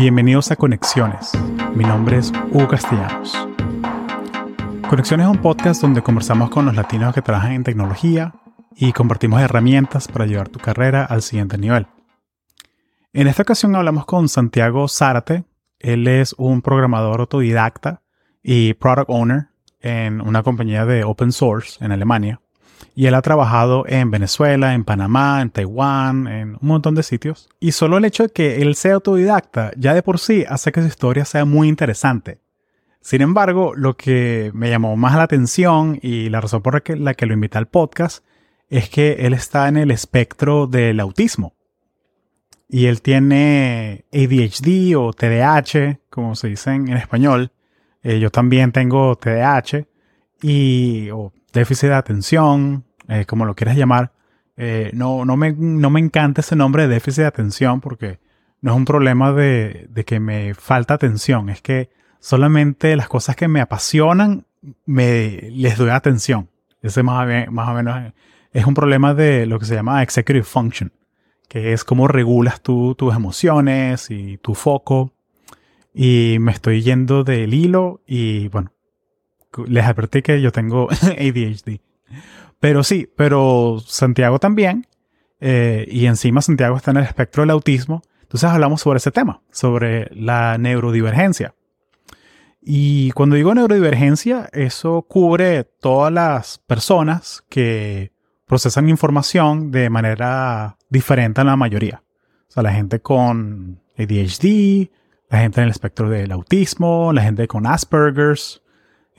Bienvenidos a Conexiones. Mi nombre es Hugo Castellanos. Conexiones es un podcast donde conversamos con los latinos que trabajan en tecnología y compartimos herramientas para llevar tu carrera al siguiente nivel. En esta ocasión hablamos con Santiago Zárate. Él es un programador autodidacta y product owner en una compañía de open source en Alemania. Y él ha trabajado en Venezuela, en Panamá, en Taiwán, en un montón de sitios. Y solo el hecho de que él sea autodidacta ya de por sí hace que su historia sea muy interesante. Sin embargo, lo que me llamó más la atención y la razón por la que lo invité al podcast es que él está en el espectro del autismo. Y él tiene ADHD o TDAH, como se dice en español. Eh, yo también tengo TDAH y déficit de atención, eh, como lo quieras llamar. Eh, no, no, me, no me encanta ese nombre de déficit de atención porque no es un problema de, de, que me falta atención, es que solamente las cosas que me apasionan me, les doy atención. Ese más, o menos es un problema de lo que se llama executive function, que es cómo regulas tú tus emociones y tu foco. Y me estoy yendo del hilo y bueno, les advertí que yo tengo ADHD. Pero sí, pero Santiago también. Eh, y encima Santiago está en el espectro del autismo. Entonces hablamos sobre ese tema, sobre la neurodivergencia. Y cuando digo neurodivergencia, eso cubre todas las personas que procesan información de manera diferente a la mayoría. O sea, la gente con ADHD, la gente en el espectro del autismo, la gente con Asperger's,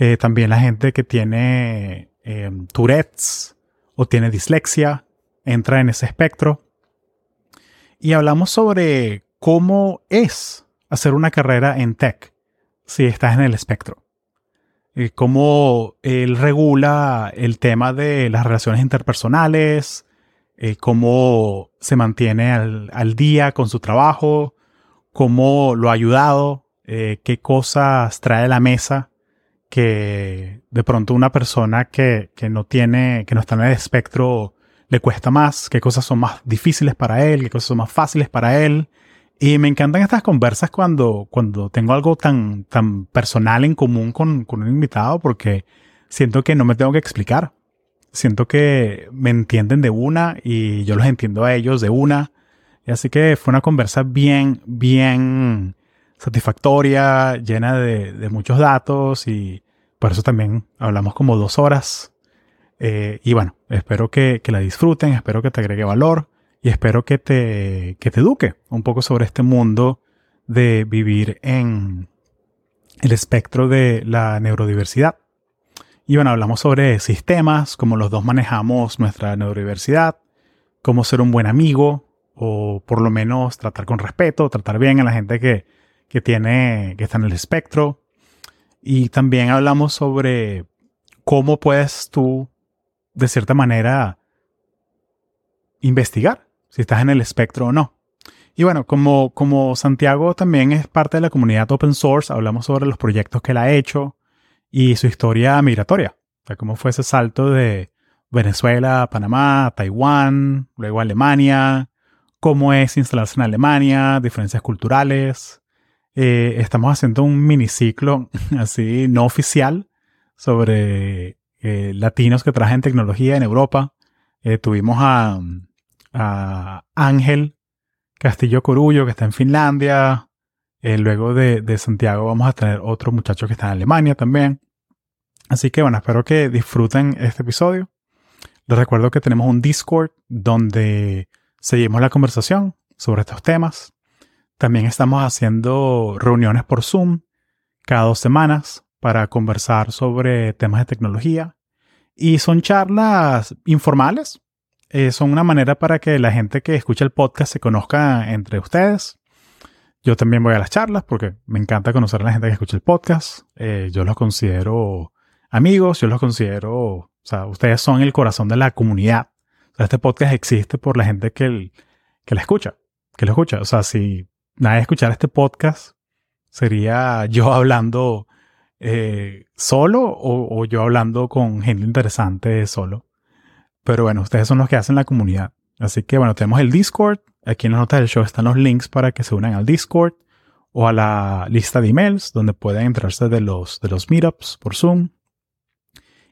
eh, también la gente que tiene em, Tourette's o tiene dislexia entra en ese espectro. Y hablamos sobre cómo es hacer una carrera en tech si estás en el espectro. Eh, cómo él regula el tema de las relaciones interpersonales, eh, cómo se mantiene al, día con su trabajo, cómo lo ha ayudado, qué cosas trae a la mesa que de pronto una persona que, no tiene, que no está en el espectro le cuesta más, qué cosas son más difíciles para él, qué cosas son más fáciles para él. Y me encantan estas conversas cuando, cuando tengo algo tan, tan personal en común con, con un invitado porque siento que no me tengo que explicar. Siento que me entienden de una y yo los entiendo a ellos de una. Y así que fue una conversa bien, bien satisfactoria, llena de, muchos datos y por eso también hablamos como dos horas. Eh, y bueno, espero que, la disfruten, espero que te agregue valor y espero que te, que te eduque un poco sobre este mundo de vivir en el espectro de la neurodiversidad. Y bueno, hablamos sobre sistemas, cómo los dos manejamos nuestra neurodiversidad, cómo ser un buen amigo o por lo menos tratar con respeto, tratar bien a la gente que, que tiene, que está en el espectro. Y también hablamos sobre cómo puedes tú, de cierta manera, investigar si estás en el espectro o no. Y bueno, como, como Santiago también es parte de la comunidad open source, hablamos sobre los proyectos que él ha hecho y su historia migratoria. O sea, cómo fue ese salto de Venezuela, Panamá, Taiwán, luego Alemania, cómo es instalarse en Alemania, diferencias culturales, eh, estamos haciendo un miniciclo así no oficial sobre eh, latinos que trabajan tecnología en Europa. Eh, tuvimos a, Ángel Castillo Corullo, que está en Finlandia. luego de, de, Santiago vamos a tener otro muchacho que está en Alemania también. Así que bueno, espero que disfruten este episodio. Les recuerdo que tenemos un Discord donde seguimos la conversación sobre estos temas. También estamos haciendo reuniones por Zoom cada dos semanas para conversar sobre temas de tecnología. Y son charlas informales. Eh, son una manera para que la gente que escucha el podcast se conozca entre ustedes. Yo también voy a las charlas porque me encanta conocer a la gente que escucha el podcast. Eh, yo los considero amigos, yo los considero, o sea, ustedes son el corazón de la comunidad. este podcast existe por la gente que, que la escucha, que lo escucha. O sea, si nada de escuchar este podcast sería yo hablando eh, solo o, yo hablando con gente interesante solo. Pero bueno, ustedes son los que hacen la comunidad. Así que bueno, tenemos el Discord. Aquí en las notas del show están los links para que se unan al Discord. o a la lista de emails donde pueden enterarse de los, de los meetups por Zoom.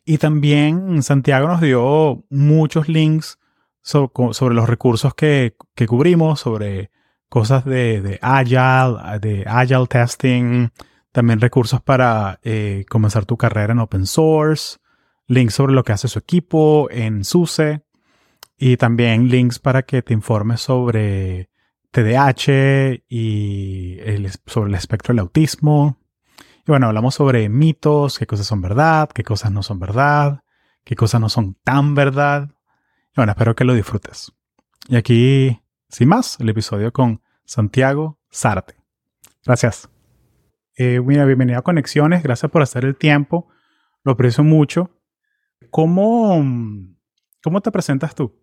Y también Santiago nos dio muchos links sobre los recursos que, que, cubrimos, sobre cosas de, de, Agile, de Agile Testing, también recursos para eh, comenzar tu carrera en open source, links sobre lo que hace su equipo en SUSE y también links para que te informes sobre TDAH y sobre el espectro del autismo. Y bueno, hablamos sobre mitos, qué cosas son verdad, qué cosas no son verdad, qué cosas no son tan verdad. Y bueno, espero que lo disfrutes. Y aquí, sin más, el episodio con Santiago Zárate. Gracias. Eh, bienvenido a Conexiones. Gracias por hacer el tiempo. Lo aprecio mucho. ¿Cómo, cómo te presentas tú?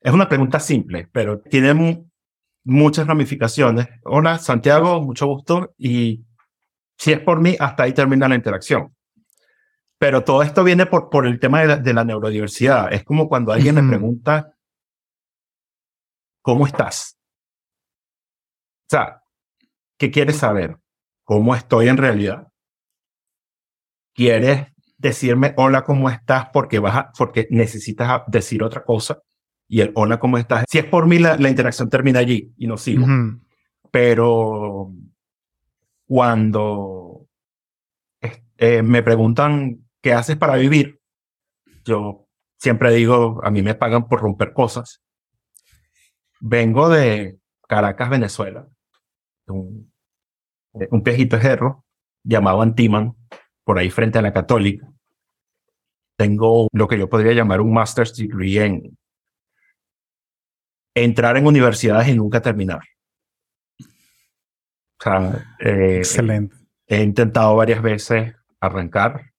Es una pregunta simple, pero tiene muchas ramificaciones. Hola, Santiago, mucho gusto. Y si es por mí, hasta ahí termina la interacción. Pero todo esto viene por, por el tema de la, neurodiversidad. Es como cuando alguien me pregunta, ¿cómo estás? O sea, ¿qué quieres saber? ¿Cómo estoy en realidad? ¿Quieres decirme hola, ¿cómo estás? Porque, vas porque necesitas decir otra cosa y el hola, ¿cómo estás? Si es por mí, la, interacción termina allí y no sigo. Pero cuando eh, me preguntan qué haces para vivir, yo siempre digo, a mí me pagan por romper cosas. Vengo de Caracas, Venezuela, un, un viejito ejerro llamado Antiman, por ahí frente a la Católica. Tengo lo que yo podría llamar un master's degree en entrar en universidades y nunca terminar. O sea, eh, Excelente. He intentado varias veces arrancar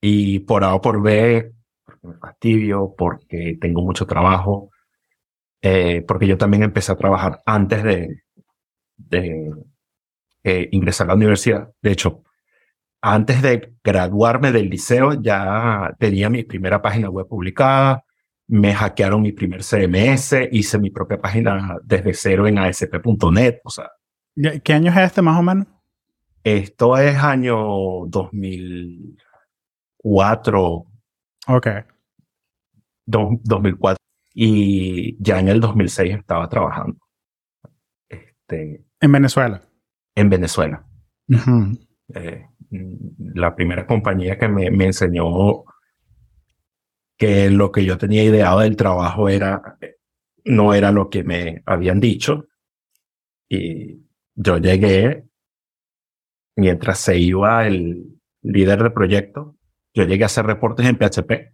y por A o por B, porque me fastidio, porque tengo mucho trabajo, eh, porque yo también empecé a trabajar antes de, de eh, ingresar a la universidad. De hecho, antes de graduarme del liceo ya tenía mi primera página web publicada, me hackearon mi primer CMS, hice mi propia página desde cero en ASP.NET, o sea. ¿Qué año es este más o menos? Esto es año 2004. Ok. 2004. Y ya en el 2006 estaba trabajando. Este, en Venezuela. En Venezuela. Eh, la primera compañía que me, me enseñó que lo que yo tenía ideado del trabajo era, no era lo que me habían dicho. Y yo llegué, mientras se iba el líder del proyecto, yo llegué a hacer reportes en PHP.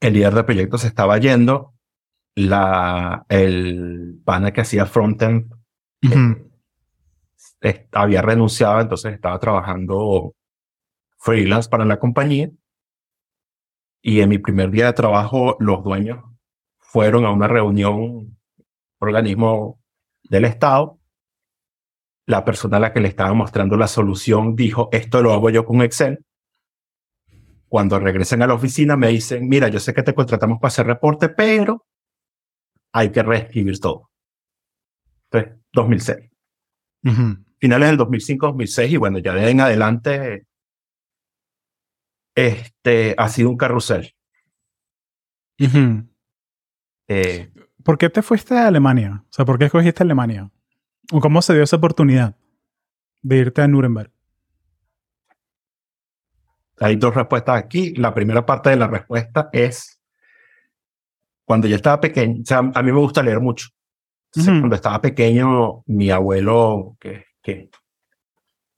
El líder del proyecto se estaba yendo, la, el pana que hacía frontend eh, había renunciado, entonces estaba trabajando freelance para la compañía y en mi primer día de trabajo, los dueños fueron a una reunión, organismo del Estado. La persona a la que le estaba mostrando la solución dijo, esto lo hago yo con Excel. Cuando regresen a la oficina me dicen, mira, yo sé que te contratamos para hacer reporte, pero hay que reescribir todo. Entonces, 2006. Finales del 2005, 2006 y bueno, ya de en adelante este, ha sido un carrusel. Eh, ¿Por qué te fuiste a Alemania? O sea, ¿por qué escogiste Alemania? ¿O cómo se dio esa oportunidad de irte a Nuremberg? Hay dos respuestas aquí. La primera parte de la respuesta es cuando yo estaba pequeño, o sea, a mí me gusta leer mucho. Cuando estaba pequeño, mi abuelo, que, que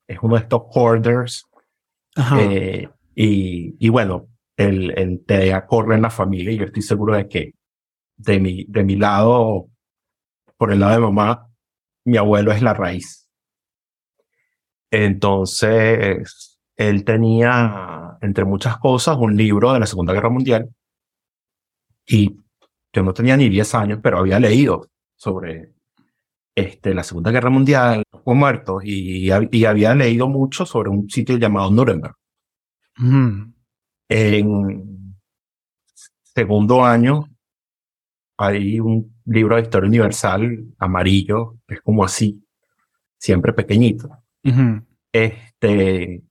es uno de estos hoarders, eh, y, bueno, el, el TDA corre en la familia y yo estoy seguro de que de mi, de mi lado, por el lado de mamá, mi abuelo es la raíz. Entonces, él tenía, entre muchas cosas, un libro de la Segunda Guerra Mundial y yo no tenía ni 10 años, pero había leído sobre este, la Segunda Guerra Mundial, los muertos, y, y había leído mucho sobre un sitio llamado Nuremberg. En segundo año hay un libro de historia universal amarillo, es como así, siempre pequeñito. Este,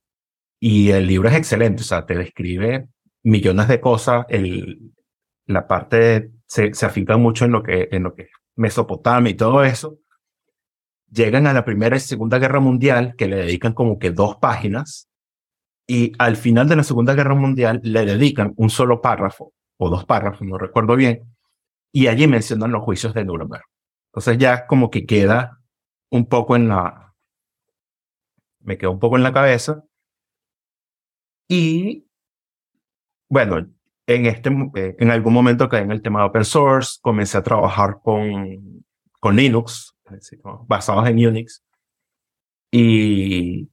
y el libro es excelente, o sea, te describe millones de cosas, el, la parte se, se afinca mucho en lo que, en lo que es Mesopotamia y todo eso. Llegan a la Primera y Segunda Guerra Mundial, que le dedican como que dos páginas, y al final de la Segunda Guerra Mundial le dedican un solo párrafo, o dos párrafos, no recuerdo bien, y allí mencionan los juicios de Nuremberg. Entonces ya como que queda un poco en la, me quedó un poco en la cabeza. Y bueno, en, este, eh, en algún momento caí en el tema de open source, comencé a trabajar con, con Linux, basados en Unix. Y,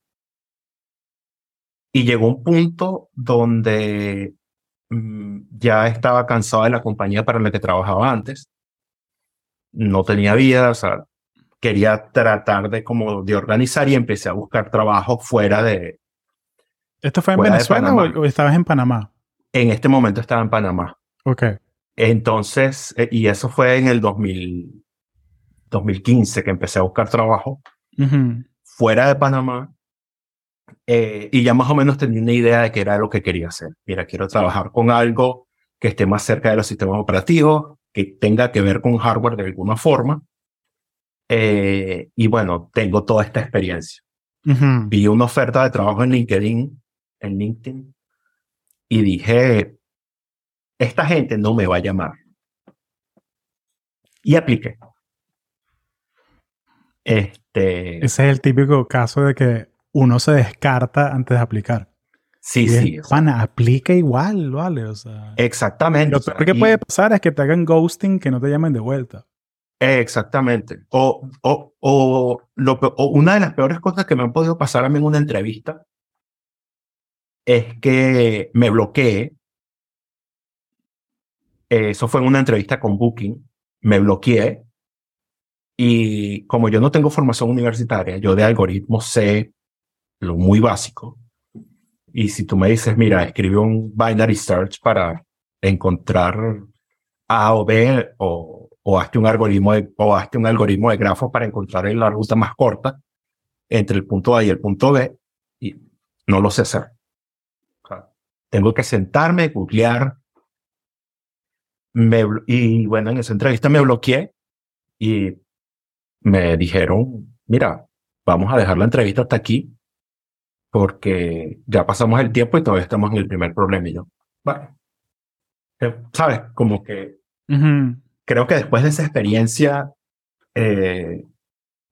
y llegó un punto donde mm, ya estaba cansado de la compañía para la que trabajaba antes. No tenía vida, o sea, quería tratar de como de organizar y empecé a buscar trabajo fuera de... ¿Esto fue en Venezuela o, estabas en Panamá? En este momento estaba en Panamá. Ok. Entonces, eh, y eso fue en el 2000, 2015 que empecé a buscar trabajo fuera de Panamá. Eh, y ya más o menos tenía una idea de qué era lo que quería hacer. Mira, quiero trabajar con algo que esté más cerca de los sistemas operativos, que tenga que ver con hardware de alguna forma eh, y bueno, tengo toda esta experiencia. Vi una oferta de trabajo en LinkedIn, en LinkedIn, y dije, esta gente no me va a llamar. Y apliqué. Este... Ese es el típico caso de que uno se descarta antes de aplicar. Sí, sí. Pana, aplica igual, ¿vale? O sea, Exactamente. Lo peor que puede pasar es que te hagan ghosting, que no te llamen de vuelta. Exactamente. O, o, o, lo, o una de las peores cosas que me han podido pasar a mí en una entrevista es que me bloqueé. Eso fue en una entrevista con Booking. Me bloqueé. Y como yo no tengo formación universitaria, yo de algoritmos sé lo muy básico. Y si tú me dices, mira, escribe un binary search para encontrar A o B o o hazte un algoritmo de, o hazte un algoritmo de grafos para encontrar la ruta más corta entre el punto A y el punto B y no lo sé hacer. Tengo que sentarme, googlear. Me, y bueno, en esa entrevista me bloqueé y me dijeron, mira, vamos a dejar la entrevista hasta aquí porque ya pasamos el tiempo y todavía estamos en el primer problema. Y yo, bueno, eh, ¿sabes? Como que creo que después de esa experiencia, eh,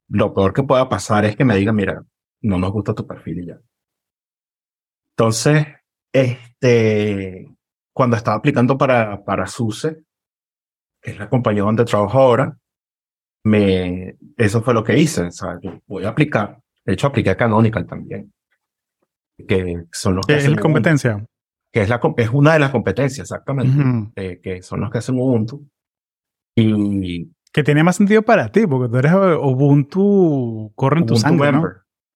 lo peor que pueda pasar es que me digan, mira, no nos gusta tu perfil y ya. Entonces, este, cuando estaba aplicando para, para SUSE, que es la compañía donde trabajo ahora, me, eso fue lo que hice. voy a aplicar. De hecho, apliqué a Canonical también. Que son los que es la competencia? que es, la, es una de las competencias, exactamente. Eh, que son los que hacen Ubuntu. Y que tiene más sentido para ti, porque tú eres Ubuntu, corre en tu sangre, ¿no?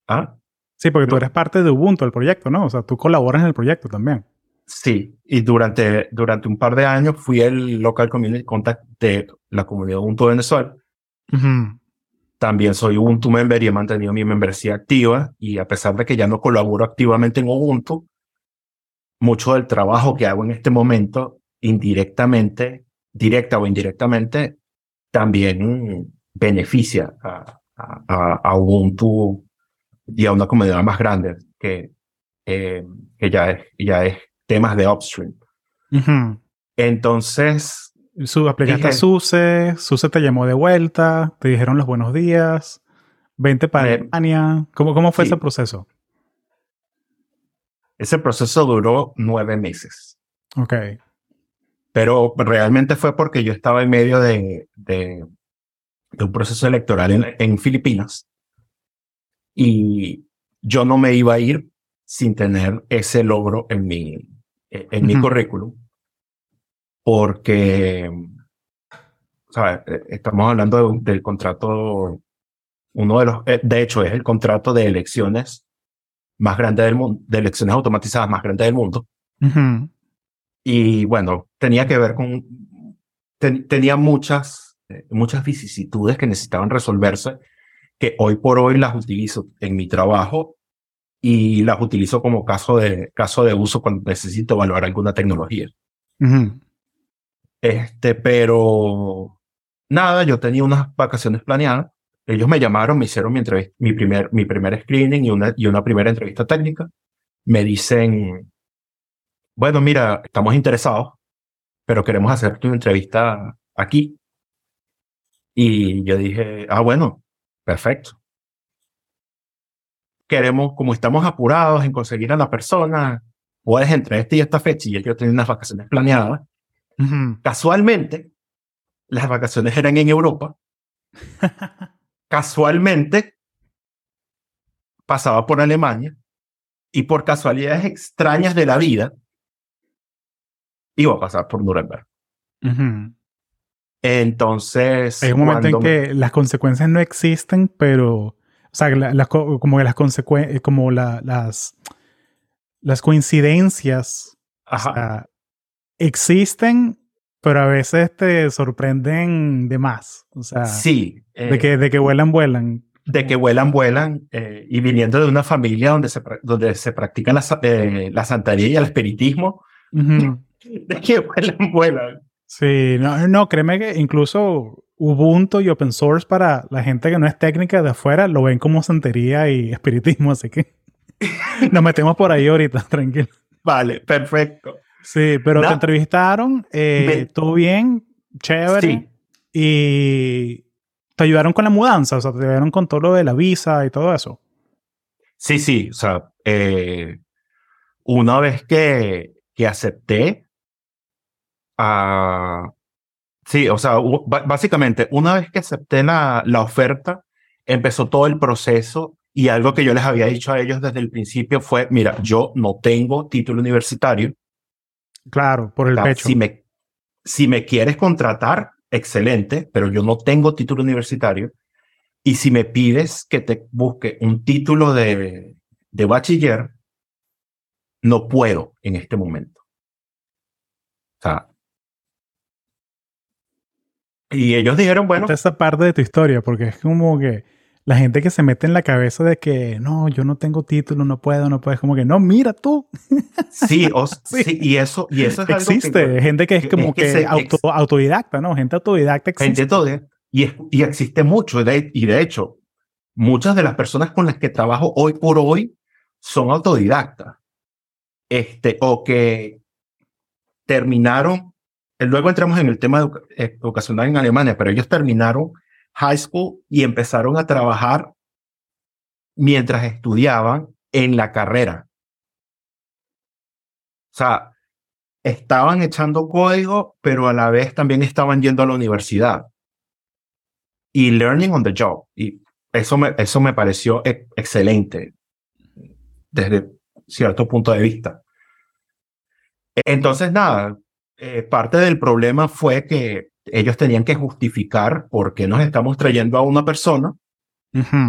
¿Ah? Sí, porque tú eres parte de Ubuntu, el proyecto, ¿no? O sea, tú colaboras en el proyecto también. Sí, y durante, durante un par de años fui el local community contact de la comunidad Ubuntu Venezuela. También soy Ubuntu member y he mantenido mi membresía activa. Y a pesar de que ya no colaboro activamente en Ubuntu, mucho del trabajo que hago en este momento indirectamente directa o indirectamente, también beneficia a, a, Ubuntu y a una comunidad más grande que, eh, que ya, es, ya es temas de upstream. Entonces... Su, aplicaste SUSE, SUSE te llamó de vuelta, te dijeron los buenos días, vente para Alemania. ¿Cómo, cómo fue ese proceso? Ese proceso duró nueve meses. Ok. Pero realmente fue porque yo estaba en medio de, de, un proceso electoral en, Filipinas y yo no me iba a ir sin tener ese logro en mi, en mi currículum. Porque, ¿sabes? E, estamos hablando del contrato, uno de los, eh, de hecho es el contrato de elecciones más grande del mundo, de elecciones automatizadas más grande del mundo. Y bueno, tenía que ver con, tenía muchas, eh, muchas vicisitudes que necesitaban resolverse que hoy por hoy las utilizo en mi trabajo y las utilizo como caso de, caso de uso cuando necesito evaluar alguna tecnología. Este, pero nada, yo tenía unas vacaciones planeadas. Ellos me llamaron, me hicieron mi, mi, primer, mi primer screening y una, y una primera entrevista técnica. Me dicen, bueno, mira, estamos interesados, pero queremos hacerte una entrevista aquí. Y yo dije, ah, bueno, perfecto. Queremos, como estamos apurados en conseguir a la persona, puedes entre este y esta fecha, y yo tenía unas vacaciones planeadas. Casualmente, las vacaciones eran en Europa. Casualmente, pasaba por Alemania y por casualidades extrañas de la vida, iba a pasar por Nuremberg. Entonces. Hay un momento en que las consecuencias no existen, pero. O sea, como las como las, las coincidencias existen, pero a veces te sorprenden de más. O sea, sí. de, que, de que vuelan, vuelan. De que vuelan, vuelan. Eh, y viniendo de una familia donde se, donde se practica la, eh, la santería y el espiritismo, de que vuelan, vuelan. Sí, no, no, créeme que incluso Ubuntu y open source para la gente que no es técnica de afuera lo ven como santería y espiritismo, así que nos metemos por ahí ahorita, tranquilo. Vale, perfecto. Sí, pero te entrevistaron, eh, todo bien, chévere. Sí. Y te ayudaron con la mudanza, o sea, te ayudaron con todo lo de la visa y todo eso. Sí, sí, o sea, eh, una vez que, que acepté, sí, o sea, básicamente, una vez que acepté la, la oferta, empezó todo el proceso y algo que yo les había dicho a ellos desde el principio fue, mira, yo no tengo título universitario. Claro, por el pecho. Si me, si me quieres contratar, excelente, pero yo no tengo título universitario. Y si me pides que te busque un título de, de bachiller, no puedo en este momento. O sea, y ellos dijeron, bueno. Esta parte de tu historia, porque es como que la gente que se mete en la cabeza de que no, yo no tengo título, no puedo, no puedes, como que no, mira tú. Sí, sí. y eso, y eso es existe, algo que, gente que es como que, autodidacta, ¿no? Gente autodidacta existe. Gente y, y existe mucho, y de hecho, muchas de las personas con las que trabajo hoy por hoy son autodidactas. Este, o que terminaron Luego entramos en el tema eh, educacional en Alemania, pero ellos terminaron high school y empezaron a trabajar mientras estudiaban en la carrera. O sea, estaban echando código, pero a la vez también estaban yendo a la universidad. Y learning on the job. Y eso me, eso me pareció excelente desde cierto punto de vista. Entonces, nada, eh, parte del problema fue que ellos tenían que justificar por qué nos estamos trayendo a una persona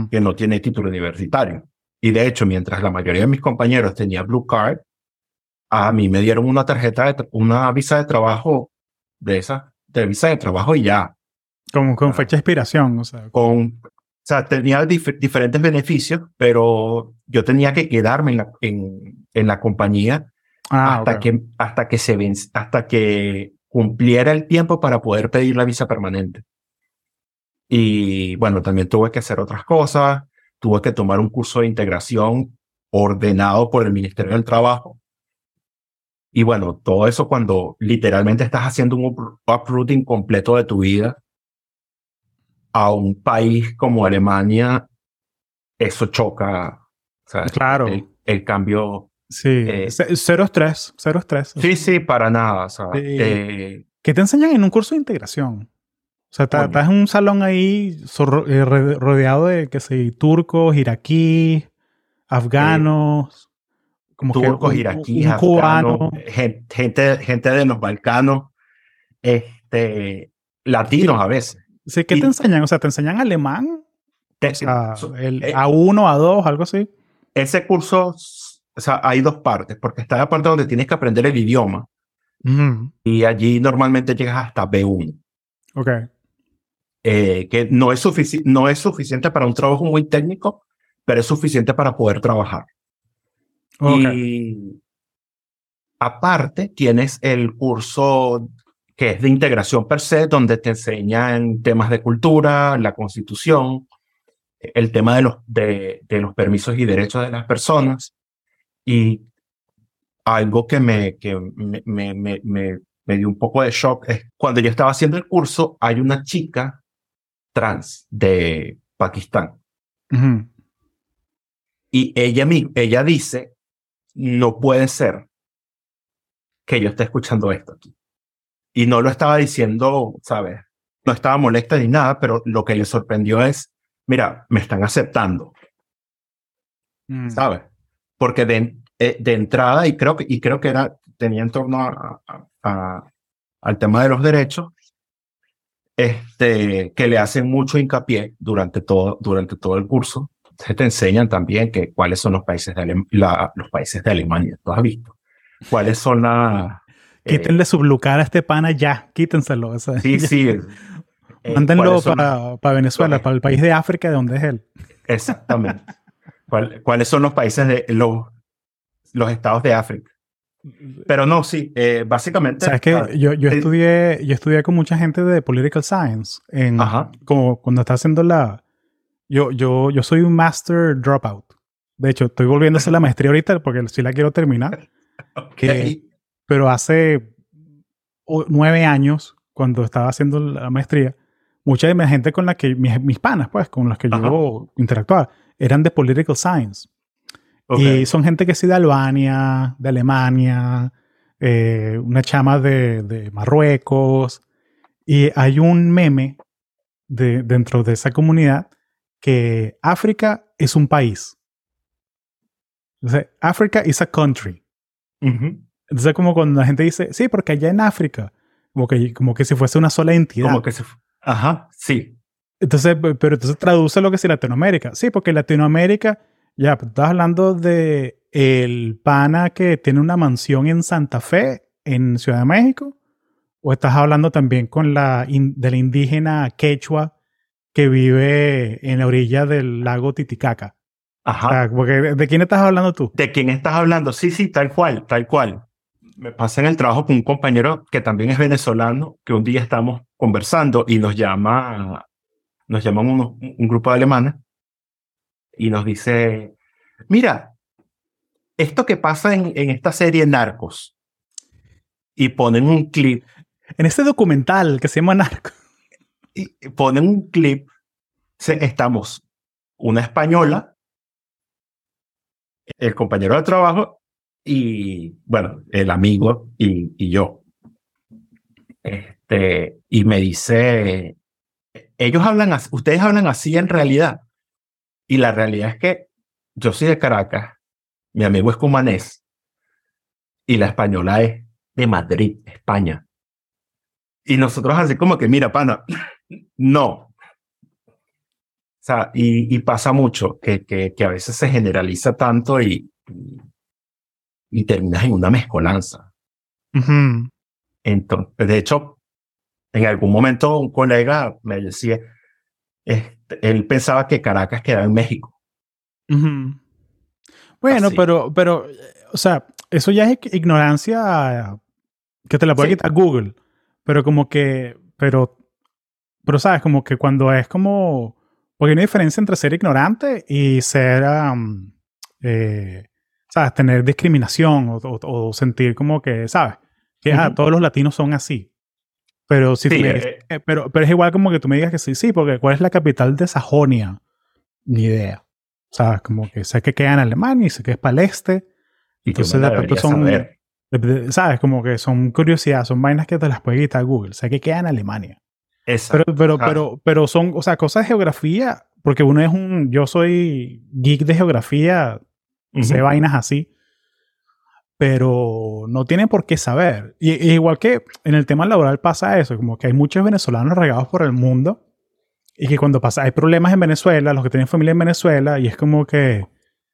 que no tiene título universitario. Y de hecho, mientras la mayoría de mis compañeros tenía Blue Card, a mí me dieron una tarjeta, de una visa de trabajo de esa, de visa de trabajo y ya. Como con fecha de expiración, o sea. Con, o sea, tenía diferentes beneficios, pero yo tenía que quedarme en la, en, en la compañía Ah, hasta, que, hasta, que se hasta que cumpliera el tiempo para poder pedir la visa permanente. Y bueno, también tuve que hacer otras cosas, tuve que tomar un curso de integración ordenado por el Ministerio del Trabajo. Y bueno, todo eso cuando literalmente estás haciendo un uprooting completo de tu vida a un país como Alemania, eso choca. claro. el cambio Sí, eh, cero estrés, cero estrés. Sí, sí, para nada. Eh, ¿Qué te enseñan en un curso de integración? O sea, estás en un salón ahí eh, rodeado de, qué sé, turcos, iraquíes, afganos, como turcos, iraquíes, cubanos, gente, gente de los Balcanos, este, latinos a veces. Sí, ¿qué te enseñan? O sea, ¿te enseñan alemán? o sea, el A1, A2, algo así. Ese curso o sea, hay dos partes, porque está la parte donde tienes que aprender el idioma. Y allí normalmente llegas hasta B1. Ok. eh, que no es, no es suficiente para un trabajo muy técnico, pero es suficiente para poder trabajar. Y aparte, tienes el curso que es de integración per se, donde te enseñan temas de cultura, la constitución, el tema de los, de, de los permisos y derechos de las personas. Y algo que me, que me, me, me, me dio un poco de shock es cuando yo estaba haciendo el curso, hay una chica trans de Pakistán. Y ella, ella dice, no puede ser que yo esté escuchando esto aquí. Y no lo estaba diciendo, ¿sabes? No estaba molesta ni nada, pero lo que le sorprendió es, mira, me están aceptando. Mm. ¿Sabes? Porque de, eh, de, entrada, y creo, que, y creo que era, tenía en torno a, al tema de los derechos, este, que le hacen mucho hincapié durante todo, durante todo el curso. Se te enseñan también que cuáles son los países de, la, los países de Alemania. ¿Tú has visto? ¿Cuáles son las Quítenle sublucar a este pana ya, quítenselo. sí, sí. Eh, Mándenlo para, para, Venezuela, para el país de África de donde es él. Exactamente. ¿Cuáles son los países de los, los estados de África? Pero no, sí, eh, básicamente. Sabes que ah, yo, yo, estudié, yo estudié con mucha gente de political science. En, Como cuando está haciendo la. Yo, yo, yo soy un master dropout. De hecho, estoy volviendo a hacer la maestría ahorita porque sí la quiero terminar. okay pero hace nueve años, cuando estaba haciendo la maestría, mucha de la gente con la que, mis, panas, pues, con las que yo interactuaba, eran de political science. Y son gente que sí de Albania, de Alemania, eh, una chama de, Marruecos. Y hay un meme de, dentro de esa comunidad que África es un país. África is a country. Entonces, como cuando la gente dice, sí, porque allá en África, como que, como que si fuese una sola entidad. Como que se. Ajá, sí. Entonces, pero entonces traduce lo que es Latinoamérica. Sí, porque Latinoamérica, ya, pues, estás hablando de el pana que tiene una mansión en Santa Fe, en Ciudad de México, o estás hablando también con la de la indígena quechua que vive en la orilla del lago Titicaca. Ajá. porque ¿de quién estás hablando tú? ¿De quién estás hablando? Sí, sí, tal cual, tal cual me pasa en el trabajo con un compañero que también es venezolano, que un día estamos conversando y nos llama, nos llaman un, grupo de alemanes y nos dice, mira, esto que pasa en, en esta serie Narcos y ponen un clip. En este documental que se llama Narcos. Y ponen un clip, estamos una española, el compañero de trabajo y bueno, el amigo y, y yo. Este, y me dice, ellos hablan así, ustedes hablan así en realidad. Y la realidad es que yo soy de Caracas, mi amigo es cumanés y la española es de Madrid, España. Y nosotros así como que, mira, pana, no. O sea, y, y pasa mucho que, que, que, a veces se generaliza tanto y, y terminas en una mezcolanza. Entonces, de hecho, en algún momento un colega me decía, este, él pensaba que Caracas quedaba en México. Bueno, pero, pero, o sea, eso ya es ignorancia que te la puede quitar Google. Pero como que, pero, pero sabes, como que cuando es como, porque hay una diferencia entre ser ignorante y ser, eh, ¿sabes? Tener discriminación o, sentir como que, ¿sabes? Que ah, todos los latinos son así. Pero, si eh, eh, pero, pero es igual como que tú me digas que sí, sí, porque ¿cuál es la capital de Sajonia? Ni idea. ¿Sabes? Como que sé que queda en Alemania y sé que es para el este. Y entonces de repente son... ¿Sabes? Como que son curiosidades, son vainas que te las puede quitar Google. Sé que queda en Alemania. Pero, pero, pero, pero son, o sea, cosas de geografía, porque uno es un, yo soy geek de geografía sé vainas así, pero no tiene por qué saber. Y, igual que en el tema laboral pasa eso, como que hay muchos venezolanos regados por el mundo y que cuando pasa, hay problemas en Venezuela, los que tienen familia en Venezuela, y es como que,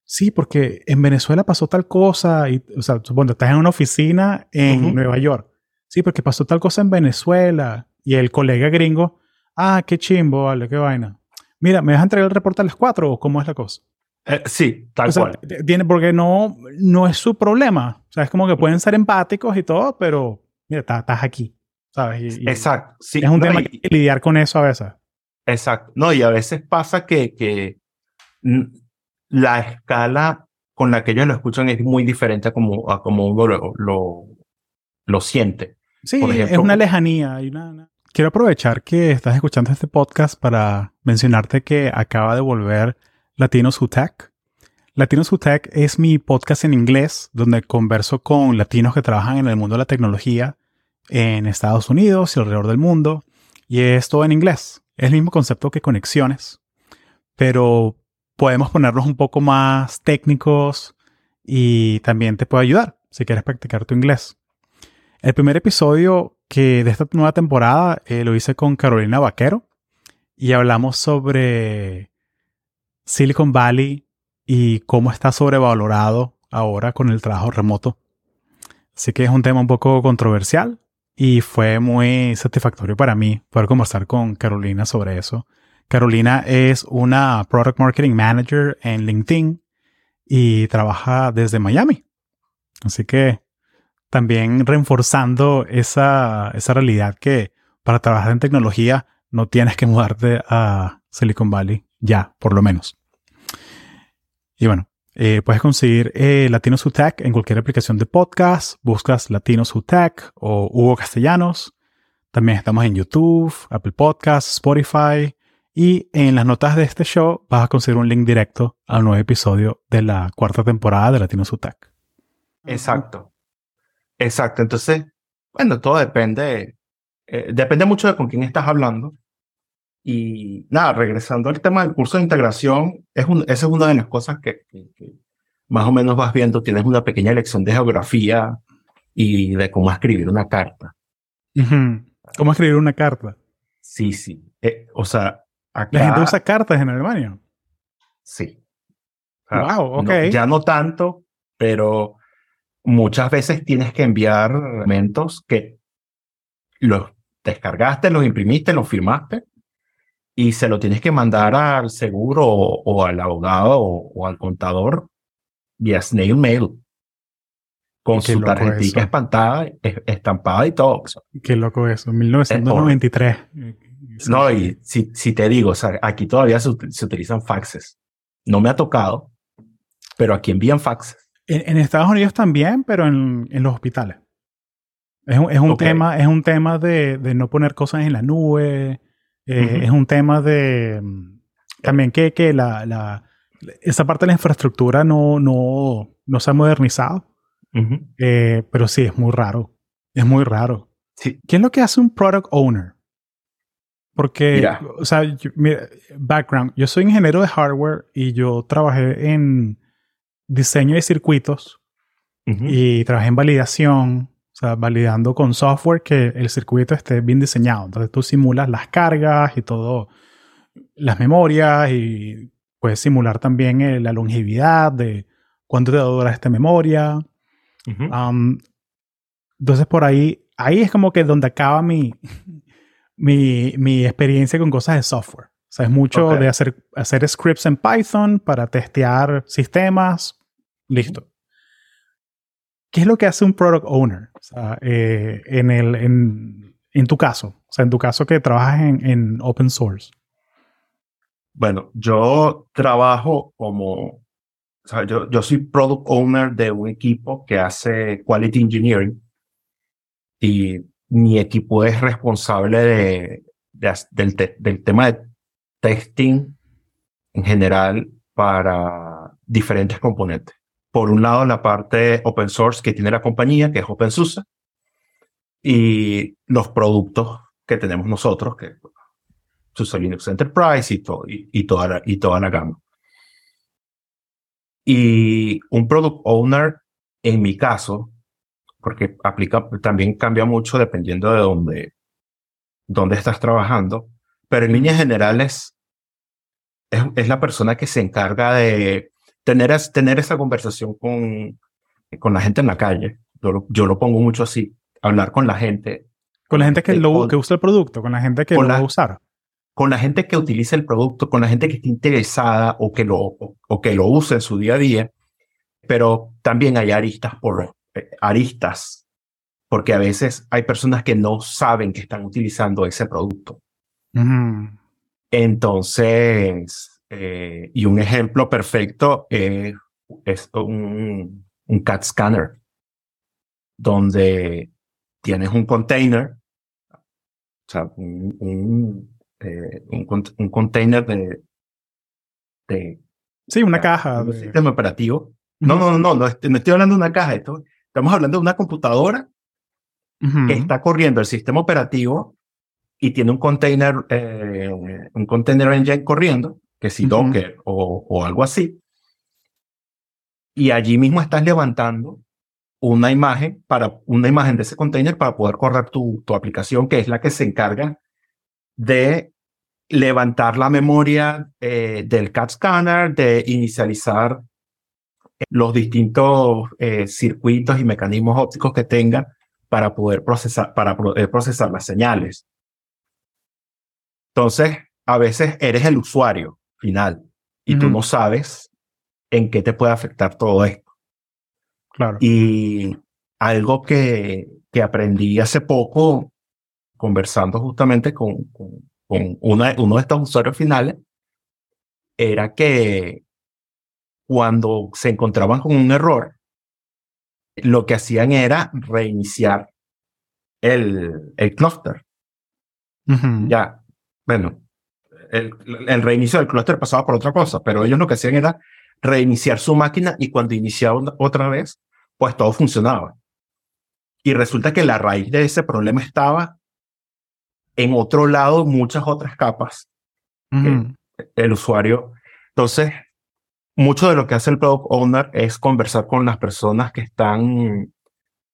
sí, porque en Venezuela pasó tal cosa, y, o sea, supongo, estás en una oficina en Nueva York, sí, porque pasó tal cosa en Venezuela, y el colega gringo, Ah, qué chimbo, vale, qué vaina. Mira, ¿me vas a entregar el reporte a las 4 o cómo es la cosa? Eh, sí, tal O sea, cual. tiene, porque no, no es su problema. O sea, es como que pueden ser empáticos y todo, pero mira, estás, aquí, ¿sabes? Y- Exacto. Sí, Es un no, tema y- que hay que lidiar con eso a veces. Exacto. No, y a veces pasa que, que la escala con la que ellos lo escuchan es muy diferente a como, a como uno lo, lo, lo siente. Sí, Por es una lejanía. hay una- una- Quiero aprovechar que estás escuchando este podcast para mencionarte que acaba de volver Latinos Who Tech. Latinos Who Tech es mi podcast en inglés donde converso con latinos que trabajan en el mundo de la tecnología en Estados Unidos y alrededor del mundo. Y es todo en inglés. Es el mismo concepto que Conexiones, pero podemos ponernos un poco más técnicos y también te puede ayudar si quieres practicar tu inglés. El primer episodio que de esta nueva temporada eh, lo hice con Carolina Vaquero y hablamos sobre Silicon Valley y cómo está sobrevalorado ahora con el trabajo remoto. Así que es un tema un poco controversial y fue muy satisfactorio para mí poder conversar con Carolina sobre eso. Carolina es una Product Marketing Manager en LinkedIn y trabaja desde Miami. Así que también reforzando esa, esa realidad que para trabajar en tecnología no tienes que mudarte a Silicon Valley ya, por lo menos. Y bueno, eh, puedes conseguir eh, Latinos Who Tech en cualquier aplicación de podcast. Buscas Latinos Who Tech o Hugo Castellanos. También estamos en YouTube, Apple Podcasts, Spotify. Y en las notas de este show vas a conseguir un link directo al nuevo episodio de la cuarta temporada de Latinos Who Tech. Exacto. Exacto. Entonces, bueno, todo depende. eh, depende mucho de con quién estás hablando. Y nada, regresando al tema del curso de integración, es un, esa es una de las cosas que, que- que más o menos vas viendo. Tienes una pequeña lección de geografía y de cómo escribir una carta. ¿Cómo escribir una carta? Sí, sí. Eh, o sea, acá. La gente usa cartas en Alemania. Sí. O sea, Wow, ok. no- ya no tanto, pero muchas veces tienes que enviar elementos que los descargaste, los imprimiste, los firmaste y se lo tienes que mandar al seguro o, o al abogado o, o al contador vía snail mail con su tarjetita eso. espantada, es- estampada y todo. Qué loco eso. 1993. No, y si, si te digo, o sea, aquí todavía se, se utilizan faxes. No me ha tocado, pero aquí envían faxes. En, en Estados Unidos también, pero en, en los hospitales. Es un, es un tema, es un tema de, de no poner cosas en la nube. Eh. Es un tema de mm, también que, que la, la- esa parte de la infraestructura no, no, no se ha modernizado. Eh, pero sí, es muy raro. Es muy raro. Sí, ¿Qué es lo que hace un product owner? Porque, o sea, yo- mira, background, yo soy ingeniero de hardware y yo trabajé en diseño de circuitos y trabajé en validación, o sea, validando con software que el circuito esté bien diseñado. Entonces tú simulas las cargas y todo, las memorias y puedes simular también eh, la longevidad de cuánto te dura esta memoria. Um, entonces por ahí, ahí es como que donde acaba mi, mi, mi experiencia con cosas de software. O sea, es mucho de hacer, hacer scripts en Python para testear sistemas. Listo. ¿Qué es lo que hace un product owner? Eh, en, tu caso. O sea, en tu caso que trabajas en, en open source. Bueno, yo trabajo como, o sea, yo, soy product owner de un equipo que hace quality engineering y mi equipo es responsable del tema de testing en general para diferentes componentes. Por un lado, la parte open source que tiene la compañía, que es OpenSUSE, y los productos que tenemos nosotros, que SUSE Linux Enterprise y, todo, y, y toda la, y toda la gama. Y un product owner, en mi caso, porque aplica, también cambia mucho dependiendo de dónde, dónde estás trabajando, pero en líneas generales es, es la persona que se encarga de tener, es- tener esa conversación con, con la gente en la calle. Yo lo, yo lo pongo mucho así, hablar con la gente. Con la gente que, lo, que usa el producto, con la gente que lo la- va a usar. con la gente que utiliza el producto, con la gente que está interesada o que lo, o, que lo usa en su día a día, pero también hay aristas por eh, aristas, porque a veces hay personas que no saben que están utilizando ese producto. Entonces, eh, y un ejemplo perfecto es un, un CAT scanner, donde tienes un container, o sea, un, eh, un, container de, de... Sí, una caja. De sistema operativo. No, no, no, no, estoy, no estoy hablando de una caja. Esto, estamos hablando de una computadora que está corriendo el sistema operativo y tiene un container, eh, un container engine corriendo, que si Docker o, o algo así. Y allí mismo estás levantando una imagen para una imagen de ese container para poder correr tu, tu aplicación, que es la que se encarga de levantar la memoria eh, del CAT scanner, de inicializar los distintos eh, circuitos y mecanismos ópticos que tenga para poder procesar, para poder procesar las señales. Entonces, a veces eres el usuario final y tú no sabes en qué te puede afectar todo esto. Claro. Y algo que, que aprendí hace poco, conversando justamente con, con, uno de estos usuarios finales, era que cuando se encontraban con un error, lo que hacían era reiniciar el, el cluster. Ya, bueno, el, el, reinicio del cluster pasaba por otra cosa, pero ellos lo que hacían era reiniciar su máquina y cuando iniciaban otra vez, pues todo funcionaba. Y resulta que la raíz de ese problema estaba en otro lado muchas otras capas. el usuario. Entonces, mucho de lo que hace el product owner es conversar con las personas que están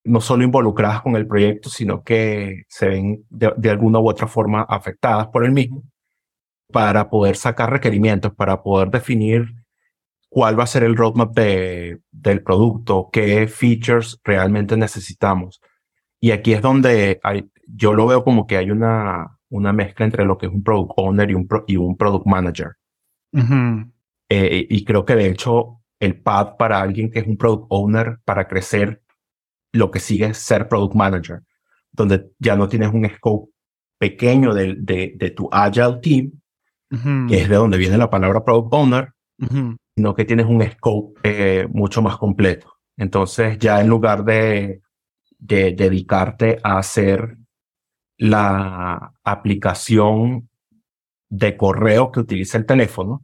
no solo involucradas con el proyecto, sino que se ven de, alguna u otra forma afectadas por el mismo, para poder sacar requerimientos, para poder definir cuál va a ser el roadmap de, del producto, qué features realmente necesitamos. Y aquí es donde hay, yo lo veo como que hay una, una mezcla entre lo que es un product owner y un, y un product manager. Eh, y creo que de hecho el path para alguien que es un product owner para crecer, lo que sigue es ser product manager, donde ya no tienes un scope pequeño de, de, de tu agile team, que es de donde viene la palabra product owner, sino que tienes un scope eh, mucho más completo. Entonces ya en lugar de, de dedicarte a hacer la aplicación de correo que utiliza el teléfono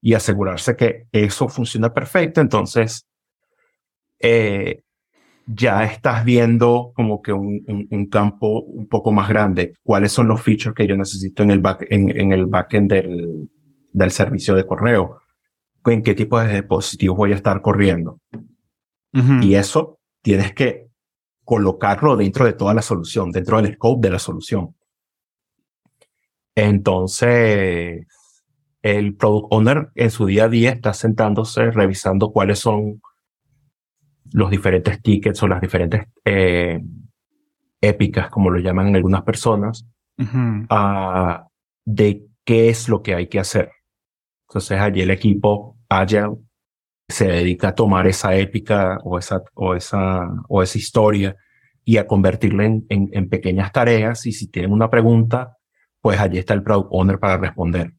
y asegurarse que eso funciona perfecto, entonces eh, ya estás viendo como que un, un, campo un poco más grande. ¿Cuáles son los features que yo necesito en el, back, en, en el backend del, del servicio de correo? ¿En qué tipo de dispositivos voy a estar corriendo? Y eso tienes que colocarlo dentro de toda la solución, dentro del scope de la solución. Entonces, el product owner en su día a día está sentándose, revisando cuáles son los diferentes tickets o las diferentes eh, épicas, como lo llaman algunas personas, uh de qué es lo que hay que hacer. Entonces, allí el equipo Agile se dedica a tomar esa épica o esa, o esa, o esa historia y a convertirla en, en, pequeñas tareas. Y si tienen una pregunta, pues allí está el Product Owner para responder.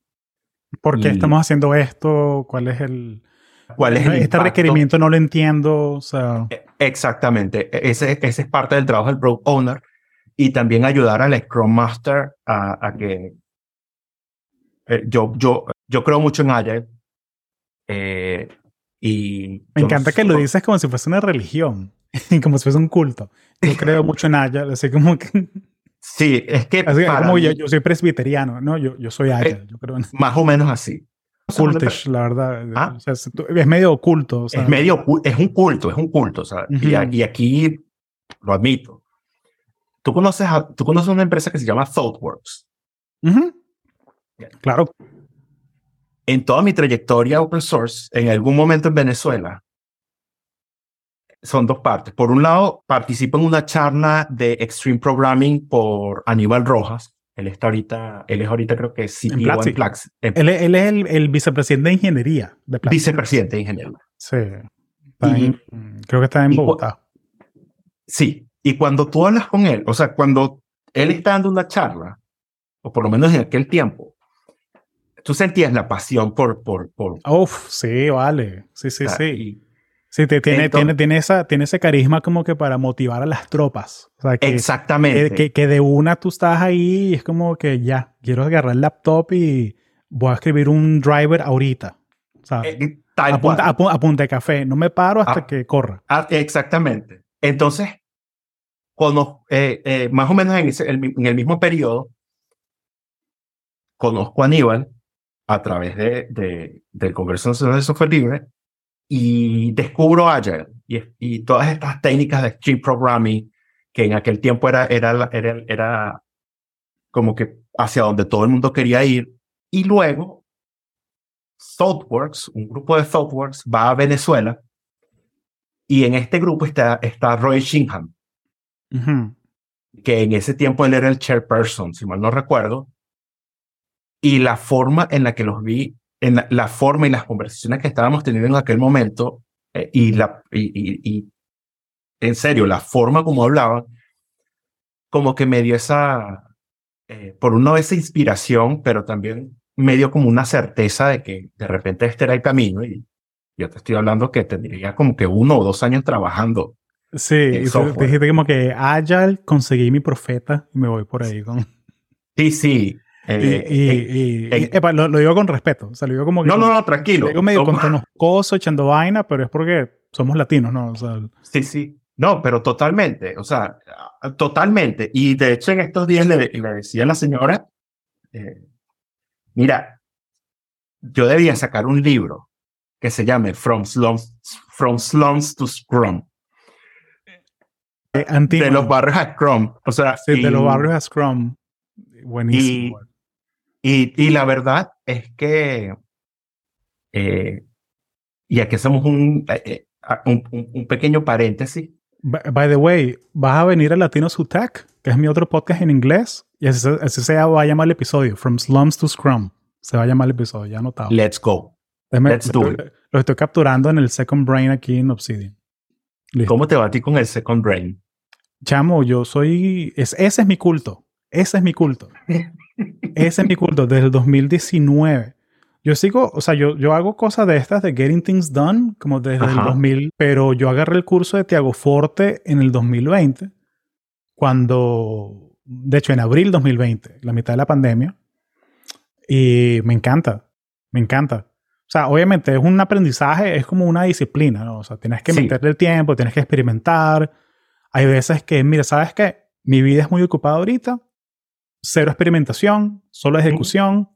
¿Por qué estamos haciendo esto? ¿Cuál es el... ¿Cuál es este requerimiento no lo entiendo. O sea... E, exactamente. E, ese, ese es parte del trabajo del Product Owner. Y también ayudar al Scrum Master a, a que... Eh, yo, yo, yo creo mucho en Agile. Eh, y Me encanta que lo dices como si fuese una religión, como si fuese un culto. Yo creo mucho en Agile, así como que... Sí, es que... como yo, yo, soy presbiteriano, ¿no? Yo, yo soy Agile, yo creo Más o menos así. Cultish, la verdad. ¿Ah? es medio oculto. O sea, es medio es un culto, es un culto. O sea, y, aquí lo admito. Tú conoces, a, tú conoces una empresa que se llama ThoughtWorks. Claro en toda mi trayectoria open source, en algún momento en Venezuela, son dos partes. Por un lado, participo en una charla de Extreme Programming por Aníbal Rojas, Él está ahorita, él es ahorita creo que CPO En Platzi. en Platzi. Él, es- él es el, el vicepresidente de ingeniería de Platzi. vicepresidente de ingeniería. Sí. Y- en- creo que está en Bogotá. Sí, y cuando tú hablas con él, o sea, cuando él está dando una charla, o por lo menos en aquel tiempo, tú sentías la pasión por... por, por Uf, sí, vale. Sí, sí, o sea, sí. y- Sí, te- tiene, Entonces- tiene, tiene, esa, tiene ese carisma como que para motivar a las tropas. O sea, que, exactamente. que, que- que de una tú estás ahí y es como que ya, quiero agarrar el laptop y voy a escribir un driver ahorita. Eh, tal a, punta, cual. a pu- a punta de café. No me paro hasta Ah. que corra. Ah, exactamente. Entonces, cono- eh, eh, más o menos ese- en el mismo periodo, conozco a Aníbal a través de, de- del Congreso Nacional de Software Libre y descubro Agile y, y todas estas técnicas de Extreme Programming que en aquel tiempo era, era, era, era como que hacia donde todo el mundo quería ir. Y luego, ThoughtWorks, un grupo de ThoughtWorks, va a Venezuela y en este grupo está, está Roy Shinham, Ujú. que en ese tiempo él era el chairperson, si mal no recuerdo. Y la forma en la que los vi, en la, forma y las conversaciones que estábamos teniendo en aquel momento, eh, y, la, y, y- y, en serio, la forma como hablaban, como que me dio esa, eh, por un lado esa inspiración, pero también me dio como una certeza de que de repente este era el camino. Y yo te estoy hablando que tendría como que uno o dos años trabajando Sí, y dijiste como que Agile, conseguí mi profeta y me voy por ahí con... Sí, sí. Eh, y- y- eh, y- epa, lo, lo digo con respeto. O sea, lo digo como que... no, no, no, lo tranquilo. digo medio Toma- contonoscoso, echando vaina, pero es porque somos latinos, ¿no? O sea, Sí, sí. No, pero totalmente. O sea, totalmente. Y de hecho, en estos días le, le decía a la señora, eh, mira, yo debía sacar un libro que se llame From Slums, From Slums to Scrum, eh, de los barrios a Scrum. O sea, Sí, de y- los barrios a Scrum. Buenísimo. Y, y la verdad es que, eh, y aquí hacemos un, eh, eh, un, un- pequeño paréntesis. By, by the way, vas a venir a Latinos Who Tech, que es mi otro podcast en inglés, y así, se- así se va a llamar el episodio, From Slums to Scrum. Se va a llamar el episodio, ya anotado. Let's go. Déjame- let's do lo, lo estoy capturando en el Second Brain aquí en Obsidian. Listo. ¿Cómo te va a ti con el Second Brain? Chamo, yo soy... Es, ese es mi culto. Ese es mi culto. Ese es mi culto desde el 2019. Yo sigo, o sea, yo, yo hago cosas de estas de Getting Things Done, como desde el Ajá. 2000, pero yo agarré el curso de Tiago Forte en el 2020, cuando, de hecho, en abril 2020, la mitad de la pandemia, y me encanta, me encanta. O sea, obviamente es un aprendizaje, es como una disciplina, ¿no? O sea, tienes que Sí. meterle el tiempo, tienes que experimentar. Hay veces que, mira, ¿sabes qué? Mi vida es muy ocupada ahorita, cero experimentación, solo ejecución.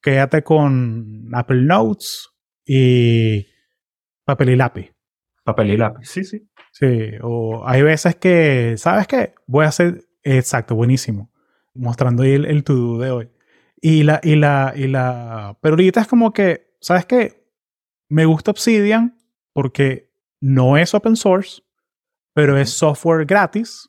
Quédate con Apple Notes y papel y lápiz. Papel y lápiz. Sí, sí. Sí, o hay veces que, ¿sabes qué? Voy a hacer, exacto, buenísimo. Mostrando ahí el, el to-do de hoy. Y la, y la, y la, pero ahorita es como que, ¿sabes qué? Me gusta Obsidian porque no es open source, pero es software gratis.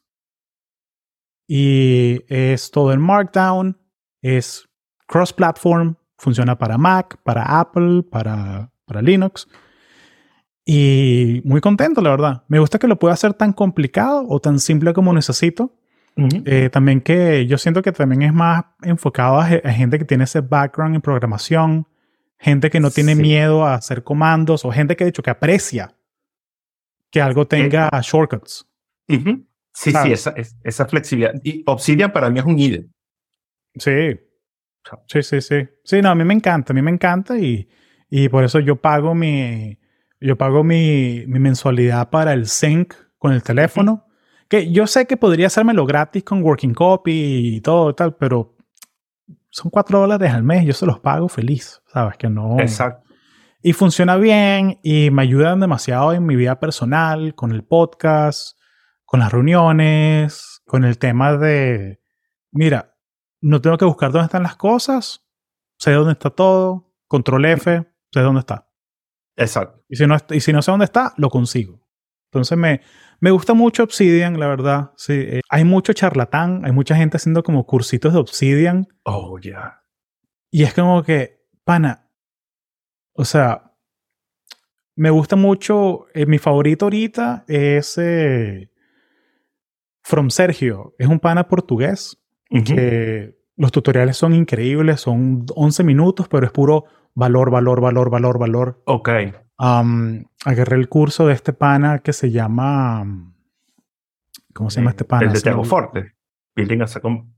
Y es todo en Markdown, es cross-platform, funciona para Mac, para Apple, para, para Linux. Y muy contento, la verdad. Me gusta que lo pueda hacer tan complicado o tan simple como necesito. Eh, también que yo siento que también es más enfocado a, ge- a gente que tiene ese background en programación, gente que no tiene Sí. miedo a hacer comandos o gente que de hecho que aprecia que algo tenga shortcuts. Sí, sí, esa, es- esa flexibilidad. Y Obsidian para mí es un IDE. Sí. Sí, sí, sí. Sí, no, a mí me encanta, a mí me encanta y, y por eso yo pago mi, yo pago mi, mi mensualidad para el sync con el teléfono. Que yo sé que podría hacérmelo gratis con Working Copy y todo y tal, pero son cuatro dólares al mes, yo se los pago feliz, ¿sabes? Que no. Exacto. Y funciona bien y me ayudan demasiado en mi vida personal, con el podcast, con las reuniones, con el tema de, mira, no tengo que buscar dónde están las cosas, sé dónde está todo, control F, sé dónde está. Exacto. Y si no, y si no sé dónde está, lo consigo. Entonces me, me gusta mucho Obsidian, la verdad. Sí, eh, hay mucho charlatán, hay mucha gente haciendo como cursitos de Obsidian. Oh, ya. Y es como que, pana, o sea, me gusta mucho, eh, mi favorito ahorita es eh, From Sergio. Es un pana portugués Ujú. que los tutoriales son increíbles, son 11 minutos, pero es puro valor, valor, valor, valor, valor. Ok. Am, agarré el curso de este pana que se llama... um, ¿Cómo se llama este pana? El de Tiago. Forte. Building a second.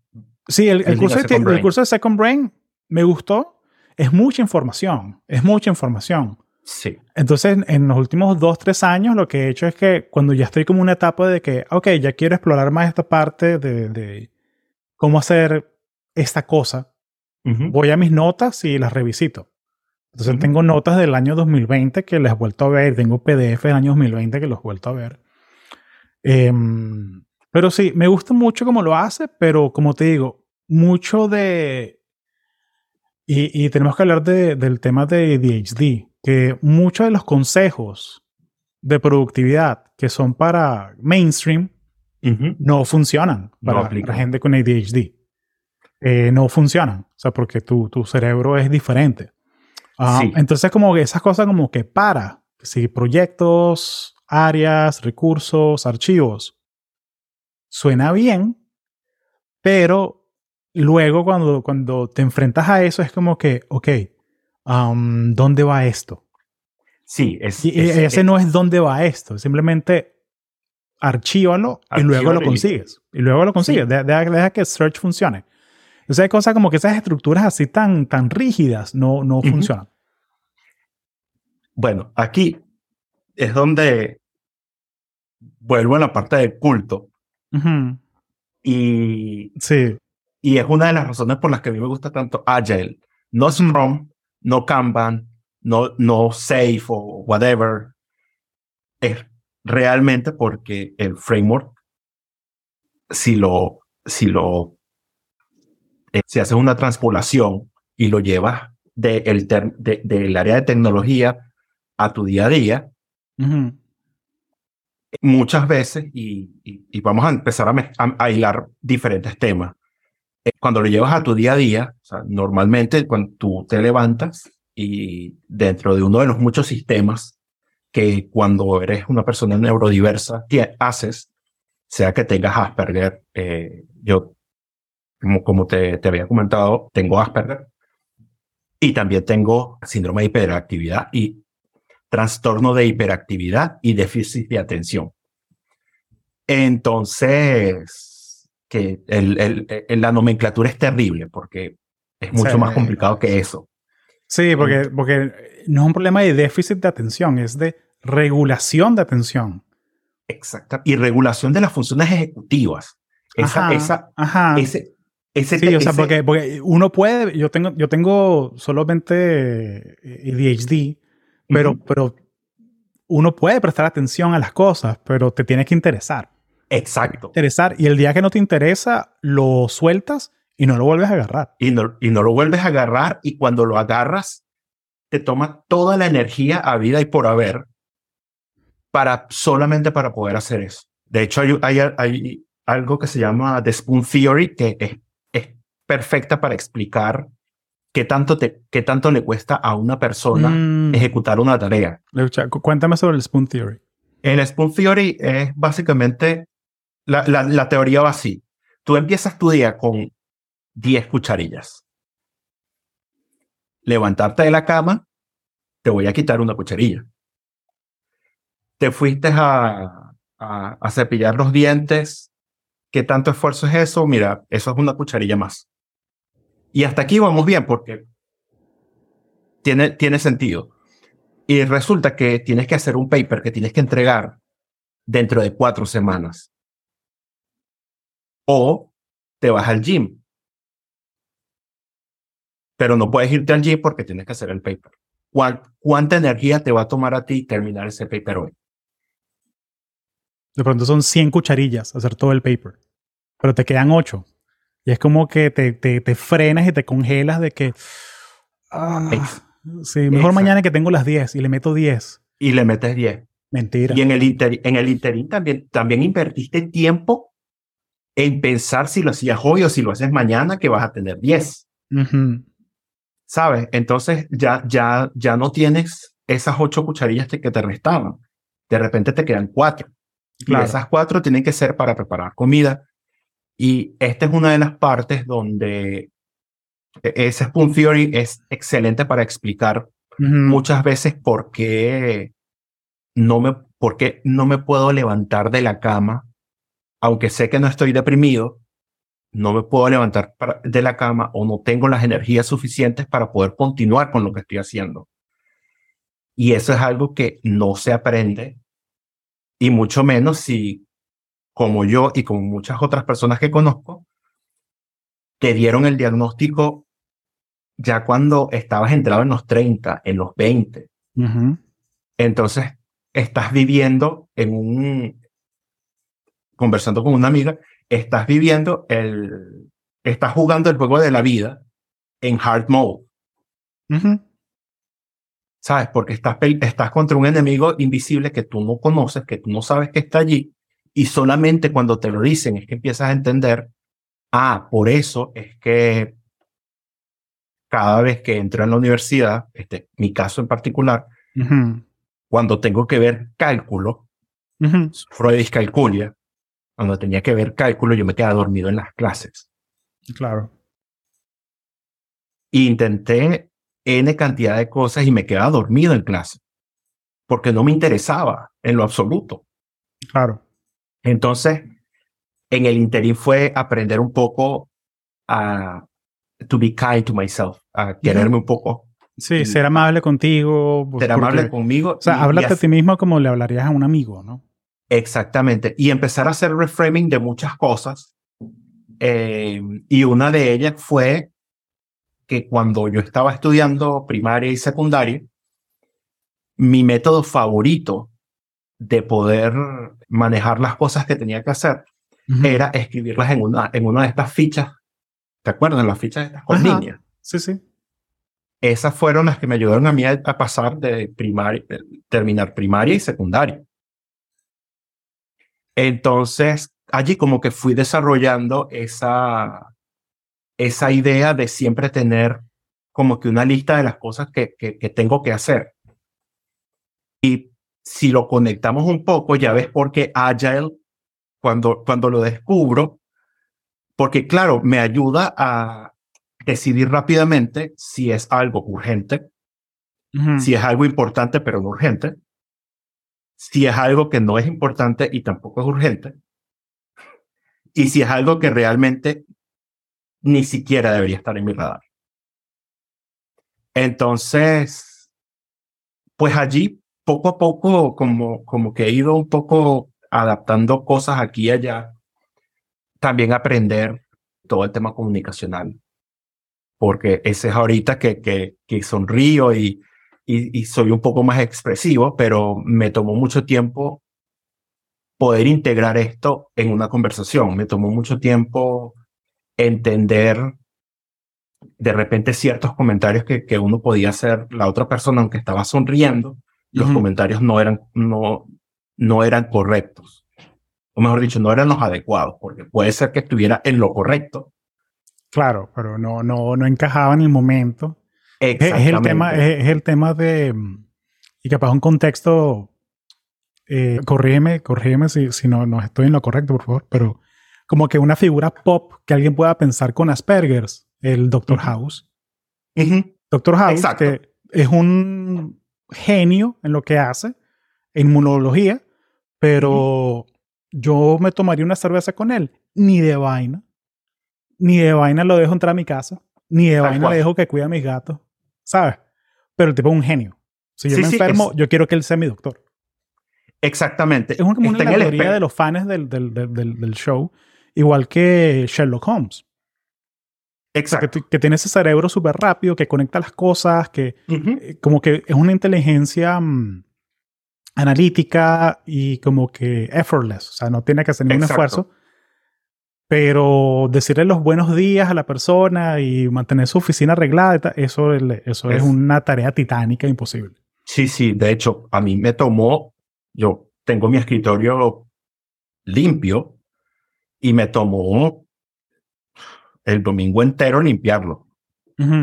Sí, el, el curso, a de, el curso de Second Brain me gustó. Es mucha información, es mucha información. Sí. Entonces, en los últimos dos, tres años, lo que he hecho es que cuando ya estoy como en una etapa de que, ok, ya quiero explorar más esta parte de, de cómo hacer esta cosa, Ujú. voy a mis notas y las revisito. Entonces, Ujú. tengo notas del año 2020 que les he vuelto a ver, tengo PDF del año 2020 que los he vuelto a ver. Em, pero sí, me gusta mucho cómo lo hace, pero como te digo, mucho de... Y, y tenemos que hablar de- del tema de ADHD, que muchos de los consejos de productividad que son para mainstream no funcionan No para, aplican. para gente con ADHD. Eh, no funcionan, o sea, porque tu, tu cerebro es diferente. Ah, Sí. Entonces, como que esas cosas como que para, si proyectos, áreas, recursos, archivos, suena bien, pero luego cuando, cuando te enfrentas a eso es como que, ok, um, ¿dónde va esto? Sí, es, Y y es- ese es- no es dónde va esto, simplemente archívalo y luego lo y- consigues. Y luego lo consigues, Sí. deja, que search funcione. Entonces hay cosas como que esas estructuras así tan, tan rígidas no, no funcionan. Bueno, aquí es donde vuelvo a la parte del culto. Y, Sí, y es una de las razones por las que a mí me gusta tanto Agile. No Scrum, no Kanban, no, no Safe o whatever. Es realmente porque el framework, si lo, si lo, eh, si haces una transpolación y lo llevas de el de- del área de tecnología a tu día a día, muchas veces, y, y- y vamos a empezar a, a, a hilar diferentes temas. Eh, Cuando lo llevas a tu día a día, o sea, normalmente cuando tú te levantas y dentro de uno de los muchos sistemas que cuando eres una persona neurodiversa tie- haces, sea que tengas Asperger, eh, yo, como, como te, te había comentado, tengo Asperger y también tengo síndrome de hiperactividad y trastorno de hiperactividad y déficit de atención. Entonces, que el, el- el- la nomenclatura es terrible porque es mucho Sí. más complicado que eso. Sí, porque, porque no es un problema de déficit de atención, es de regulación de atención. Exacta. Y regulación de las funciones ejecutivas. Esa, Ajá, esa, ajá. ese, ese, Sí, o sea, porque, porque uno puede, yo tengo, yo tengo solamente eh, ADHD, pero, Ujú. pero uno puede prestar atención a las cosas, pero te tiene que interesar. Exacto. Interesar, y el día que no te interesa, lo sueltas y no lo vuelves a agarrar. Y no, y no lo vuelves a agarrar y cuando lo agarras, te toma toda la energía a vida y por haber para solamente para poder hacer eso. De hecho, hay, hay, hay algo que se llama The Spoon Theory que es, es perfecta para explicar qué tanto, te, qué tanto le cuesta a una persona Mm, ejecutar una tarea. Cuéntame sobre el Spoon Theory. El Spoon Theory es básicamente, la, la, teoría va así. Tú empiezas tu día con 10 cucharillas. Levantarte de la cama, te voy a quitar una cucharilla. Te fuiste a, a, a cepillar los dientes. ¿Qué tanto esfuerzo es eso? Mira, eso es una cucharilla más. Y hasta aquí vamos bien porque tiene, tiene sentido. Y resulta que tienes que hacer un paper que tienes que entregar dentro de cuatro semanas. O te vas al gym. Pero no puedes irte al gym porque tienes que hacer el paper. ¿Cuán- ¿Cuánta energía te va a tomar a ti terminar ese paper hoy? De pronto son 100 cucharillas hacer todo el paper, pero te quedan 8. Y es como que te, te, te frenas y te congelas de que... ah, sí, mejor exacto. mañana que tengo las 10 y le meto 10. Y le metes 10. Mentira. Y en el, inter, en el interín también, también invertiste tiempo en pensar si lo hacías hoy o si lo haces mañana, que vas a tener 10. ¿Sabes? Entonces ya, ya, ya no tienes esas ocho cucharillas que te restaban. De repente te quedan cuatro. Y esas cuatro tienen que ser para preparar comida. Y esta es una de las partes donde e, ese Spoon Theory es excelente para explicar muchas veces por qué no me, por qué no me puedo levantar de la cama, aunque sé que no estoy deprimido, no me puedo levantar de la cama o no tengo las energías suficientes para poder continuar con lo que estoy haciendo. Y eso es algo que no se aprende y mucho menos si, como yo y como muchas otras personas que conozco, te dieron el diagnóstico ya cuando estabas entrado en los 30, en los 20. Entonces, estás viviendo en un, conversando con una amiga, estás viviendo el, estás jugando el juego de la vida en hard mode. ¿Sabes? Porque estás, estás contra un enemigo invisible que tú no conoces, que tú no sabes que está allí, y solamente cuando te lo dicen es que empiezas a entender, ah, por eso es que cada vez que entro en la universidad, este, mi caso en particular, cuando tengo que ver cálculo, Freud calculia, cuando tenía que ver cálculo, yo me quedaba dormido en las clases. Claro. intenté N cantidad de cosas y me quedaba dormido en clase, porque no me interesaba en lo absoluto. Claro. Entonces, en el interín fue aprender un poco a to be kind to myself, a quererme un poco. Sí, ser amable contigo. Pues, ser amable conmigo. O sea, háblate a ti mismo como le hablarías a un amigo, ¿no? Exactamente. Y empezar a hacer reframing de muchas cosas. Eh, y una de ellas fue que cuando yo estaba estudiando primaria y secundaria, mi método favorito de poder manejar las cosas que tenía que hacer era escribirlas en una, en una de estas fichas. ¿Te acuerdas? Las fichas estas con líneas. Sí, sí. Esas fueron las que me ayudaron a mí a, pasar de primaria, terminar primaria y secundaria. Entonces, allí como que fui desarrollando esa, esa idea de siempre tener como que una lista de las cosas que, que, tengo que hacer. Y si lo conectamos un poco, ya ves por qué Agile, cuando, cuando lo descubro, porque claro, me ayuda a decidir rápidamente si es algo urgente, si es algo importante pero no urgente, si es algo que no es importante y tampoco es urgente, y si es algo que realmente ni siquiera debería estar en mi radar. Entonces, pues allí poco a poco como, como que he ido un poco adaptando cosas aquí y allá. También aprender todo el tema comunicacional. Porque ese es ahorita que, que, que sonrío y, y, y soy un poco más expresivo, pero me tomó mucho tiempo poder integrar esto en una conversación. Me tomó mucho tiempo entender de repente ciertos comentarios que, que uno podía hacer la otra persona, aunque estaba sonriendo, los comentarios no eran, no, no eran correctos. O mejor dicho, no eran los adecuados, porque puede ser que estuviera en lo correcto. Claro, pero no, no, no encajaba en el momento. Es, el tema, es, el tema de, y capaz un contexto, eh, corrígeme, corrígeme si, si no, no estoy en lo correcto, por favor, pero como que una figura pop que alguien pueda pensar con Asperger's, el Doctor House. Doctor House, que es un genio en lo que hace, en inmunología, pero yo me tomaría una cerveza con él, ni de vaina. Ni de vaina lo dejo entrar a mi casa, ni de vaina le dejo que cuide a mis gatos, ¿sabes? Pero el tipo es un genio. Si yo me enfermo, yo quiero que él sea mi doctor. Exactamente. Es como una de los fans del, del, del, del, show igual que Sherlock Holmes. Exacto. Que, tiene ese cerebro súper rápido, que conecta las cosas, que eh, como que es una inteligencia mm, analítica y como que effortless, o sea, no tiene que hacer ningún esfuerzo. Pero decirle los buenos días a la persona y mantener su oficina arreglada, eso, eso es, es una tarea titánica imposible. Sí, sí, de hecho, a mí me tomó yo tengo mi escritorio limpio y me tomó el domingo entero limpiarlo.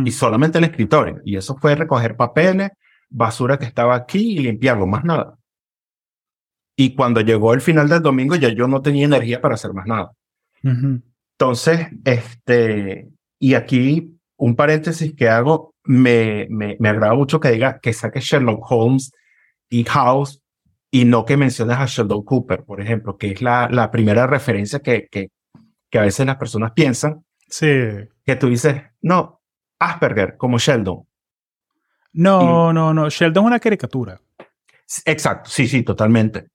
Y solamente el escritorio. Y eso fue recoger papeles, basura que estaba aquí y limpiarlo, más nada. Y cuando llegó el final del domingo ya yo no tenía energía para hacer más nada. Entonces, este, y aquí un paréntesis que hago, me, me, me agrada mucho que diga que saque Sherlock Holmes y House y no que menciones a Sheldon Cooper, por ejemplo, que es la, la primera referencia que, que, que a veces las personas piensan. Sí. Que tú dices, no, Asperger, como Sheldon. No, no, no. Sheldon es una caricatura. Exacto, sí, sí, totalmente.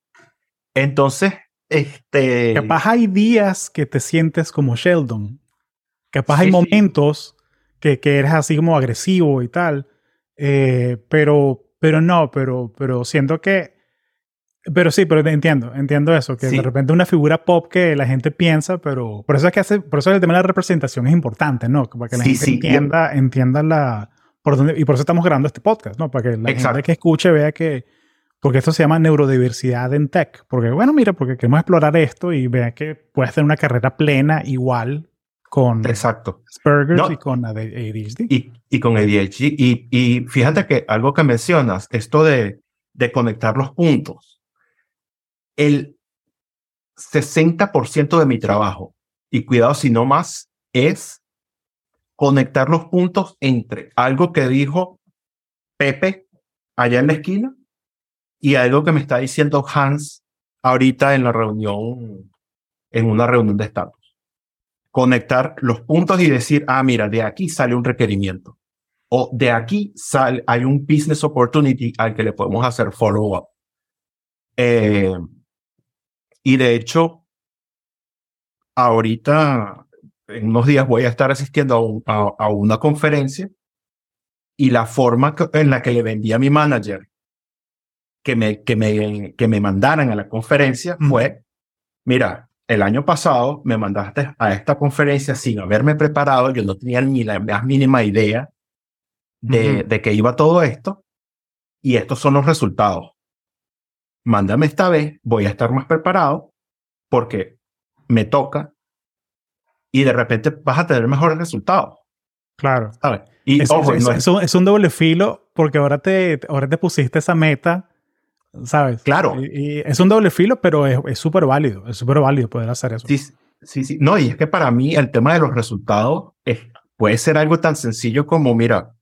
Entonces, este. Capaz hay días que te sientes como Sheldon. Capaz hay momentos que, que, eres así como agresivo y tal. Eh, pero, pero no, pero, pero siento que. Pero sí, pero entiendo, entiendo eso, que de repente una figura pop que la gente piensa, pero por eso es que hace, por eso el tema de la representación es importante, ¿no? Para que la gente entienda, entienda la, por dónde, y por eso estamos grabando este podcast, ¿no? Para que la gente que escuche vea que, porque esto se llama neurodiversidad en tech. Porque, bueno, mira, porque queremos explorar esto y vea que puedes tener una carrera plena igual con Exacto. Asperger's y con ADHD. Y, y con ADHD. Y, y, fíjate que algo que mencionas, esto de, de conectar los puntos. El 60% de mi trabajo, y cuidado si no más, es conectar los puntos entre algo que dijo Pepe allá en la esquina y algo que me está diciendo Hans ahorita en la reunión, en una reunión de estatus. Conectar los puntos y decir, ah, mira, de aquí sale un requerimiento. O de aquí sale, hay un business opportunity al que le podemos hacer follow-up. Eh, y de hecho, ahorita, en unos días voy a estar asistiendo a, a una conferencia y la forma en la que le vendí a mi manager que me, que me, que me mandaran a la conferencia fue, mira, el año pasado me mandaste a esta conferencia sin haberme preparado, yo no tenía ni la más mínima idea de, de que iba todo esto, y estos son los resultados. Mándame esta vez, voy a estar más preparado porque me toca y de repente vas a tener mejores resultados. Claro. Y es, ojo, es, es, un, es, un, doble filo porque ahora te, ahora te pusiste esa meta ¿sabes? Claro. Y, es un doble filo, pero es súper válido, es súper válido poder hacer eso. Sí, sí, sí. No, y es que para mí el tema de los resultados es, puede ser algo tan sencillo como, mira,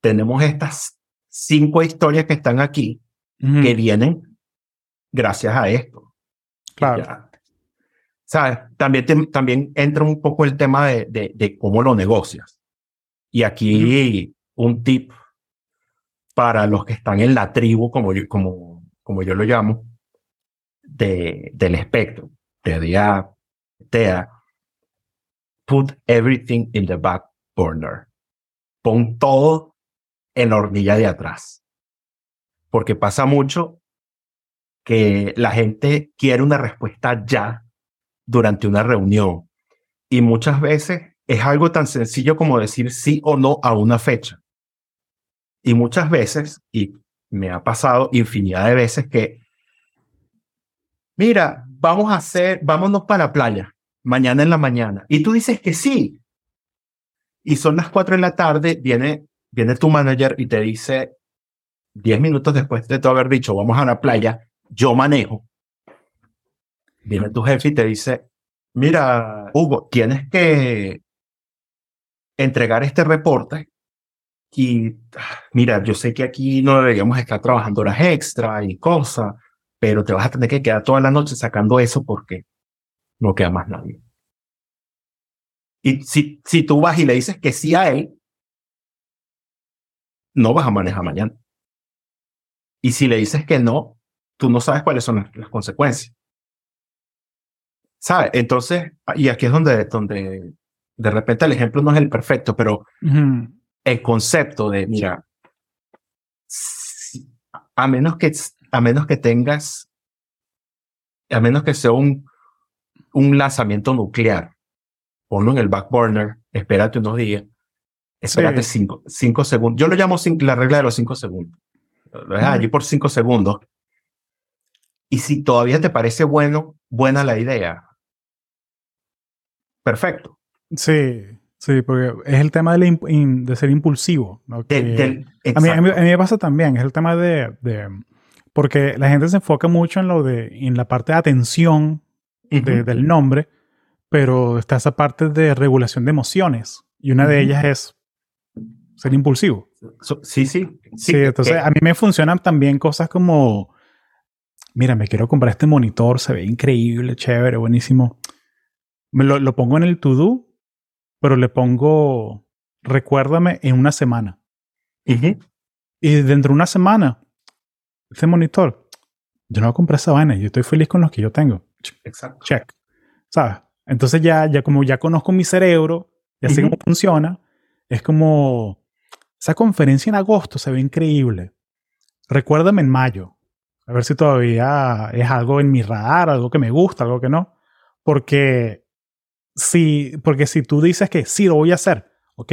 tenemos estas cinco historias que están aquí, que vienen gracias a esto. Claro. ¿Sabes? También, también entra un poco el tema de, de, de cómo lo negocias. Y aquí un tip para los que están en la tribu, como yo, como, como yo lo llamo, de, del espectro, de TEA, put everything in the back burner. Pon todo en la hornilla de atrás. Porque pasa mucho que la gente quiere una respuesta ya durante una reunión. Y muchas veces es algo tan sencillo como decir sí o no a una fecha. Y muchas veces, y me ha pasado infinidad de veces que, mira, vamos a hacer, vámonos para la playa mañana en la mañana. Y tú dices que sí. Y son las cuatro de la tarde, viene, viene tu manager y te dice, diez minutos después de tú haber dicho, vamos a la playa, yo manejo. Viene tu jefe y te dice, mira, Hugo, tienes que entregar este reporte y mira, yo sé que aquí no deberíamos estar trabajando horas extra y cosas, pero te vas a tener que quedar toda la noche sacando eso porque no queda más nadie. Y si, si tú vas y le dices que sí a él, no vas a manejar mañana. Y si le dices que no, tú no sabes cuáles son las, consecuencias. ¿Sabes? Entonces, y aquí es donde, donde de repente el ejemplo no es el perfecto, pero el concepto de, mira, a menos que, a menos que tengas, a menos que sea un, un lanzamiento nuclear, ponlo en el back burner, espérate unos días, espérate cinco, cinco, segundos. Yo lo llamo la regla de los cinco segundos. Lo allí por cinco segundos. Y si todavía te parece bueno, buena la idea, perfecto. Sí, sí, porque es el tema de, de ser impulsivo. ¿no? a, mí, a, mí, me pasa también, es el tema de, de, Porque la gente se enfoca mucho en lo de en la parte de atención del nombre, pero está esa parte de regulación de emociones. Y una de ellas es ser impulsivo. sí, sí, sí. entonces a mí me funcionan también cosas como, mira, me quiero comprar este monitor, se ve increíble, chévere, buenísimo. Me lo, lo pongo en el to-do, pero le pongo, recuérdame, en una semana. Y dentro de una semana, ese monitor, yo no compré esa vaina, yo estoy feliz con los que yo tengo. Exacto. Check. ¿Sabes? Entonces ya, ya como ya conozco mi cerebro, ya sé cómo funciona, es como esa conferencia en agosto se ve increíble. Recuérdame en mayo. A ver si todavía es algo en mi radar, algo que me gusta, algo que no. Porque si, porque si tú dices que sí, lo voy a hacer, ok,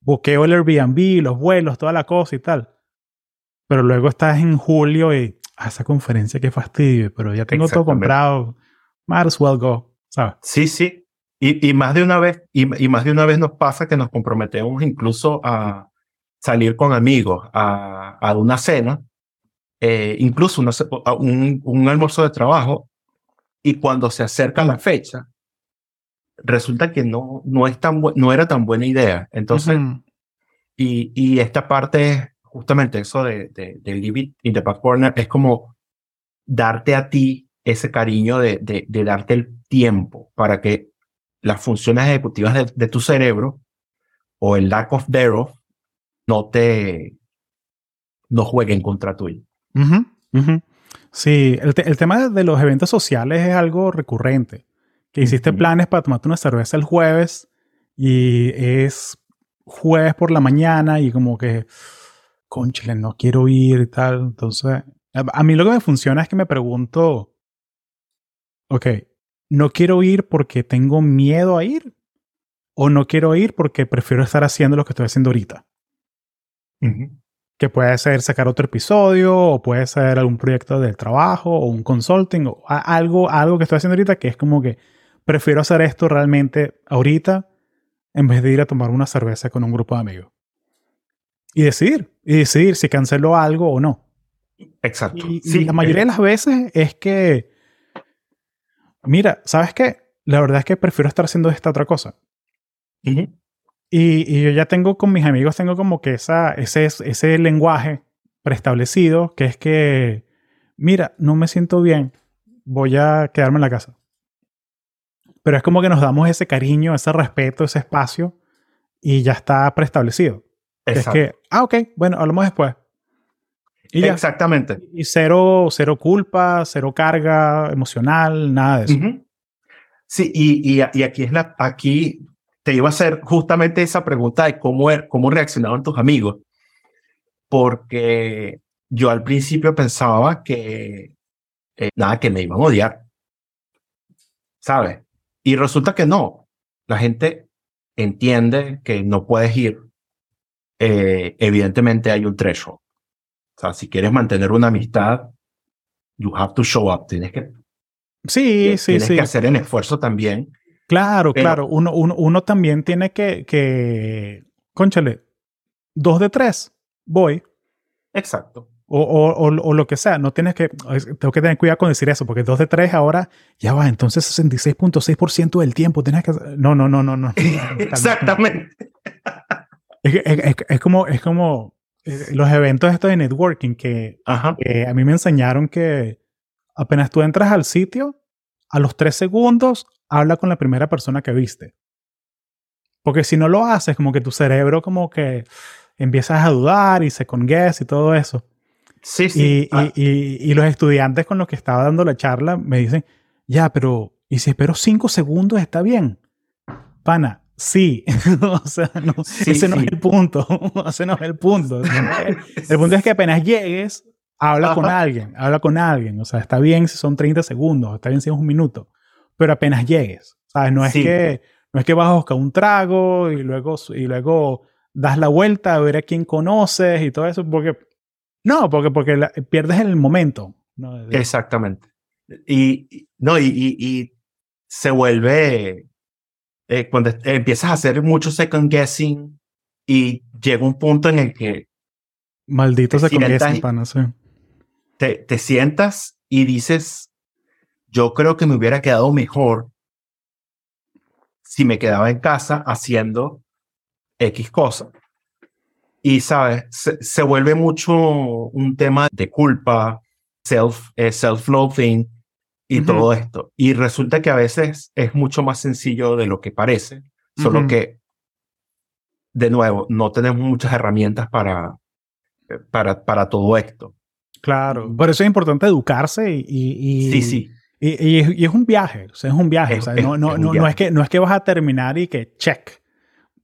buqueo el Airbnb, los vuelos, toda la cosa y tal. Pero luego estás en julio y a ah, esa conferencia, qué fastidio, pero ya tengo todo comprado. Might as well go, ¿sabes? Sí, sí. Y, y más de una vez, y, y, más de una vez nos pasa que nos comprometemos incluso a, salir con amigos a, a una cena, eh, incluso un, un, almuerzo de trabajo, y cuando se acerca la fecha, resulta que no, no, es tan no era tan buena idea. Entonces, y, y, esta parte, justamente eso de, de, de Live in the Back Corner, es como darte a ti ese cariño de, de, de darte el tiempo para que las funciones ejecutivas de, de tu cerebro o el lack of thereof no te no jueguen contra tuyo. Sí, el, tema de los eventos sociales es algo recurrente. Que hiciste planes para tomarte una cerveza el jueves y es jueves por la mañana y como que, conchale, no quiero ir y tal. Entonces, a mí lo que me funciona es que me pregunto, ok, no quiero ir porque tengo miedo a ir o no quiero ir porque prefiero estar haciendo lo que estoy haciendo ahorita. Que puede ser sacar otro episodio, o puede ser algún proyecto de trabajo, o un consulting, o algo, algo que estoy haciendo ahorita que es como que prefiero hacer esto realmente ahorita en vez de ir a tomar una cerveza con un grupo de amigos. Y decidir, y decidir si cancelo algo o no. Exacto. Y, la mayoría de las veces es que, mira, ¿sabes qué? La verdad es que prefiero estar haciendo esta otra cosa. Y, yo ya tengo con mis amigos, tengo como que esa, ese, ese lenguaje preestablecido, que es que, mira, no me siento bien, voy a quedarme en la casa. Pero es como que nos damos ese cariño, ese respeto, ese espacio, y ya está preestablecido. Es que, ah, ok, bueno, hablamos después. Y Exactamente. Y cero, cero culpa, cero carga emocional, nada de eso. Sí, y, y, y, aquí es la, aquí te iba a hacer justamente esa pregunta de cómo, er, cómo reaccionaban tus amigos, porque yo al principio pensaba que eh, nada, que me iban a odiar, ¿sabes? Y resulta que no, la gente entiende que no puedes ir, eh, evidentemente hay un threshold. O sea, si quieres mantener una amistad, you have to show up, tienes que, sí, sí, tienes que hacer el esfuerzo también Claro, claro. Uno, uno, uno, también tiene que, que, conchale, dos de tres, voy. Exacto. O, o, o, lo que sea, no tienes que, tengo que tener cuidado con decir eso, porque dos de tres ahora, ya va, entonces 66.6% del tiempo tienes que... No, no, no, no, no. Exactamente. Es, es, es, como, es como eh, los eventos estos de networking que, que a mí me enseñaron que apenas tú entras al sitio, a los tres segundos habla con la primera persona que viste. Porque si no lo haces, como que tu cerebro como que empiezas a dudar y se congues y todo eso. Sí, sí. Ah. Y, y, los estudiantes con los que estaba dando la charla me dicen, ya, pero ¿y si espero cinco segundos está bien? Pana, sí. o sea, no, ese no es el punto. ese no es el punto. el punto es que apenas llegues, habla con alguien, habla con alguien. O sea, está bien si son 30 segundos, está bien si es un minuto pero apenas llegues. ¿Sabes? No es, que, no es que vas a buscar un trago y luego, y luego das la vuelta a ver a quién conoces y todo eso, porque no, porque, porque pierdes el momento. ¿no? Exactamente. Y, no, y, y, se vuelve, eh, cuando empiezas a hacer mucho second guessing y llega un punto en el que... Maldito second guessing, pana, sí. Te, te sientas y dices, yo creo que me hubiera quedado mejor si me quedaba en casa haciendo X cosa. Y, ¿sabes? Se, vuelve mucho un tema de culpa, self, eh, self-loathing y todo esto. Y resulta que a veces es mucho más sencillo de lo que parece, solo que, de nuevo, no tenemos muchas herramientas para, para, para todo esto. Claro, por eso es importante educarse y... y, sí, sí. Y, y, es, un viaje, o sea, es un viaje. o sea, no, no, no, no, es que, no es que vas a terminar y que check.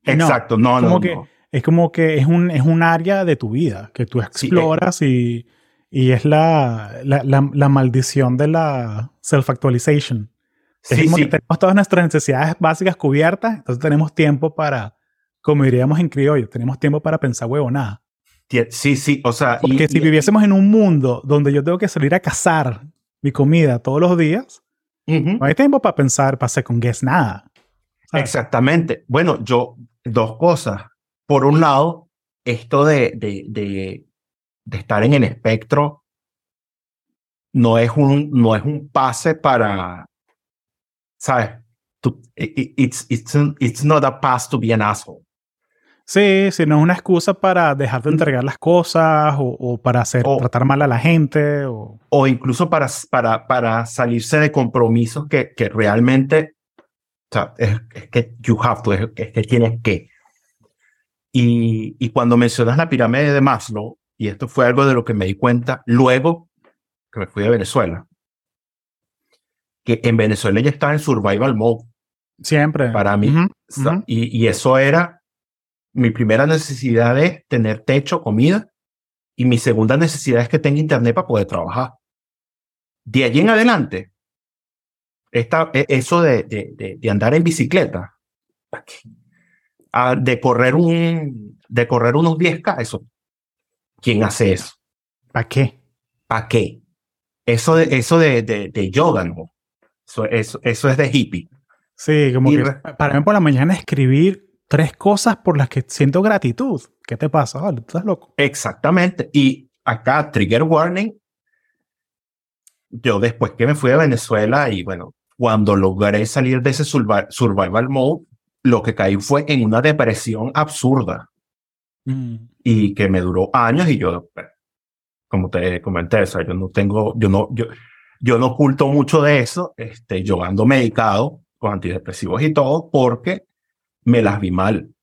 Exacto, no, no, que, Es como que es un, es un área de tu vida que tú exploras y, y, es la, la, la, maldición de la self-actualization. Es como que tenemos todas nuestras necesidades básicas cubiertas, entonces tenemos tiempo para, como diríamos en criollo, tenemos tiempo para pensar nada. Sí, sí, o sea... Porque si viviésemos en un mundo donde yo tengo que salir a cazar mi comida todos los días, no hay tiempo para pensar, para hacer con guess nada. Exactamente. Bueno, yo, dos cosas. Por un lado, esto de, de, de, de, estar en el espectro no es un, no es un pase para, ¿sabes? it's, it's, it's not a pass to be an asshole. Sí, sino es una excusa para dejar de entregar las cosas o, para hacer, tratar mal a la gente. O, o incluso para, para, para salirse de compromisos que, que realmente o sea, es, que you have to, es, que tienes que. Y, y cuando mencionas la pirámide de Maslow, y esto fue algo de lo que me di cuenta luego que me fui a Venezuela, que en Venezuela ya estaba en survival mode. Siempre. Para mí. y, y eso era mi primera necesidad es tener techo, comida, y mi segunda necesidad es que tenga internet para poder trabajar. De allí en adelante, esta, e, eso de, de, de, andar en bicicleta, ah, de correr un, de correr unos 10K, eso, ¿quién hace eso? ¿Para qué? ¿Para qué? Eso de, eso de, de, yoga, ¿no? Eso, eso, eso es de hippie. Sí, como que para mí por la mañana escribir tres cosas por las que siento gratitud. ¿Qué te pasa? Vale, estás loco. Exactamente. Y acá, trigger warning. Yo después que me fui a Venezuela y bueno, cuando logré salir de ese survival mode, lo que caí fue en una depresión absurda. Mm. Y que me duró años y yo, como te comenté, o sea, yo no tengo, yo no, yo, yo no oculto mucho de eso, este, yo ando medicado con antidepresivos y todo, porque me las vi mal,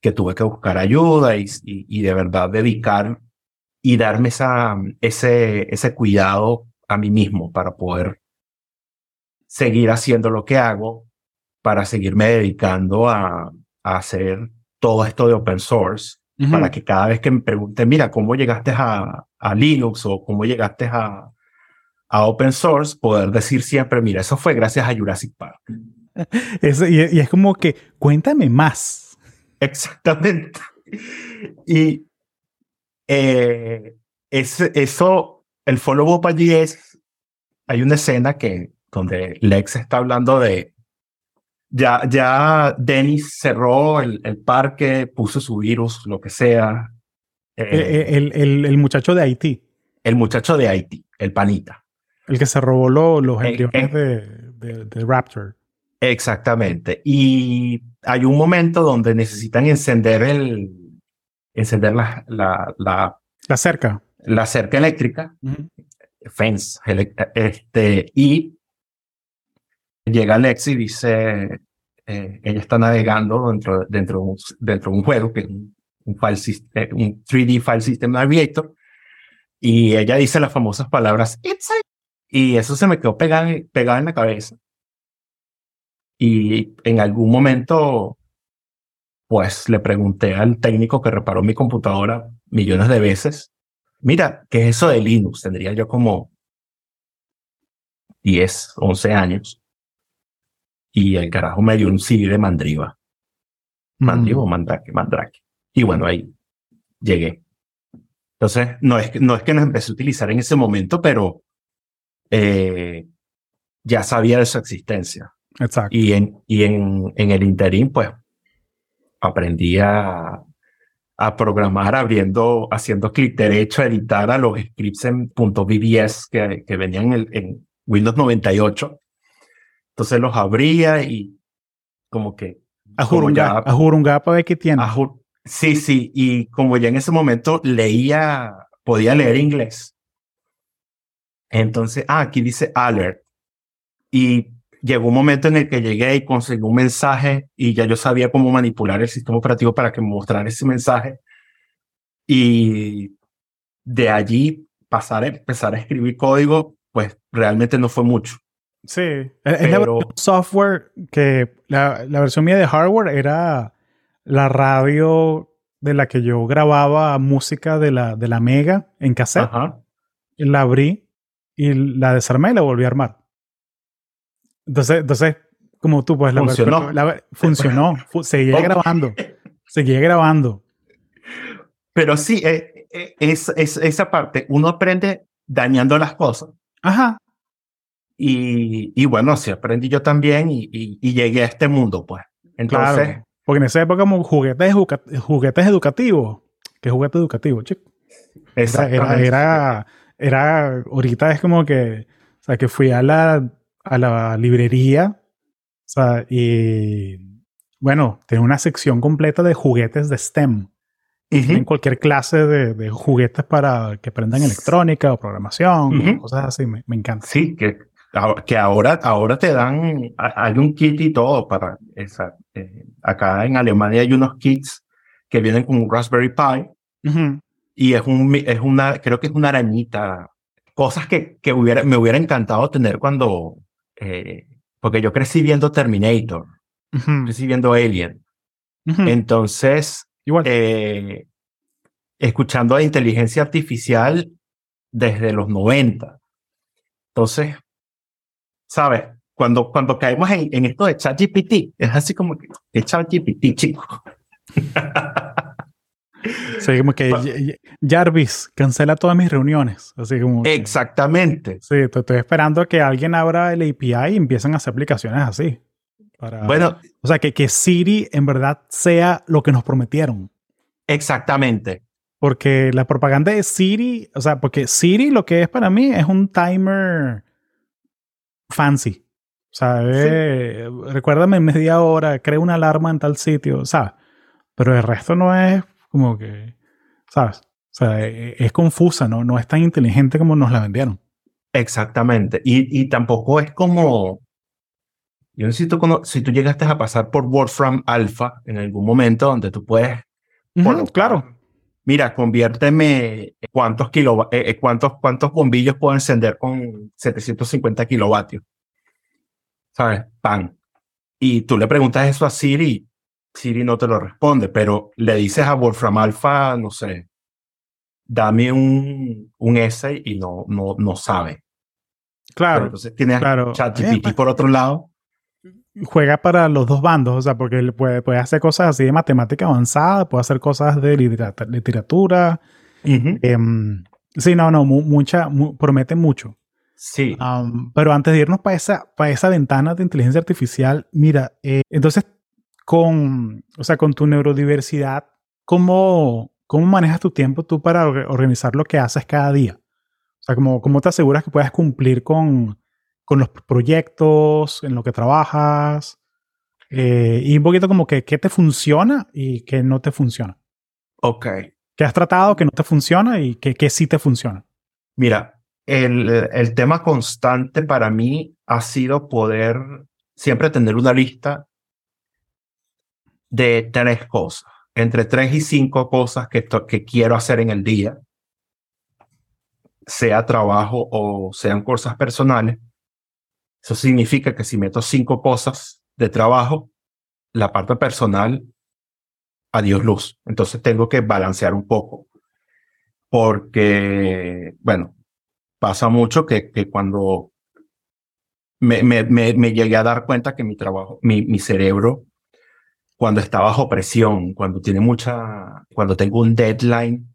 que tuve que buscar ayuda y, y, de verdad dedicar y darme esa, ese, ese cuidado a mí mismo para poder seguir haciendo lo que hago, para seguirme dedicando a, a hacer todo esto de open source, para que cada vez que me pregunten, mira, ¿cómo llegaste a, a Linux o cómo llegaste a, a open source? Poder decir siempre, mira, eso fue gracias a Jurassic Park y, es como que, cuéntame más. Exactamente. Y eh, es, eso, el follow-up allí es, hay una escena que, donde Lex está hablando de, ya, ya Dennis cerró el, el parque, puso su virus, lo que sea. Eh, eh, el, el, el, muchacho de Haití. El muchacho de Haití, el panita. El que se robó los embriones de, de, de Raptor. Exactamente. Y hay un momento donde necesitan encender el, encender la, la, la, cerca. La cerca eléctrica, fence, este, y llega Alex y dice, eh, ella está navegando dentro, dentro, dentro de un juego que es un, un, file, un 3D File System Navigator, y ella dice las famosas palabras, y eso se me quedó pegado, pegado en la cabeza. Y en algún momento, pues le pregunté al técnico que reparó mi computadora millones de veces, mira, ¿qué es eso de Linux? Tendría yo como 10, 11 años. Y el carajo me dio un CD de Mandriva. Mandriva o Mandrake, Mandrake. Y bueno, ahí llegué. Entonces, no es, no es que nos empecé a utilizar en ese momento, pero eh, ya sabía de su existencia. Exacto. Y en, y en, en el interín, pues, aprendí a, a programar abriendo, haciendo clic derecho, a editar a los scripts en .bbs que, que venían en, en Windows 98. Entonces los abría y como que... A como ya- a Jurunga para ver qué tiene. sí, sí, y como ya en ese momento leía, podía leer inglés. Entonces, ah, aquí dice alert. Y llegó un momento en el que llegué y conseguí un mensaje y ya yo sabía cómo manipular el sistema operativo para que me mostrara ese mensaje. Y de allí pasar a empezar a escribir código, pues realmente no fue mucho. Sí, es es la versión software que la, la versión mía de hardware era la radio de la que yo grababa música de la, de la Mega en cassette. Ajá. la abrí y la desarmé y la volví a armar. Entonces, entonces como tú, pues la Funcionó. la- funcionó. fu- seguía grabando. Seguía grabando. Pero sí, eh, eh, es, es, esa parte, uno aprende dañando las cosas. Ajá. Y, y bueno, sí aprendí yo también y, y, y llegué a este mundo, pues. Entonces, Claro. Porque en esa época como juguetes, juguetes educativos. ¿Qué juguete educativo, chico? Era, era, era, ahorita es como que, o sea, que fui a la, a la librería, o sea, y bueno, tenía una sección completa de juguetes de STEM. Ujú. En cualquier clase de, de juguetes para que aprendan electrónica o programación, o Ujú. cosas así, me, me encanta. Sí, que, que ahora, ahora te dan, hay un kit y todo para esa. eh, acá en Alemania hay unos kits que vienen con un Raspberry Pi Ujú. y es, un, es una, creo que es una arañita. Cosas que, que hubiera, me hubiera encantado tener cuando, eh, porque yo crecí viendo Terminator, Ujú. crecí viendo Alien. Ujú. Entonces, Igual. eh, escuchando a inteligencia artificial desde los 90. Entonces, ¿sabes? Cuando, cuando caemos en, en esto de ChatGPT, es así como que es ChatGPT, chico. Sí, como que Pa- "Y- y- Jarvis, cancela todas mis reuniones. Así como. que- Exactamente. Sí, te estoy esperando que alguien abra el API y empiecen a hacer aplicaciones así. Para, Bueno, o sea, que, que Siri en verdad sea lo que nos prometieron. exactamente. Porque la propaganda de Siri, o sea, porque Siri lo que es para mí es un timer fancy. O sea, eh, recuérdame en media hora, crea una alarma en tal sitio, ¿sabes? Pero el resto no es como que, ¿sabes? O sea, e- es, confusa, ¿no? No es tan inteligente como nos la vendieron. Exactamente. Y, y tampoco es como. Yo necesito cono- si tú llegaste a pasar por Wolfram Alpha en algún momento donde tú puedes colocar, claro. Mira, conviérteme cuántos kilova- eh, eh, cuántos cuántos bombillos puedo encender con 750 kilovatios. ¿Sabes? Pan. Y tú le preguntas eso a Siri, Siri no te lo responde, pero le dices a Wolfram Alpha, no sé, dame un, un essay y no, no, no sabe. Pero Claro. entonces tienes claro. ChatGPT Eh, por otro lado. Juega para los dos bandos, o sea, porque él puede, puede hacer cosas así de matemática avanzada, puede hacer cosas de litera- literatura. Em, sí, no, no, mu- mucha, mu- promete mucho. Sí. Pero antes de irnos para esa, para esa ventana de inteligencia artificial, mira, eh, entonces con, o sea, con tu neurodiversidad, ¿cómo, ¿cómo manejas tu tiempo tú para or- organizar lo que haces cada día? O sea, ¿cómo, cómo te aseguras que puedas cumplir con, con los proyectos, en lo que trabajas? Eh, y un poquito como que qué te funciona y qué no te funciona. Ok. ¿Qué has tratado que no te funciona y qué, qué sí te funciona? Mira, el, el tema constante para mí ha sido poder siempre tener una lista de tres cosas, entre tres y cinco cosas que, que quiero hacer en el día, sea trabajo o sean cosas personales. Eso significa que si meto cinco cosas de trabajo, la parte personal, adiós luz. Entonces tengo que balancear un poco. Porque, bueno, pasa mucho que, que cuando me, me, me, me llegué a dar cuenta que mi trabajo, mi, mi cerebro, cuando está bajo presión, cuando tiene mucha, cuando tengo un deadline,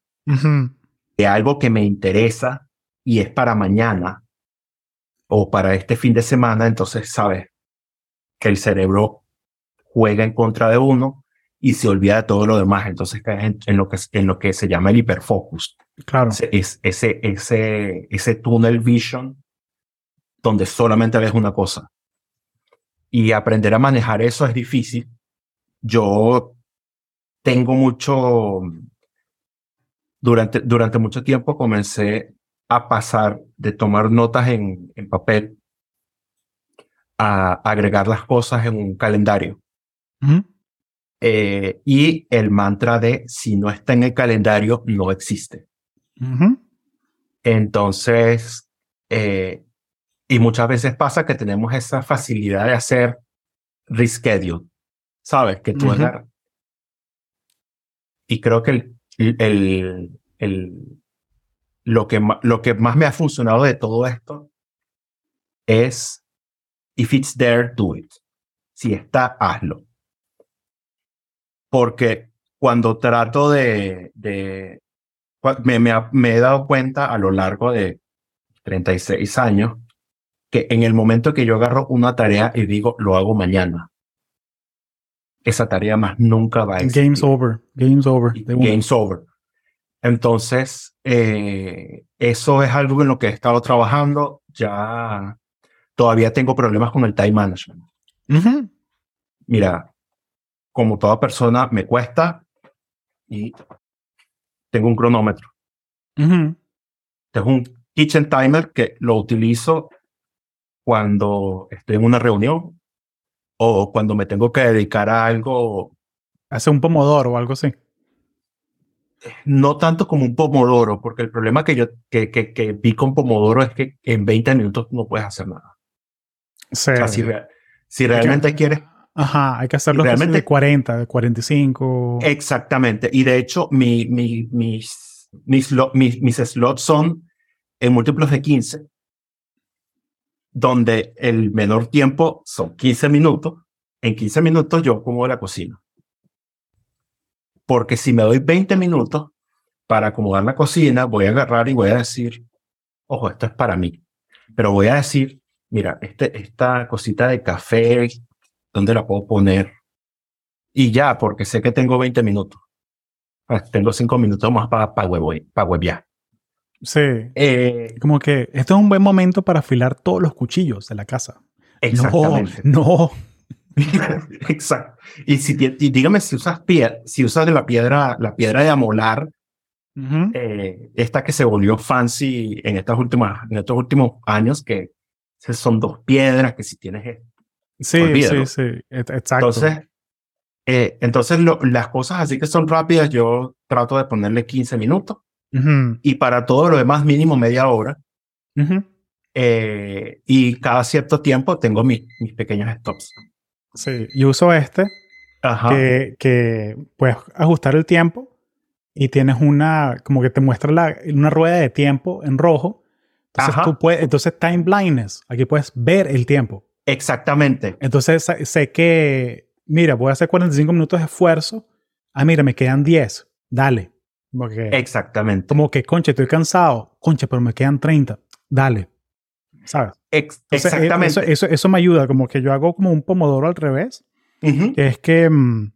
de algo que me interesa y es para mañana o para este fin de semana, entonces sabes que el cerebro juega en contra de uno y se olvida de todo lo demás. Entonces caes en, lo, que, en lo que se llama el hiperfocus. Claro. Es, ese, ese, ese tunnel vision donde solamente ves una cosa. Y aprender a manejar eso es difícil. Yo tengo mucho, durante, durante mucho tiempo comencé a pasar de tomar notas en, en papel a agregar las cosas en un calendario. Eh, y el mantra de si no está en el calendario, no existe. Entonces, eh, y muchas veces pasa que tenemos esa facilidad de hacer reschedule, ¿sabes? Que tú Y creo que el, el, el, lo, que, lo que más me ha funcionado de todo esto es, if it's there, do it. Si está, hazlo. Porque cuando trato de, de me, me, me he dado cuenta a lo largo de 36 años que en el momento que yo agarro una tarea y digo, lo hago mañana, esa tarea más nunca va a existir. Game's over, game's over. Game's over. Entonces, eh, eso es algo en lo que he estado trabajando. Ya todavía tengo problemas con el time management. Mira, como toda persona, me cuesta y tengo un cronómetro. Tengo un kitchen timer que lo utilizo cuando estoy en una reunión o cuando me tengo que dedicar a algo. Hace un pomodoro o algo así. No tanto como un pomodoro, porque el problema que yo que, que, que vi con pomodoro es que en 20 minutos no puedes hacer nada. Sí. si, realmente quieres. Ajá, hay que hacerlo realmente, de 40, de 45. Exactamente. Y de hecho, mi, mi, mis, mis, mis, mis slots son en múltiplos de 15 donde el menor tiempo son 15 minutos. En 15 minutos yo como la cocina. Porque si me doy 20 minutos para acomodar la cocina, voy a agarrar y voy a decir, ojo, esto es para mí. Pero voy a decir, mira, este, esta cosita de café, ¿dónde la puedo poner? Y ya, porque sé que tengo 20 minutos. Pues tengo 5 minutos más para pa para huevear. Sí. Eh, como que este es un buen momento para afilar todos los cuchillos de la casa. Exactamente. No. Exacto. Y si dígame si usas piedra, si usas de la piedra, la piedra de amolar, eh, esta que se volvió fancy en estas últimas, en estos últimos años, que son dos piedras que si tienes Sí, sí, sí, exacto. Entonces, eh, entonces las cosas así que son rápidas, yo trato de ponerle 15 minutos y para todo lo demás mínimo media hora. Eh, y cada cierto tiempo tengo mis, mis pequeños stops. Sí, yo uso este Que, que puedes ajustar el tiempo y tienes una, como que te muestra la, una rueda de tiempo en rojo. Entonces tú puedes, entonces time blindness, aquí puedes ver el tiempo. Exactamente. Entonces sé que, mira, voy a hacer 45 minutos de esfuerzo. Ah, mira, me quedan 10. Dale. Exactamente. Como que, concha, estoy cansado. Concha, pero me quedan 30. Dale. ¿Sabes? exactamente. Eso, eso, me ayuda. Como que yo hago como un pomodoro al revés. que es que mm,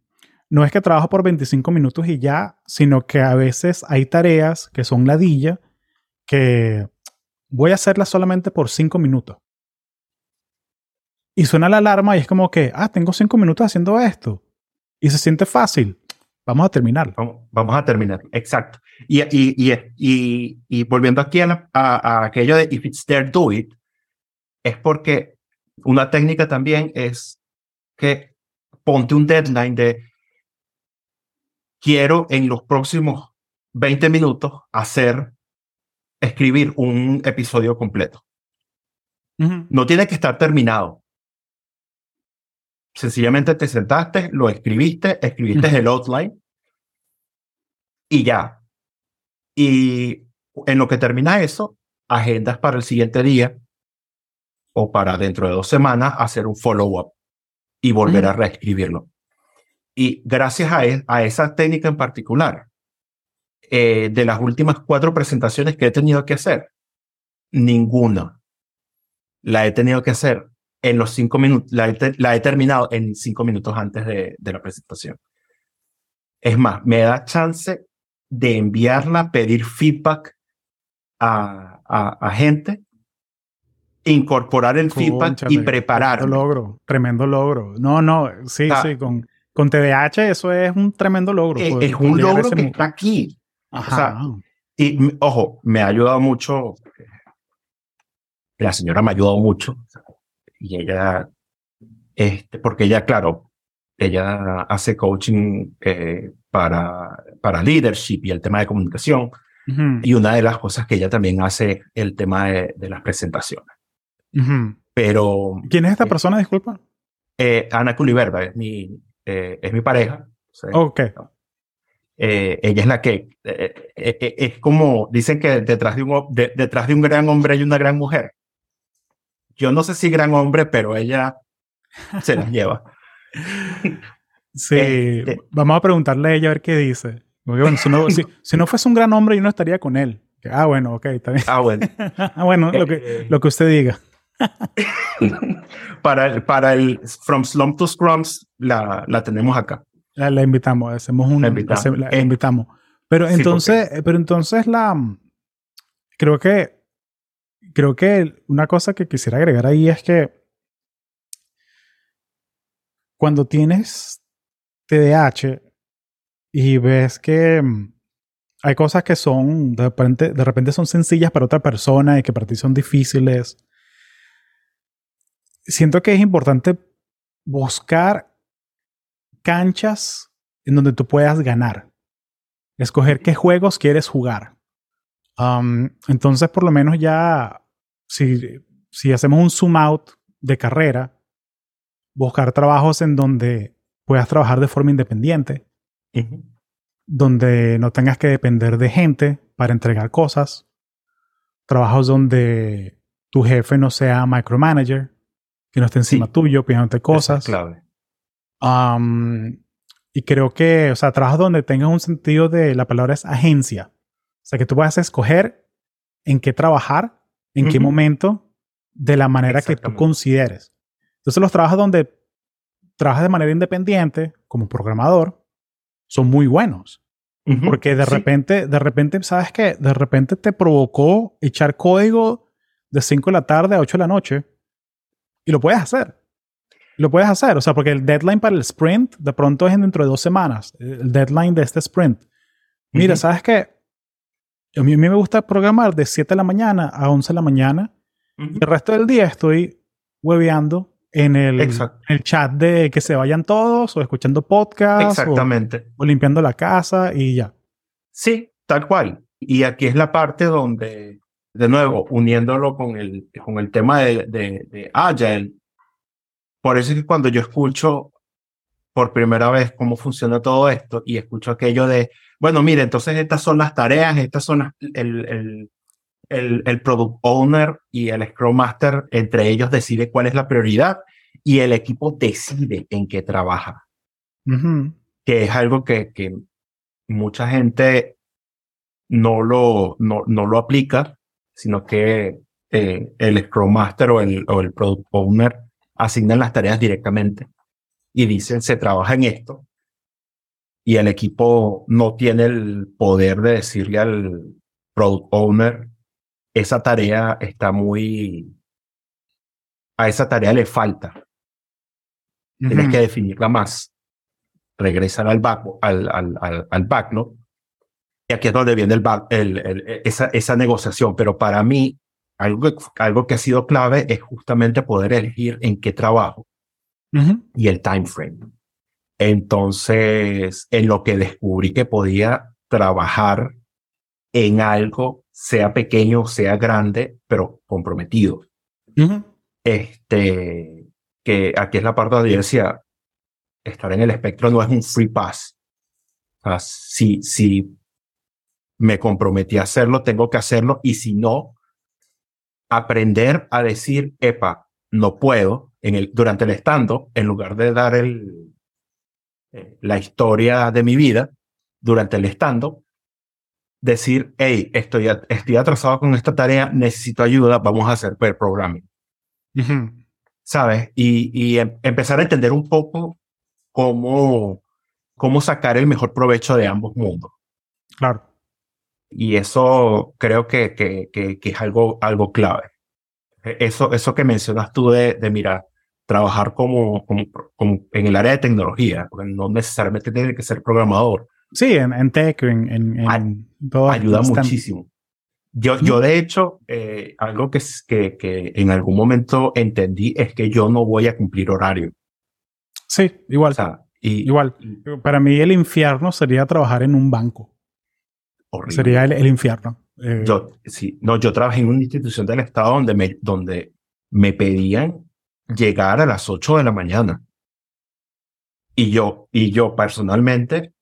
no es que trabajo por 25 minutos y ya, sino que a veces hay tareas que son ladilla que voy a hacerlas solamente por 5 minutos. Y suena la alarma y es como que, ah, tengo 5 minutos haciendo esto. Y se siente fácil. Vamos a terminar. Vamos, a terminar, exacto. Y, y, y, y, volviendo aquí a, aquello de if it's there, do it, es porque una técnica también es que ponte un deadline de quiero en los próximos 20 minutos hacer, escribir un episodio completo. No tiene que estar terminado. Sencillamente te sentaste, lo escribiste, escribiste el outline y ya. Y en lo que termina eso, agendas para el siguiente día o para dentro de dos semanas hacer un follow-up y volver a reescribirlo. Y gracias a, e, a esa técnica en particular, eh, de las últimas cuatro presentaciones que he tenido que hacer, ninguna la he tenido que hacer en los cinco minutos, la, he terminado en cinco minutos antes de, la presentación. Es más, me da chance de enviarla, pedir feedback a, a, gente, incorporar el feedback y preparar. Tremendo logro, tremendo logro. No, no, sí, sí, con, con TDAH eso es un tremendo logro. Es, es un logro que está aquí. Ajá. y ojo, me ha ayudado mucho. La señora me ha ayudado mucho y ella, este, porque ella, claro, ella hace coaching eh, para, para leadership y el tema de comunicación. Y una de las cosas que ella también hace el tema de, las presentaciones. Pero. ¿Quién es esta eh, persona, disculpa? Eh, Ana Culiverba es mi, es mi pareja. ok. ella es la que es como dicen que detrás de un detrás de un gran hombre hay una gran mujer yo no sé si gran hombre, pero ella se las lleva. Sí, este vamos a preguntarle a ella a ver qué dice. si, no, fuese un gran hombre, yo no estaría con él. Ah, bueno, ok, está bien. Ah, bueno. ah, bueno, lo que, eh, lo que usted diga. para, el, para el From Slump to Scrums, la, la tenemos acá. La, invitamos, hacemos un... La eh, invitamos. Pero entonces, pero entonces la... Creo que creo que una cosa que quisiera agregar ahí es que cuando tienes TDAH y ves que mm, hay cosas que son, de repente, de repente son sencillas para otra persona y que para ti son difíciles, siento que es importante buscar canchas en donde tú puedas ganar. Escoger qué juegos quieres jugar. entonces, por lo menos ya si, si hacemos un zoom out de carrera, buscar trabajos en donde puedas trabajar de forma independiente, donde no tengas que depender de gente para entregar cosas, trabajos donde tu jefe no sea micromanager, que no esté encima tuyo pidiéndote cosas. clave. y creo que, o sea, trabajos donde tengas un sentido de la palabra es agencia. O sea, que tú puedas escoger en qué trabajar en qué momento, de la manera que tú consideres. Entonces los trabajos donde trabajas de manera independiente, como programador, son muy buenos. Porque de repente, de repente, ¿sabes qué? De repente te provocó echar código de 5 de la tarde a 8 de la noche y lo puedes hacer. Lo puedes hacer, o sea, porque el deadline para el sprint de pronto es dentro de dos semanas, el deadline de este sprint. Mira, ¿sabes qué? A mí, me gusta programar de 7 de la mañana a 11 de la mañana. Y el resto del día estoy hueveando en el, el, chat de que se vayan todos o escuchando podcasts. Exactamente. O, limpiando la casa y ya. Sí, tal cual. Y aquí es la parte donde, de nuevo, uniéndolo con el, con el tema de, de, de Agile, por eso es que cuando yo escucho por primera vez cómo funciona todo esto y escucho aquello de bueno, mire, entonces estas son las tareas, estas son el, el, el, el, Product Owner y el Scrum Master, entre ellos decide cuál es la prioridad y el equipo decide en qué trabaja. Que es algo que, que mucha gente no lo, no, no lo aplica, sino que eh, el Scrum Master o el, o el Product Owner asignan las tareas directamente y dicen se trabaja en esto y el equipo no tiene el poder de decirle al product owner, esa tarea está muy, a esa tarea le falta. Tienes que definirla más. Regresan al back, al, al, al, backlog. Y aquí es donde viene el, back, el, esa, esa negociación. Pero para mí, algo algo que ha sido clave es justamente poder elegir en qué trabajo y el time frame. Entonces, en lo que descubrí que podía trabajar en algo, sea pequeño, sea grande, pero comprometido. Este, que aquí es la parte donde yo decía, estar en el espectro no es un free pass. O sea, si, si me comprometí a hacerlo, tengo que hacerlo. Y si no, aprender a decir, epa, no puedo, en el, durante el estando, en lugar de dar el, eh, la historia de mi vida durante el stand decir, hey, estoy, estoy atrasado con esta tarea, necesito ayuda, vamos a hacer per programming. ¿Sabes? Y, y em, empezar a entender un poco cómo, cómo sacar el mejor provecho de ambos mundos. Claro. Y eso creo que, que, que, que es algo, algo clave. E, eso, eso que mencionas tú de, de mirar, trabajar como, como, como, en el área de tecnología, porque no necesariamente tiene que ser programador. Sí, en, en tech, en, en, en todo. Ayuda muchísimo. Yo, yo de hecho, eh, algo que, que, que en algún momento entendí es que yo no voy a cumplir horario. Sí, igual. O sea, y, igual. Para mí el infierno sería trabajar en un banco. Horrible. Sería el, el infierno. Eh, yo, sí, no, yo trabajé en una institución del Estado donde me, donde me pedían llegar a las 8 de la mañana. Y yo, y yo personalmente,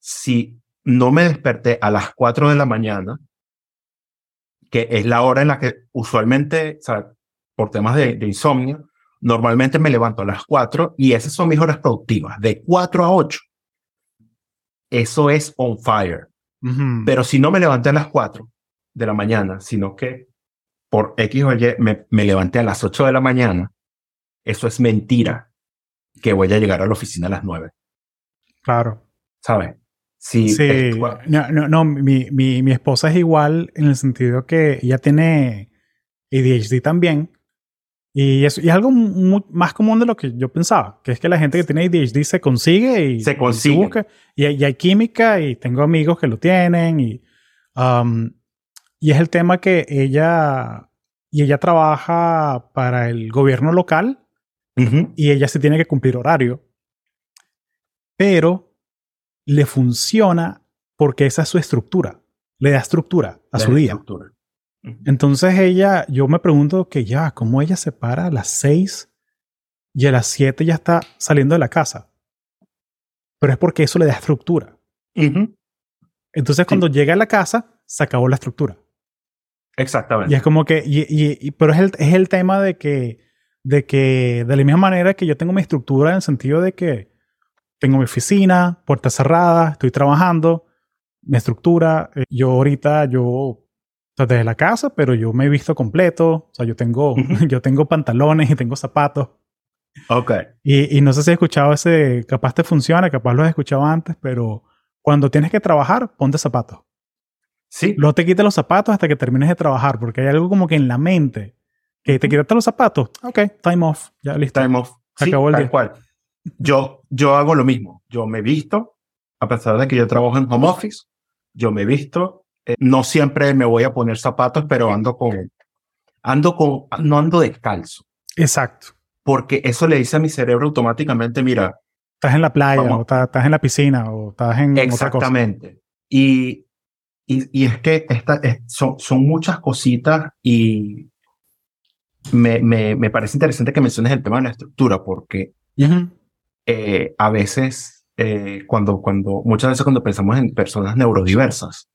si no me desperté a las 4 de la mañana, que es la hora en la que usualmente, o sea, por temas de, de insomnio, normalmente me levanto a las 4 y esas son mis horas productivas, de 4 a 8. Eso es on fire. Uh -huh. Pero si no me levanté a las 4 de la mañana, sino que por X o Y me, me levanté a las 8 de la mañana, eso es mentira que voy a llegar a la oficina a las 9. Claro. ¿Sabes? Sí. sí. es- No, no, no mi, mi, mi esposa es igual en el sentido que ella tiene ADHD también. Y es, y es algo más común de lo que yo pensaba, que es que la gente que tiene ADHD se consigue y Se consigue. busca. Y, hay- y hay química y tengo amigos que lo tienen. Y, um, y es el tema que ella, y ella trabaja para el gobierno local y ella se tiene que cumplir horario. Pero le funciona porque esa es su estructura. Le da estructura a La su día. estructura. Entonces ella, yo me pregunto que ya, ¿cómo ella se para a las 6 y a las 7 ya está saliendo de la casa? Pero es porque eso le da estructura. Ujú. Entonces cuando llega a la casa, se acabó la estructura. Exactamente. Y es como que, y, y- y- pero es el, es el tema de que, de que, de la misma manera que yo tengo mi estructura en el sentido de que tengo mi oficina, puerta cerrada, estoy trabajando, mi estructura, eh, yo ahorita, yo, o sea, desde la casa, pero yo me he visto completo, o sea, yo tengo, Ujú. yo tengo pantalones y tengo zapatos. Ok. Y, y no sé si has escuchado ese, capaz te funciona, capaz lo has escuchado antes, pero cuando tienes que trabajar, ponte zapatos. Sí. No te quites los zapatos hasta que termines de trabajar, porque hay algo como que en la mente que te quitaste los zapatos. Ok, time off, ya listo. Time off. Se Sí, acabó el tal día. cual. Yo, yo hago lo mismo. Yo me visto, a pesar de que yo trabajo en home office, yo me visto. Eh, no siempre me voy a poner zapatos, pero ando con, ando con, no ando descalzo. Exacto. Porque eso le dice a mi cerebro automáticamente, mira, Estás en la playa, Vamos. o estás, estás en la piscina, o estás en otra cosa. Exactamente. Y, y, y es que esta, es- son, son muchas cositas y me, me, me parece interesante que menciones el tema de la estructura porque eh, a veces, eh, cuando, cuando, muchas veces cuando pensamos en personas neurodiversas,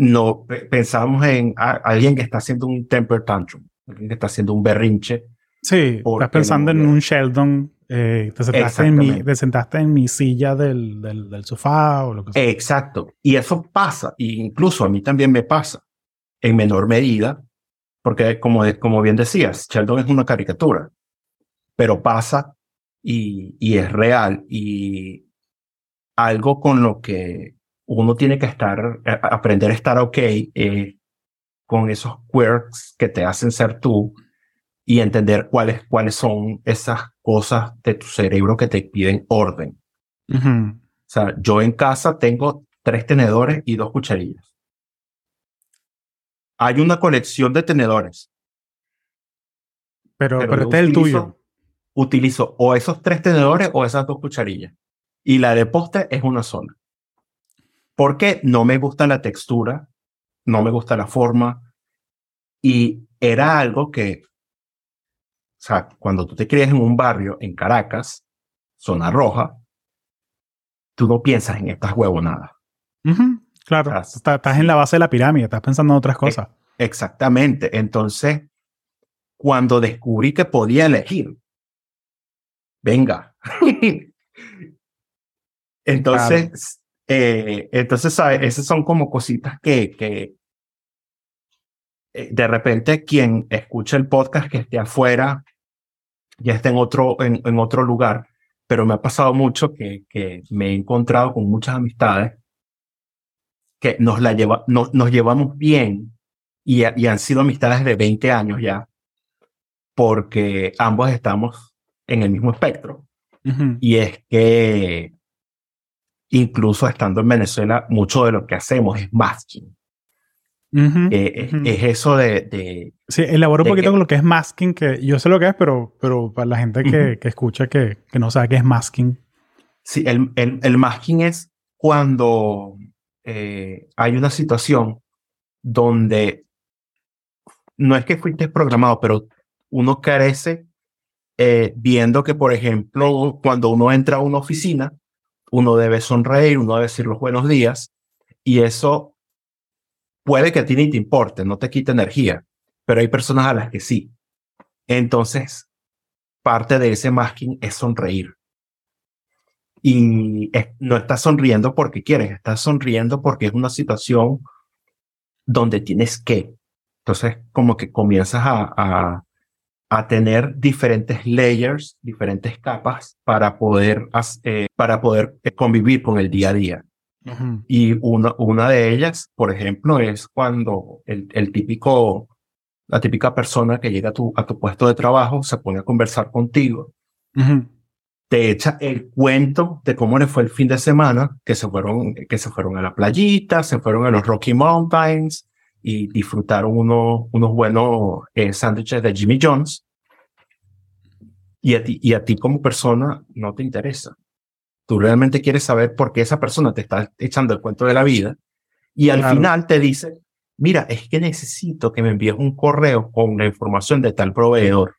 no pe- pensamos en a- alguien que está haciendo un temper tantrum, alguien que está haciendo un berrinche. Sí, estás pensando no- en un Sheldon, eh, te, sentaste en mi, Exactamente. te sentaste en mi silla del, del, del sofá o lo que sea. Exacto. Y eso pasa, e incluso a mí también me pasa, en menor medida, porque como, como bien decías, Sheldon es una caricatura, pero pasa y, y es real y algo con lo que uno tiene que estar, a- aprender a estar ok eh, con esos quirks que te hacen ser tú y entender cuáles, cuáles son esas cosas de tu cerebro que te piden orden. O sea, yo en casa tengo tres tenedores y dos cucharillas. Hay una colección de tenedores, Pero, pero, pero este es el tuyo. utilizo o esos tres tenedores o esas dos cucharillas. Y la de postre es una sola. Porque no me gusta la textura, no me gusta la forma. Y era algo que, o sea, cuando tú te crías en un barrio en Caracas, zona roja, tú no piensas en estas huevonadas. Ujú, Claro, Ah, estás, estás en la base de la pirámide, estás pensando en otras cosas. Exactamente. Entonces, cuando descubrí que podía elegir, venga. Entonces, Eh, entonces, ¿sabes? Esas son como cositas que, que eh, de repente quien escucha el podcast que esté afuera ya está en otro, en, en otro lugar, pero me ha pasado mucho que, que me he encontrado con muchas amistades que nos, la lleva, no, nos llevamos bien y, y han sido amistades de 20 años ya, porque ambos estamos en el mismo espectro. Y es que incluso estando en Venezuela, mucho de lo que hacemos es masking. Eh, es, eso de, de sí, elaboro un poquito con lo que es masking, que yo sé lo que es, pero, pero para la gente que, que escucha que, que, no sabe qué es masking. Sí, el, el, el masking es cuando eh, hay una situación donde no es que fuiste programado, pero uno carece eh, viendo que, por ejemplo, cuando uno entra a una oficina, uno debe sonreír, uno debe decir los buenos días, y eso puede que a ti ni te importe, no te quite energía, pero hay personas a las que sí. Entonces, parte de ese masking es sonreír. Y no estás sonriendo porque quieres, estás sonriendo porque es una situación donde tienes que. Entonces, como que comienzas a, a tener diferentes layers, diferentes capas para poder, eh, para poder convivir con el día a día. Y una, una de ellas, por ejemplo, es cuando el, el típico, la típica persona que llega a tu, a tu puesto de trabajo se pone a conversar contigo, te echa el cuento de cómo le fue el fin de semana, que se fueron, que se fueron a la playita, se fueron a los Rocky Mountains y disfrutaron unos, unos buenos eh, sándwiches de Jimmy Jones. Y a, ti, y a ti como persona no te interesa. Tú realmente quieres saber por qué esa persona te está echando el cuento de la vida y al final te dice, mira, es que necesito que me envíes un correo con la información de tal proveedor.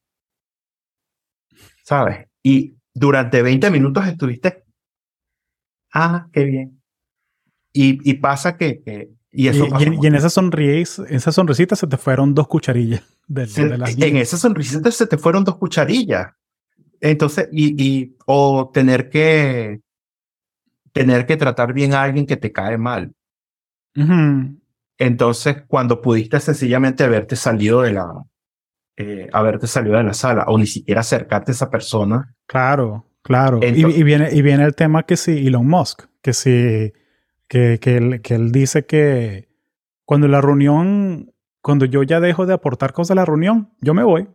¿Sabes? Y durante 20 minutos estuviste, ah, qué bien. Y, y pasa que, y, eso y, en esa sonrisa, esa sonrisita se te fueron dos cucharillas. De, en esa sonrisita se te fueron dos cucharillas. Entonces, y, y, o tener que, tener que tratar bien a alguien que te cae mal. Entonces, cuando pudiste sencillamente haberte salido de la, eh, haberte salido de la sala o ni siquiera acercarte a esa persona. Claro, claro. y, viene, y viene el tema que si Elon Musk, que si, que, que, él, que él dice que cuando la reunión, cuando yo ya dejo de aportar cosas a la reunión, yo me voy.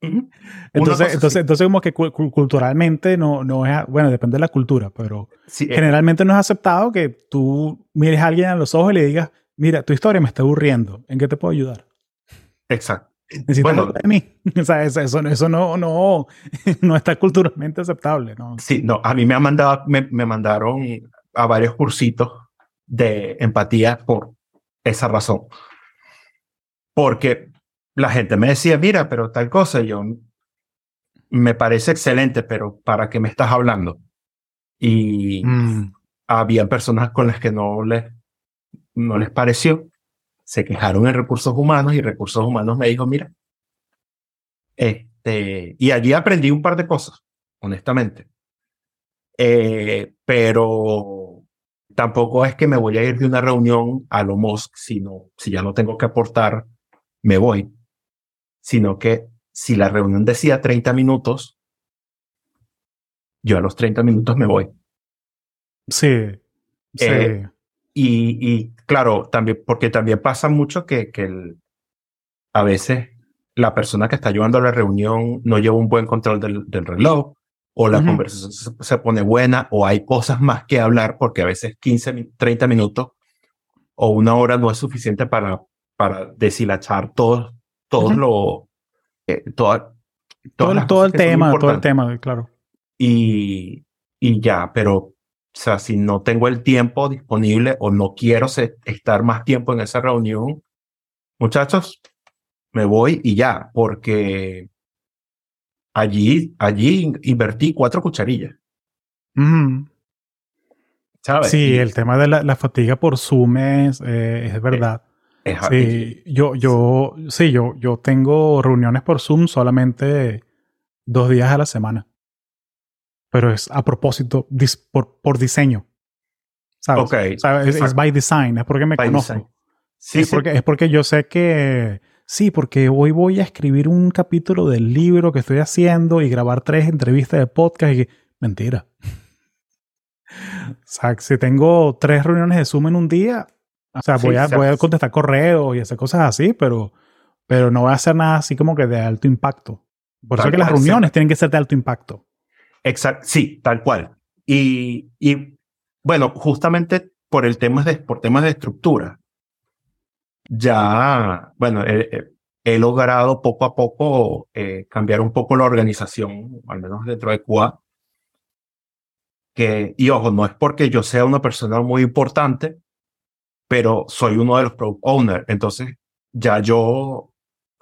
Entonces, entonces, entonces, como que culturalmente no, no es, bueno, depende de la cultura, pero eh. generalmente no es aceptado que tú mires a alguien a los ojos y le digas, mira, tu historia me está aburriendo, ¿en qué te puedo ayudar? Exacto. Necesitas bueno, de mí. O sea, eso, eso, no, no, no está culturalmente aceptable, ¿no? Sí, no, a mí me, han mandado, me, me mandaron a varios cursitos de empatía por esa razón. Porque la gente me decía, mira, pero tal cosa, yo me parece excelente, pero ¿para qué me estás hablando? Y mm. había personas con las que no les, no les pareció, se quejaron en recursos humanos y recursos humanos me dijo, mira, este, y allí aprendí un par de cosas, honestamente. Eh, pero tampoco es que me voy a ir de una reunión a lo Musk, sino si ya no tengo que aportar, me voy sino que si la reunión decía 30 minutos, yo a los 30 minutos me voy. Sí. sí. Eh, y, y, claro, también, porque también pasa mucho que, que el, a veces la persona que está llevando a la reunión no lleva un buen control del, del reloj, o la conversación se, se, pone buena, o hay cosas más que hablar, porque a veces 15, 30 minutos o una hora no es suficiente para, para deshilachar todos todo lo, eh, todo, todo el tema, todo el tema, claro. Y, y ya, pero, o sea, si no tengo el tiempo disponible o no quiero estar más tiempo en esa reunión, muchachos, me voy y ya, porque allí, allí invertí cuatro cucharillas. ¿Sabes? Sí, el tema de la, fatiga por Zoom es, eh, es verdad. Sí, yo, yo, sí, yo, yo tengo reuniones por Zoom solamente dos días a la semana. Pero es a propósito, por, por diseño. ¿sabes? Ok, O sea, es, es by design, es porque me By conozco. Sí, es, sí. porque, es porque yo sé que sí, porque hoy voy a escribir un capítulo del libro que estoy haciendo y grabar tres entrevistas de podcast y mentira. o sea, si tengo tres reuniones de Zoom en un día, o sea, Sí, voy, a, voy a contestar correos y hacer cosas así, pero, pero no voy a hacer nada así como que de alto impacto. Por eso es que las sí. reuniones tienen que ser de alto impacto. Exacto, sí, tal cual. Y, y bueno, justamente por el tema de, por temas de estructura, ya, bueno, he, he- logrado poco a poco eh, cambiar un poco la organización, al menos dentro de QA. Que, y ojo, no es porque yo sea una persona muy importante, pero soy uno de los product owners. Entonces, ya yo,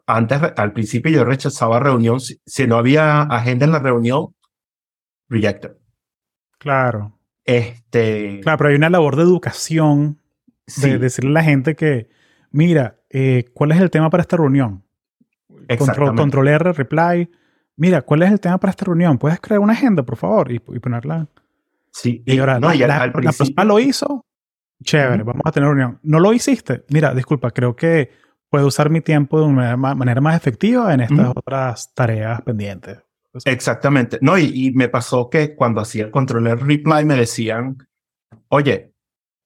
antes, al principio yo rechazaba reunión. Si, si no había agenda en la reunión, rejected. Claro. Este, Claro, pero hay una labor de educación sí, de decirle a la gente que, mira, eh, ¿cuál es el tema para esta reunión? Control, control R, reply. Mira, ¿cuál es el tema para esta reunión? ¿Puedes crear una agenda, por favor? Y, y ponerla. Sí, Y ahora, no, la, y al, la- al la principio, persona lo hizo. Chévere, vamos a tener reunión. ¿No lo hiciste? Mira, disculpa, creo que puedo usar mi tiempo de una ma- manera más efectiva en estas otras tareas pendientes. exactamente. No, y, y me pasó que cuando hacía el controller reply me decían, oye,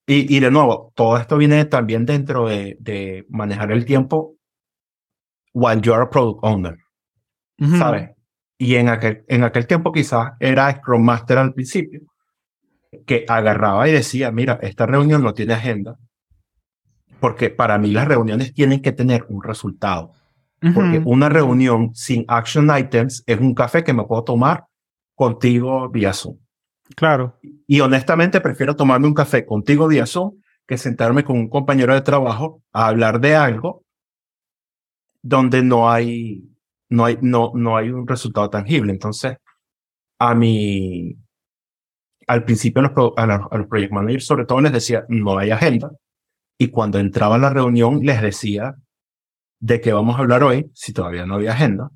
y, y de nuevo, todo esto viene también dentro de, de manejar el tiempo while you're a product owner. ¿sabes? Y en aquel, en aquel tiempo quizás era Scrum Master al principio, que agarraba y decía, mira, esta reunión no tiene agenda, porque para mí las reuniones tienen que tener un resultado. Porque una reunión sin action items es un café que me puedo tomar contigo vía Zoom. Claro. Y honestamente prefiero tomarme un café contigo vía Zoom que sentarme con un compañero de trabajo a hablar de algo donde no hay, no hay, no, no hay un resultado tangible. Entonces, a mi, al principio a los project managers sobre todo les decía, no hay agenda. Y cuando entraba a la reunión les decía de qué vamos a hablar hoy, si todavía no había agenda.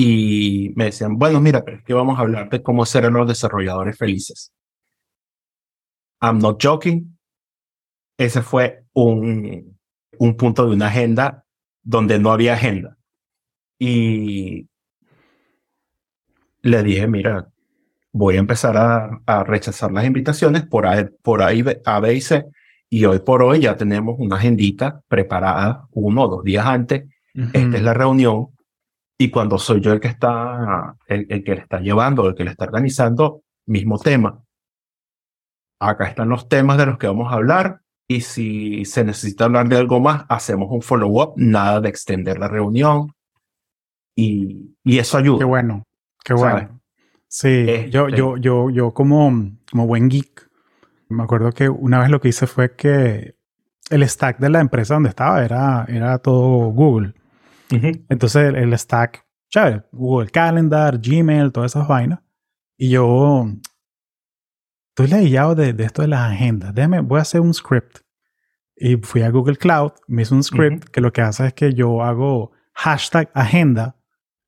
Y me decían, bueno, mira, pero es que vamos a hablar de cómo ser los desarrolladores felices. I'm not joking. Ese fue un, un punto de una agenda donde no había agenda. Y le dije, mira, voy a empezar a, a rechazar las invitaciones por A, por A, y B, A, B y C. Y hoy por hoy ya tenemos una agendita preparada uno o dos días antes. Esta es la reunión. Y cuando soy yo el que está, el, el que le está llevando, el que le está organizando, mismo tema. Acá están los temas de los que vamos a hablar. Y si se necesita hablar de algo más, hacemos un follow-up, nada de extender la reunión. Y, y eso ayuda. Qué bueno, qué ¿Sabes? bueno. Sí, yo, Este- yo, yo, yo como, como buen geek, me acuerdo que una vez lo que hice fue que el stack de la empresa donde estaba era, era todo Google. Entonces el, el stack, chévere, Google Calendar, Gmail, todas esas vainas. Y yo estoy ladillado de, de esto de las agendas. Déjame, voy a hacer un script. Y fui a Google Cloud, me hice un script que lo que hace es que yo hago hashtag agenda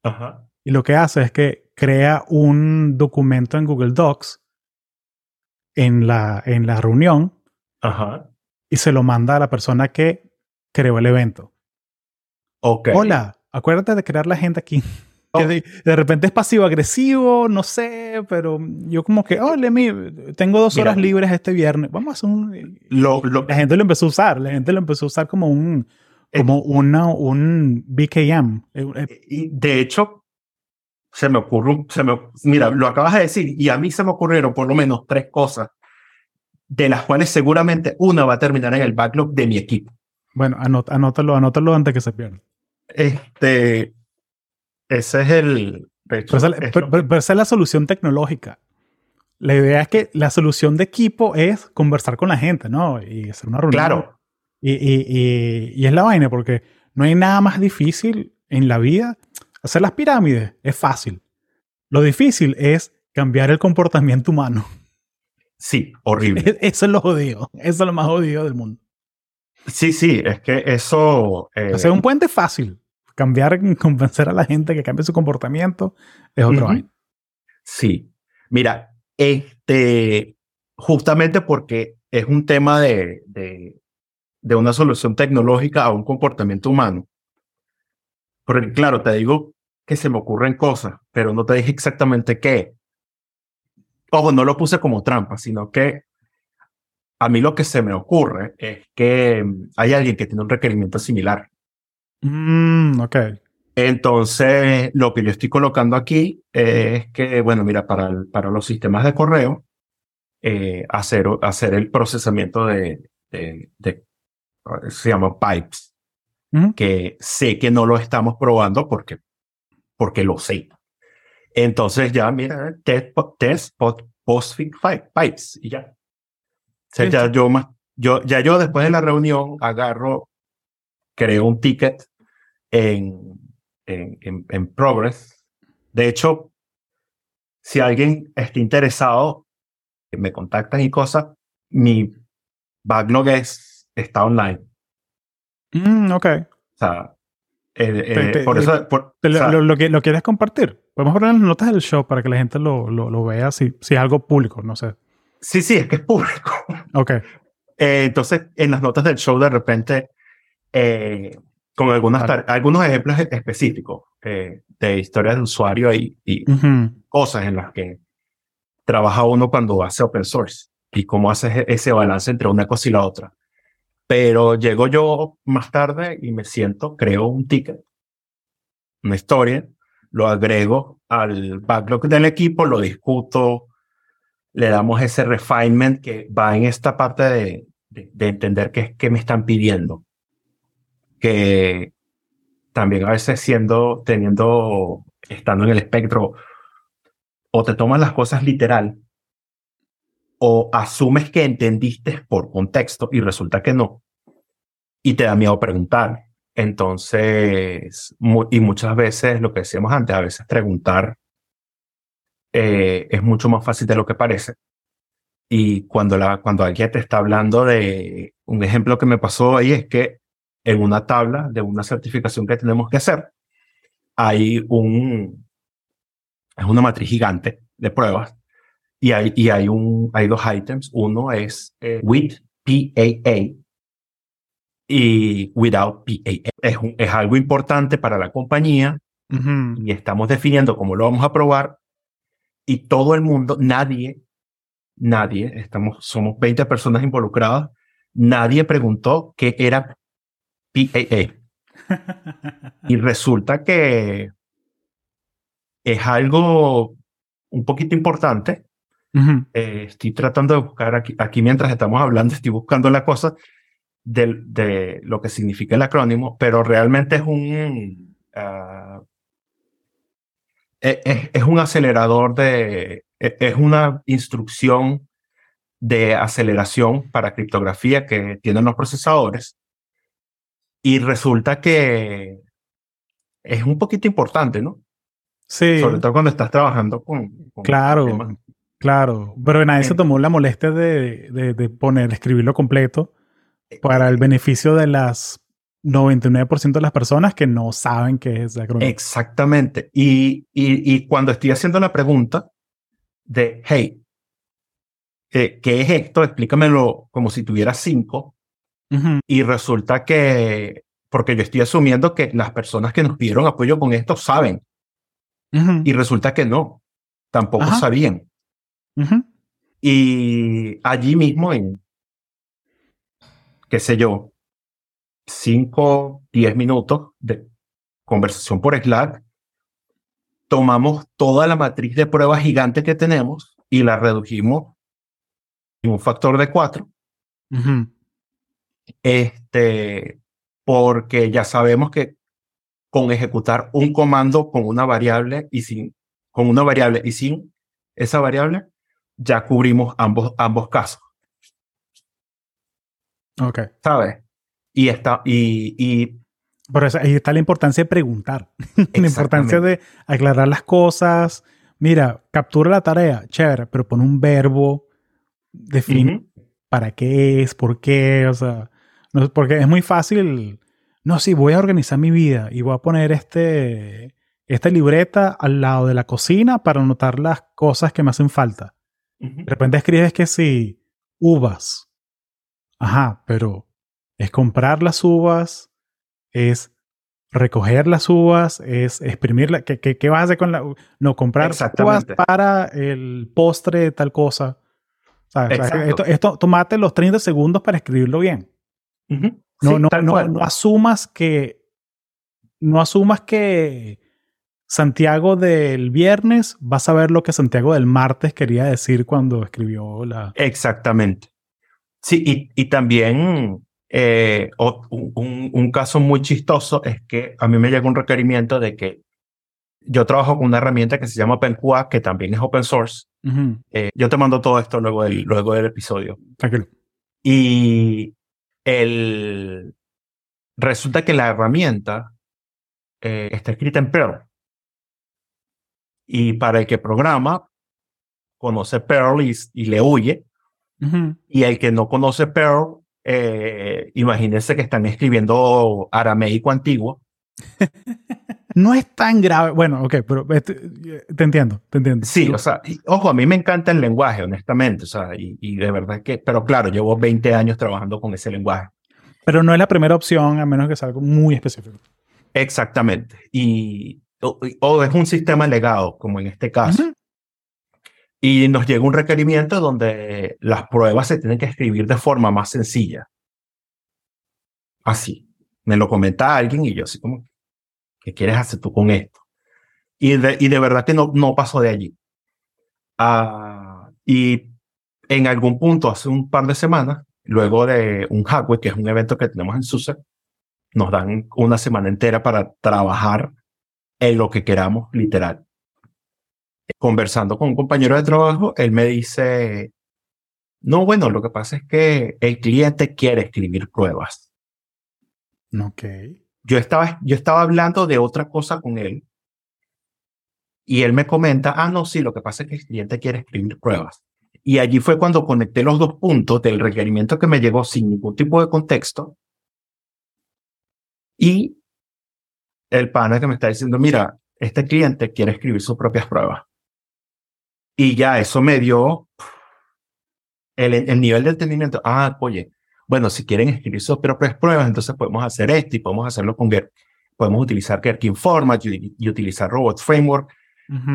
Ajá. y lo que hace es que crea un documento en Google Docs en la, en la reunión Ajá. y se lo manda a la persona que creó el evento. Hola, acuérdate de crear la agenda aquí. Oh. De, de repente es pasivo-agresivo, no sé, pero yo como que, oh, Lemmy, tengo dos Mira. horas libres este viernes. Vamos a hacer un... Lo, lo, La gente lo empezó a usar, la gente lo empezó a usar como un, Eh. como una, un BKM. Eh, eh, y de hecho, se me ocurre, se me, mira, lo acabas de decir, y a mí se me ocurrieron por lo menos tres cosas, de las cuales seguramente una va a terminar en el backlog de mi equipo. Bueno, anó- anótalo, anótalo antes que se pierda. Este, ese es el... hecho, Pero esa, es pero- lo- pero- pero esa es la solución tecnológica. La idea es que la solución de equipo es conversar con la gente, ¿no? Y hacer una reunión. claro, Y, y- y- y es la vaina, porque no hay nada más difícil en la vida. Hacer las pirámides es fácil. Lo difícil es cambiar el comportamiento humano. sí, horrible. Eso es lo jodido. Eso es lo más jodido del mundo. Sí, sí, es que eso... eh, Hacer un puente es fácil. Cambiar, convencer a la gente que cambie su comportamiento es otro vaina. Sí. Mira, este, justamente porque es un tema de, de, de una solución tecnológica a un comportamiento humano. Porque claro, te digo que se me ocurren cosas, pero no te dije exactamente qué. Ojo, no lo puse como trampa, sino que a mí lo que se me ocurre es que hay alguien que tiene un requerimiento similar. Mm, ok. Entonces, lo que yo estoy colocando aquí es que, bueno, mira, para, para los sistemas de correo, eh, hacer, hacer el procesamiento de, de, se llama pipes, que sé que no lo estamos probando porque, porque lo sé. Entonces ya, mira, test, test post pipes y ya. O sea, ya yo, yo, ya yo después de la reunión agarro, creo un ticket en, en, en, Progress. De hecho, si alguien está interesado, me contactan y cosas, mi backlog es, está online. Mm, ok. O sea, eh, eh, por eso... lo, lo, que, ¿Lo quieres compartir? Podemos poner las notas del show para que la gente lo, lo, lo vea si, si es algo público, no sé. Sí, sí, es que es público. Ok. Eh, entonces, en las notas del show, de repente, eh, con algunas algunos ejemplos específicos eh, de historias de usuario y, y cosas en las que trabaja uno cuando hace open source y cómo hace ese balance entre una cosa y la otra. Pero llego yo más tarde y me siento, creo un ticket, una historia, lo agrego al backlog del equipo, lo discuto, le damos ese refinement que va en esta parte de, de, entender qué, qué me están pidiendo. Que también a veces siendo, teniendo, estando en el espectro, o te tomas las cosas literal, o asumes que entendiste por contexto y resulta que no, y te da miedo preguntar. Entonces, y muchas veces, lo que decíamos antes, a veces preguntar eh, es mucho más fácil de lo que parece. Y cuando, la, cuando alguien te está hablando de un ejemplo que me pasó ahí es que en una tabla de una certificación que tenemos que hacer, hay un, es una matriz gigante de pruebas y hay, y hay, un, hay dos ítems. Uno es eh, with PAA y without PAA. Es, es algo importante para la compañía y estamos definiendo cómo lo vamos a probar y todo el mundo, nadie, nadie, estamos, somos 20 personas involucradas, nadie preguntó qué era PAA. y resulta que es algo un poquito importante. Eh, estoy tratando de buscar aquí, aquí mientras estamos hablando, estoy buscando la cosa de, de lo que significa el acrónimo, pero realmente es un, ah, es, un acelerador de, es una instrucción de aceleración para criptografía que tienen los procesadores. Y resulta que es un poquito importante, ¿no? Sí. Sobre todo cuando estás trabajando con... claro, claro. Pero nadie se tomó la molestia de, de, de poner, escribirlo completo para el beneficio de las 99% de las personas que no saben qué es acrónimo. Exactamente. Y, y, y, cuando estoy haciendo la pregunta de, hey, ¿qué, es esto? Explícamelo como si tuviera cinco. Y resulta que, porque yo estoy asumiendo que las personas que nos pidieron apoyo con esto saben. Y resulta que no, tampoco sabían. Y allí mismo, en, qué sé yo, 5, 10 minutos de conversación por Slack, tomamos toda la matriz de pruebas gigante que tenemos y la redujimos en un factor de 4. Este, porque ya sabemos que con ejecutar un comando con una variable y sin, con una variable y sin esa variable, ya cubrimos ambos, ambos casos. Ok. ¿Sabes? Y está, y, y Pero ahí está la importancia de preguntar, la importancia de aclarar las cosas. Mira, captura la tarea, chévere, pero pon un verbo, define para qué es, por qué, o sea, no, porque es muy fácil, no, sí, voy a organizar mi vida y voy a poner este, esta libreta al lado de la cocina para anotar las cosas que me hacen falta. De repente escribes que sí, uvas. Ajá, pero es comprar las uvas, es recoger las uvas, es exprimirlas. ¿Qué, qué, vas a hacer con la No, comprar uvas para el postre de tal cosa. esto, esto, tomate los 30 segundos para escribirlo bien. no, no, no, asumas que. No asumas que Santiago del viernes va a saber lo que Santiago del martes quería decir cuando escribió la. Exactamente. Sí, y, y también eh, un, un, caso muy chistoso es que a mí me llega un requerimiento de que yo trabajo con una herramienta que se llama OpenQA, que también es open source. Eh, yo te mando todo esto luego del, luego del episodio. Tranquilo. Y el, resulta que la herramienta eh, está escrita en Perl. Y para el que programa, conoce Perl y, le huye. Y el que no conoce Perl eh, imagínense que están escribiendo arameico antiguo. no es tan grave. Bueno, ok, pero este, te entiendo, te entiendo. Sí, o sea, ojo, a mí me encanta el lenguaje, honestamente, o sea, y, de verdad que, pero claro, llevo 20 años trabajando con ese lenguaje. Pero no es la primera opción, a menos que sea algo muy específico. Exactamente. Y, o, es un sistema legado, como en este caso. Y nos llega un requerimiento donde las pruebas se tienen que escribir de forma más sencilla. Así. Me lo comenta alguien y yo así como, ¿qué quieres hacer tú con esto? Y de, y de verdad que no, no pasó de allí. Ah, y en algún punto, hace un par de semanas, luego de un Hackweek, que es un evento que tenemos en SUSE, nos dan una semana entera para trabajar en lo que queramos, literal conversando con un compañero de trabajo, él me dice, no, bueno, lo que pasa es que el cliente quiere escribir pruebas. Ok. Yo estaba, yo estaba hablando de otra cosa con él y él me comenta, ah, no, sí, lo que pasa es que el cliente quiere escribir pruebas. Y allí fue cuando conecté los dos puntos del requerimiento que me llegó sin ningún tipo de contexto y el pana que me está diciendo, mira, este cliente quiere escribir sus propias pruebas. Y ya eso me dio el, el nivel de entendimiento. Ah, oye, bueno, si quieren escribir sus propias pruebas, entonces podemos hacer esto y podemos hacerlo con Get. Podemos utilizar Gherkin Format y, utilizar Robot Framework,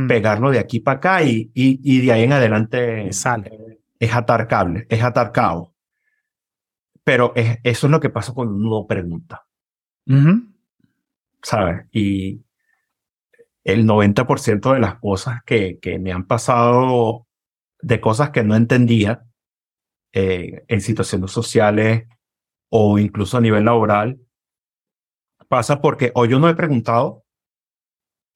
pegarlo de aquí para acá y, y, y, de ahí en adelante sale. es atar cable, es atar cabo. Pero es, eso es lo que pasa cuando uno pregunta. ¿Sabes? Y, el 90% de las cosas que, que, me han pasado, de cosas que no entendía eh, en situaciones sociales o incluso a nivel laboral, pasa porque o yo no he preguntado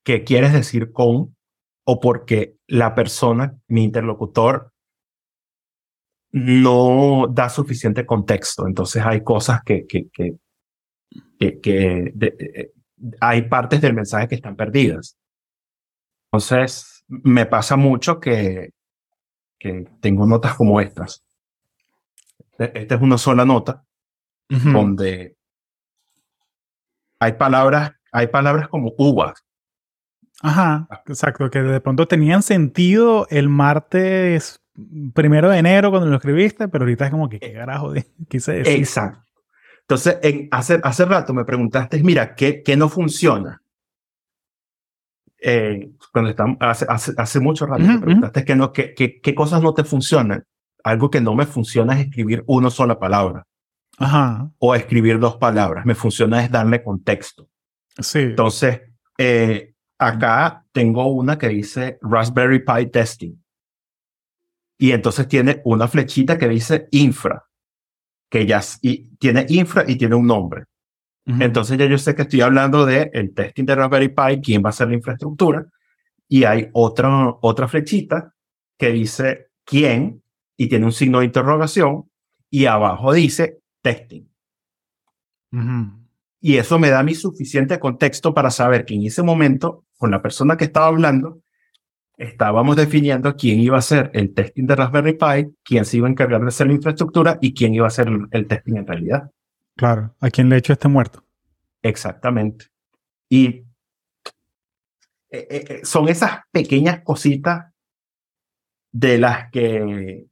qué quieres decir con, o porque la persona, mi interlocutor, no da suficiente contexto. Entonces hay cosas que, que, que, que, eh, hay partes del mensaje que están perdidas. Entonces, me pasa mucho que, que tengo notas como estas. E, esta es una sola nota donde hay palabras, hay palabras como uvas. Ajá, ah. exacto, que de pronto tenían sentido el martes primero de enero cuando lo escribiste, pero ahorita es como que qué carajo quise decir. Exacto. Entonces, en, hace, hace rato me preguntaste, mira, ¿qué, qué no funciona? Eh, cuando estamos, hace, hace, hace mucho rato me preguntaste que no, que, qué cosas no te funcionan. Algo que no me funciona es escribir una sola palabra. Ajá. O escribir dos palabras. Me funciona es darle contexto. Sí. Entonces, eh, acá tengo una que dice Raspberry Pi Testing. Y entonces tiene una flechita que dice infra, que ya y tiene infra y tiene un nombre. Entonces ya yo sé que estoy hablando de el testing de Raspberry Pi, quién va a ser la infraestructura, y hay otra, otra flechita que dice quién y tiene un signo de interrogación y abajo dice testing. Y eso me da mi suficiente contexto para saber que en ese momento, con la persona que estaba hablando, estábamos definiendo quién iba a hacer el testing de Raspberry Pi, quién se iba a encargar de hacer la infraestructura y quién iba a hacer el testing en realidad. Claro, a quien le he hecho este muerto. Exactamente. Y eh, eh, eh, son esas pequeñas cositas de las que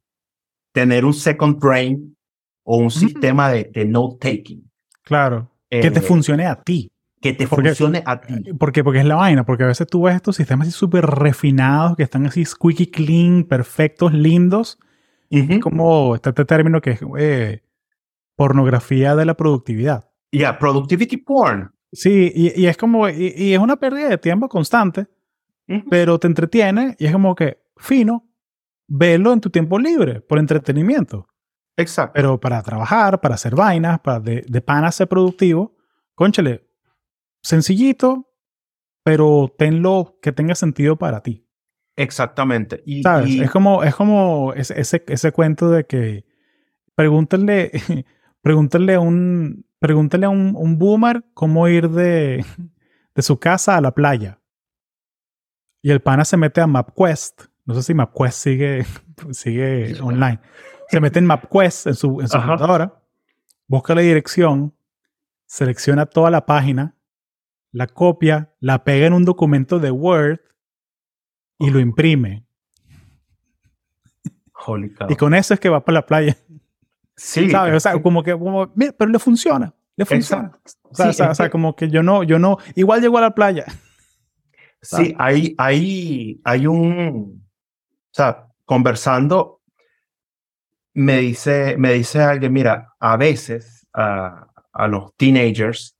tener un second brain o un sistema de, de note-taking. Claro. que te funcione a ti. Que te funcione a ti. Porque, porque es la vaina, porque a veces tú ves estos sistemas así súper refinados, que están así squeaky clean, perfectos, lindos. y como está este término que es pornografía de la productividad. Yeah, productivity porn. Sí, y, y es como, y, es una pérdida de tiempo constante, pero te entretiene y es como que, fino, velo en tu tiempo libre, por entretenimiento. Exacto. Pero para trabajar, para hacer vainas, para de, de pana ser productivo, conchale, sencillito, pero tenlo que tenga sentido para ti. Exactamente. Y, ¿Sabes? Es como, es como ese, ese, ese cuento de que pregúntale, pregúntale a un, pregúntale a un, un boomer cómo ir de, de su casa a la playa. Y el pana se mete a MapQuest. No sé si MapQuest sigue, sigue online. Se mete en MapQuest en su, en su computadora, busca la dirección, selecciona toda la página, la copia, la pega en un documento de Word y lo imprime. Holy Y con eso es que va para la playa. Sí. ¿Sabes? O sea, como que, como, mira, pero le funciona. Le funciona. O sea, o sea, como que yo no, yo no, igual llego a la playa. Sí, hay, hay, hay un, o sea, conversando, me dice, me dice alguien, mira, a veces a, a los teenagers,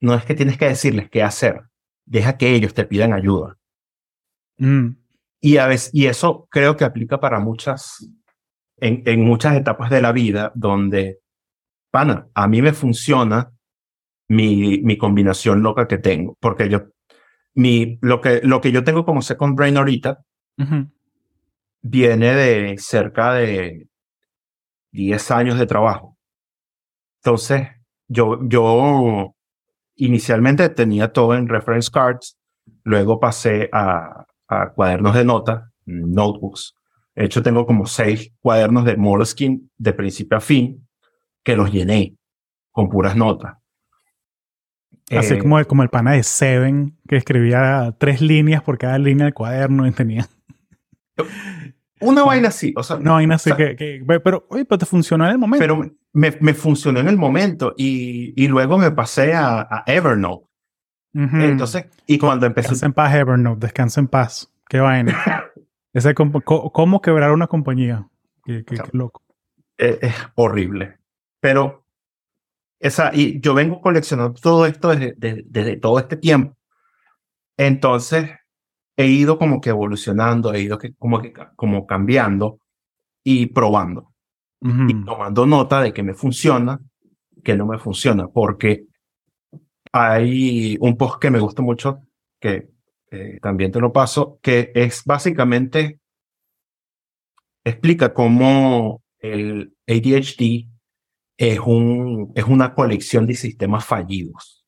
no es que tienes que decirles qué hacer, deja que ellos te pidan ayuda. Mm. Y, a veces, y eso creo que aplica para muchas en, muchas etapas de la vida donde, pana, a mí me funciona mi, mi combinación loca que tengo, porque yo, mi, lo, que, lo que yo tengo como second brain ahorita viene de cerca de 10 años de trabajo. Entonces, yo, yo inicialmente tenía todo en reference cards, luego pasé a, a cuadernos de notas, notebooks, de hecho, tengo como seis cuadernos de Moleskine de principio a fin que los llené con puras notas. Así eh, como, el, como el pana de Seven, que escribía tres líneas por cada línea del cuaderno y tenía. Una vaina así, o sea. Una vaina así que, Pero, oye, pero te funcionó en el momento. Pero me, me funcionó en el momento y, y luego me pasé a, a Evernote. Entonces, y cuando empecé. Descansa en paz, Evernote, descansa en paz. Qué vaina. Ese, ¿Cómo quebrar una compañía? Qué, loco. Es, horrible. Pero esa, y yo vengo coleccionando todo esto desde, todo este tiempo. Entonces, he ido como que evolucionando, he ido que, como que como cambiando y probando. Y tomando nota de que me funciona, que no me funciona, porque hay un post que me gusta mucho, que eh, también te lo paso, que es básicamente, explica cómo el ADHD es, un, es una colección de sistemas fallidos.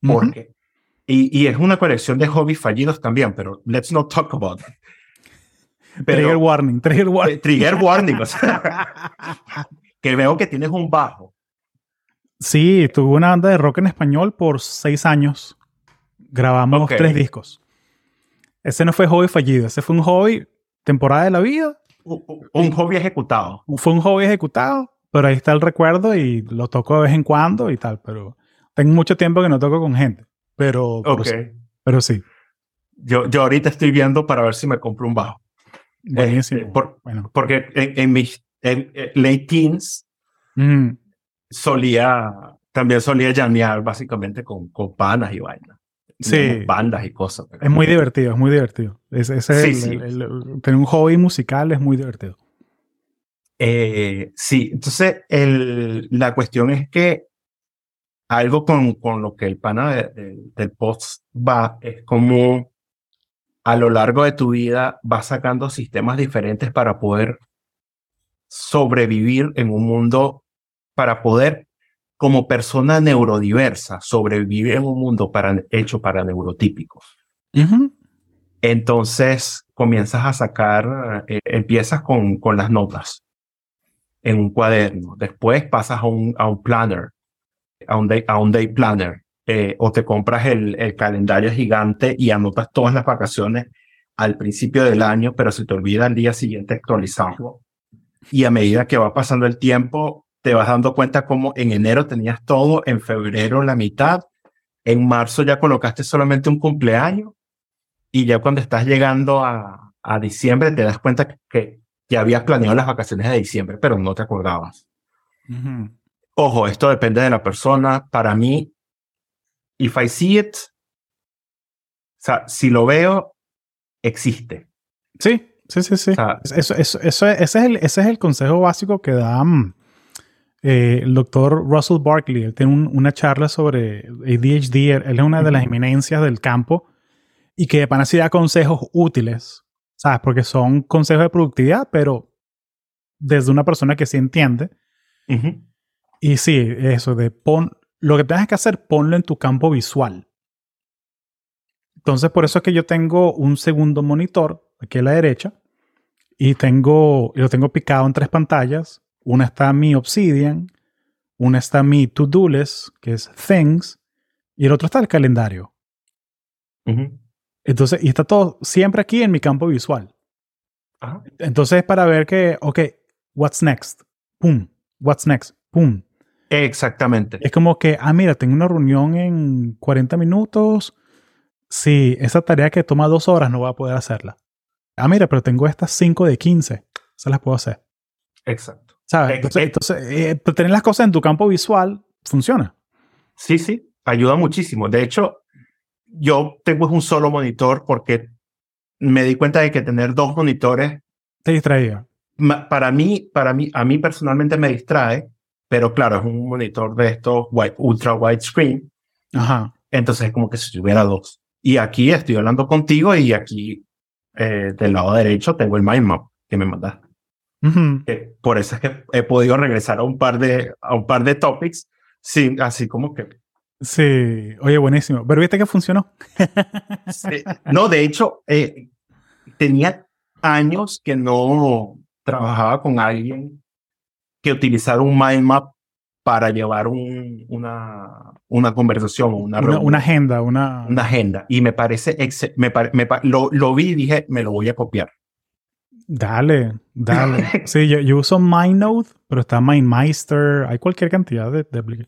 Porque, y, y, es una colección de hobbies fallidos también, pero let's not talk about it. trigger warning, trigger warning. Trigger warning, que veo que tienes un bajo. Sí, tuve una banda de rock en español por seis años. Grabamos tres discos. Ese no fue hobby fallido, ese fue un hobby, temporada de la vida. Un, hobby ejecutado. Fue un hobby ejecutado, pero ahí está el recuerdo y lo toco de vez en cuando y tal, pero tengo mucho tiempo que no toco con gente. Pero, pero, sí, Yo, yo ahorita estoy viendo para ver si me compro un bajo. Buenísimo. Eh, bueno. Porque en, mis late teens solía, también solía llamear básicamente con, con panas y vainas sí. bandas y cosas. Es muy divertido, es muy divertido. tener un hobby musical es muy divertido. Eh, sí, entonces el, la cuestión es que algo con, con lo que el pana del post va es como a lo largo de tu vida vas sacando sistemas diferentes para poder sobrevivir en un mundo, para poder como persona neurodiversa sobrevivir en un mundo para, hecho para neurotípicos. Entonces comienzas a sacar, eh, empiezas con, con las notas en un cuaderno, después pasas a un, a un planner, a un day, a un day planner, eh, o te compras el, el calendario gigante y anotas todas las vacaciones al principio del año, pero se te olvida al día siguiente actualizarlo. Y a medida que va pasando el tiempo, te vas dando cuenta como en enero tenías todo, en febrero la mitad, en marzo ya colocaste solamente un cumpleaños y ya cuando estás llegando a, a diciembre te das cuenta que ya habías planeado las vacaciones de diciembre, pero no te acordabas. Ojo, esto depende de la persona. Para mí, if I see it, o sea, si lo veo, existe. Sí, sí, sí, sí. eso, eso, eso, ese, es el, ese es el consejo básico que da mm, eh, el doctor Russell Barkley. Él tiene una charla sobre ADHD. Él es una de las eminencias del campo y que van a dar consejos útiles, ¿sabes? Porque son consejos de productividad, pero desde una persona que sí entiende. Y sí, eso de pon, lo que tengas que hacer, ponlo en tu campo visual. Entonces, por eso es que yo tengo un segundo monitor aquí a la derecha y tengo, lo tengo picado en tres pantallas. Una está mi Obsidian, una está mi To-Do list, que es Things, y el otro está el calendario. Entonces, y está todo siempre aquí en mi campo visual. Entonces, para ver que, ok, what's next? Pum, what's next? Pum. Exactamente. Es como que, ah, mira, tengo una reunión en 40 minutos. Sí, esa tarea que toma dos horas no voy a poder hacerla. Ah, mira, pero tengo estas 5 de 15. Se las puedo hacer. Exacto. ¿Sabes? Entonces, eh, tener las cosas en tu campo visual funciona. Sí, sí, ayuda muchísimo. De hecho, yo tengo un solo monitor porque me di cuenta de que tener dos monitores te distraía. Para mí, para mí, a mí personalmente me distrae pero claro, es un monitor de estos ultra wide screen. Ajá. Entonces es como que si tuviera dos. Y aquí estoy hablando contigo y aquí eh, del lado derecho tengo el mind map que me mandaste. Por eso es que he podido regresar a un par de, a un par de topics, sí, así como que. Sí, oye, buenísimo. Pero viste que funcionó. No, de hecho, eh, tenía años que no trabajaba con alguien que utilizar un mind map para llevar un, una, una conversación, una, una, una, agenda, una... una agenda. Y me parece, me, me lo, lo, vi y dije, me lo voy a copiar. Dale, dale. sí, yo, yo, uso MindNote, pero está MindMeister, hay cualquier cantidad de, de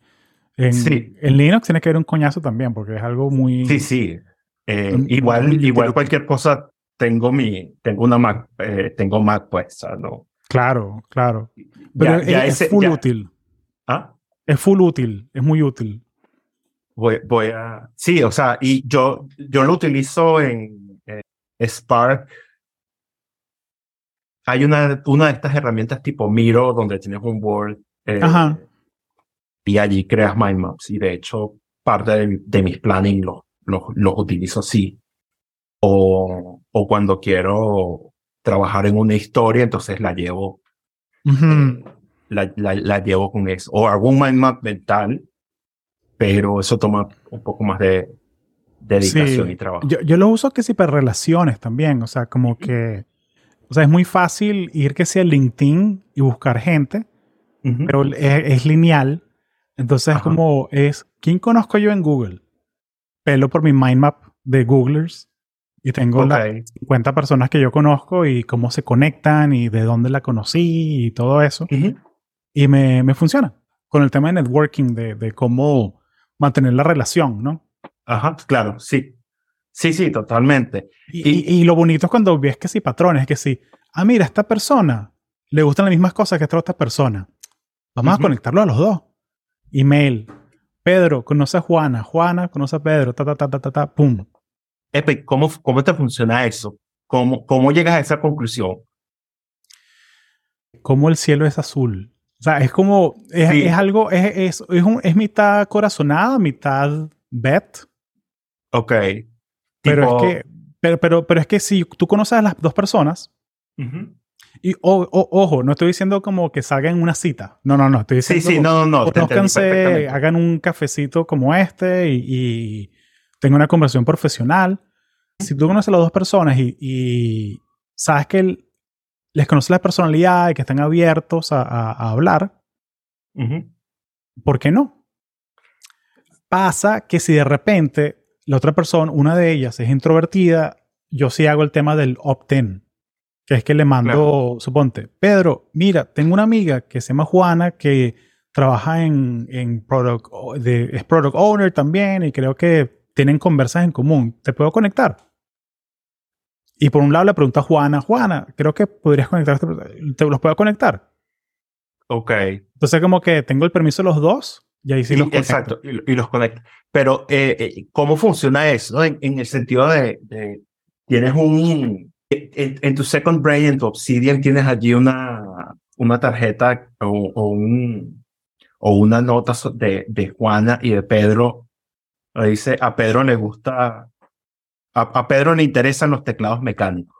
en, sí. en Linux tiene que haber un coñazo también, porque es algo muy... Sí, sí. Eh, igual, igual cualquier cosa, tengo mi, tengo una Mac, eh, tengo Mac puesta, ¿no? Claro, claro. Pero es, full útil. ¿Ah? Es full útil, es muy útil. Voy, voy a... Sí, o sea, y yo, yo lo utilizo en Spark. Hay una, una de estas herramientas tipo Miro donde tienes un board eh, Ajá. y allí creas mind maps. Y de hecho, parte de, de mis planning los lo, utilizo así. O, o cuando quiero trabajar en una historia, entonces la llevo, eh, la, la, llevo con eso. O algún mind map mental, pero eso toma un poco más de, dedicación y trabajo. Yo, yo, lo uso que sí para relaciones también, o sea, como que, o sea, es muy fácil ir que sea LinkedIn y buscar gente, pero es, lineal. Entonces, es como es, ¿quién conozco yo en Google? Pelo por mi mind map de Googlers y tengo las 50 personas que yo conozco y cómo se conectan y de dónde la conocí y todo eso. Y me, me, funciona con el tema de networking, de, de, cómo mantener la relación, ¿no? Ajá, claro, sí. Sí, sí, totalmente. Y, y, lo bonito es cuando ves que sí, patrones, que sí, ah, mira, esta persona le gustan las mismas cosas que esta otra persona. Vamos a conectarlo a los dos. Email. Pedro conoce a Juana, Juana conoce a Pedro, ta, ta, ta, ta, ta, ta, pum ¿cómo, cómo te funciona eso? ¿Cómo, ¿Cómo llegas a esa conclusión? Como el cielo es azul. O sea, es como, es, algo, es, es, es, un, es, mitad corazonada, mitad bet. Ok. Pero es que, pero, pero, pero es que si tú conoces a las dos personas, y ojo, no estoy diciendo como que salgan una cita. No, no, no. Estoy diciendo. Sí, sí, no, no, no. Conózcanse, hagan un cafecito como este y tengo una conversación profesional. Si tú conoces a las dos personas y, sabes que les conoces la personalidad y que están abiertos a, hablar, ¿por qué no? Pasa que si de repente la otra persona, una de ellas, es introvertida, yo sí hago el tema del opt-in, que es que le mando, suponte, Pedro, mira, tengo una amiga que se llama Juana que trabaja en, en product, de, es product owner también y creo que tienen conversas en común. ¿Te puedo conectar? Y por un lado le pregunto a Juana, Juana, creo que podrías conectarte, ¿te los puedo conectar? Ok. Entonces como que tengo el permiso de los dos y ahí sí los conecto. Exacto, y, los conecto. Pero, eh, eh, ¿cómo funciona eso? En, en el sentido de, de, tienes un, en, en, tu Second Brain, en tu Obsidian, tienes allí una, una tarjeta o, o un, o una nota de, de Juana y de Pedro. Dice, a Pedro le gusta, a, a Pedro le interesan los teclados mecánicos.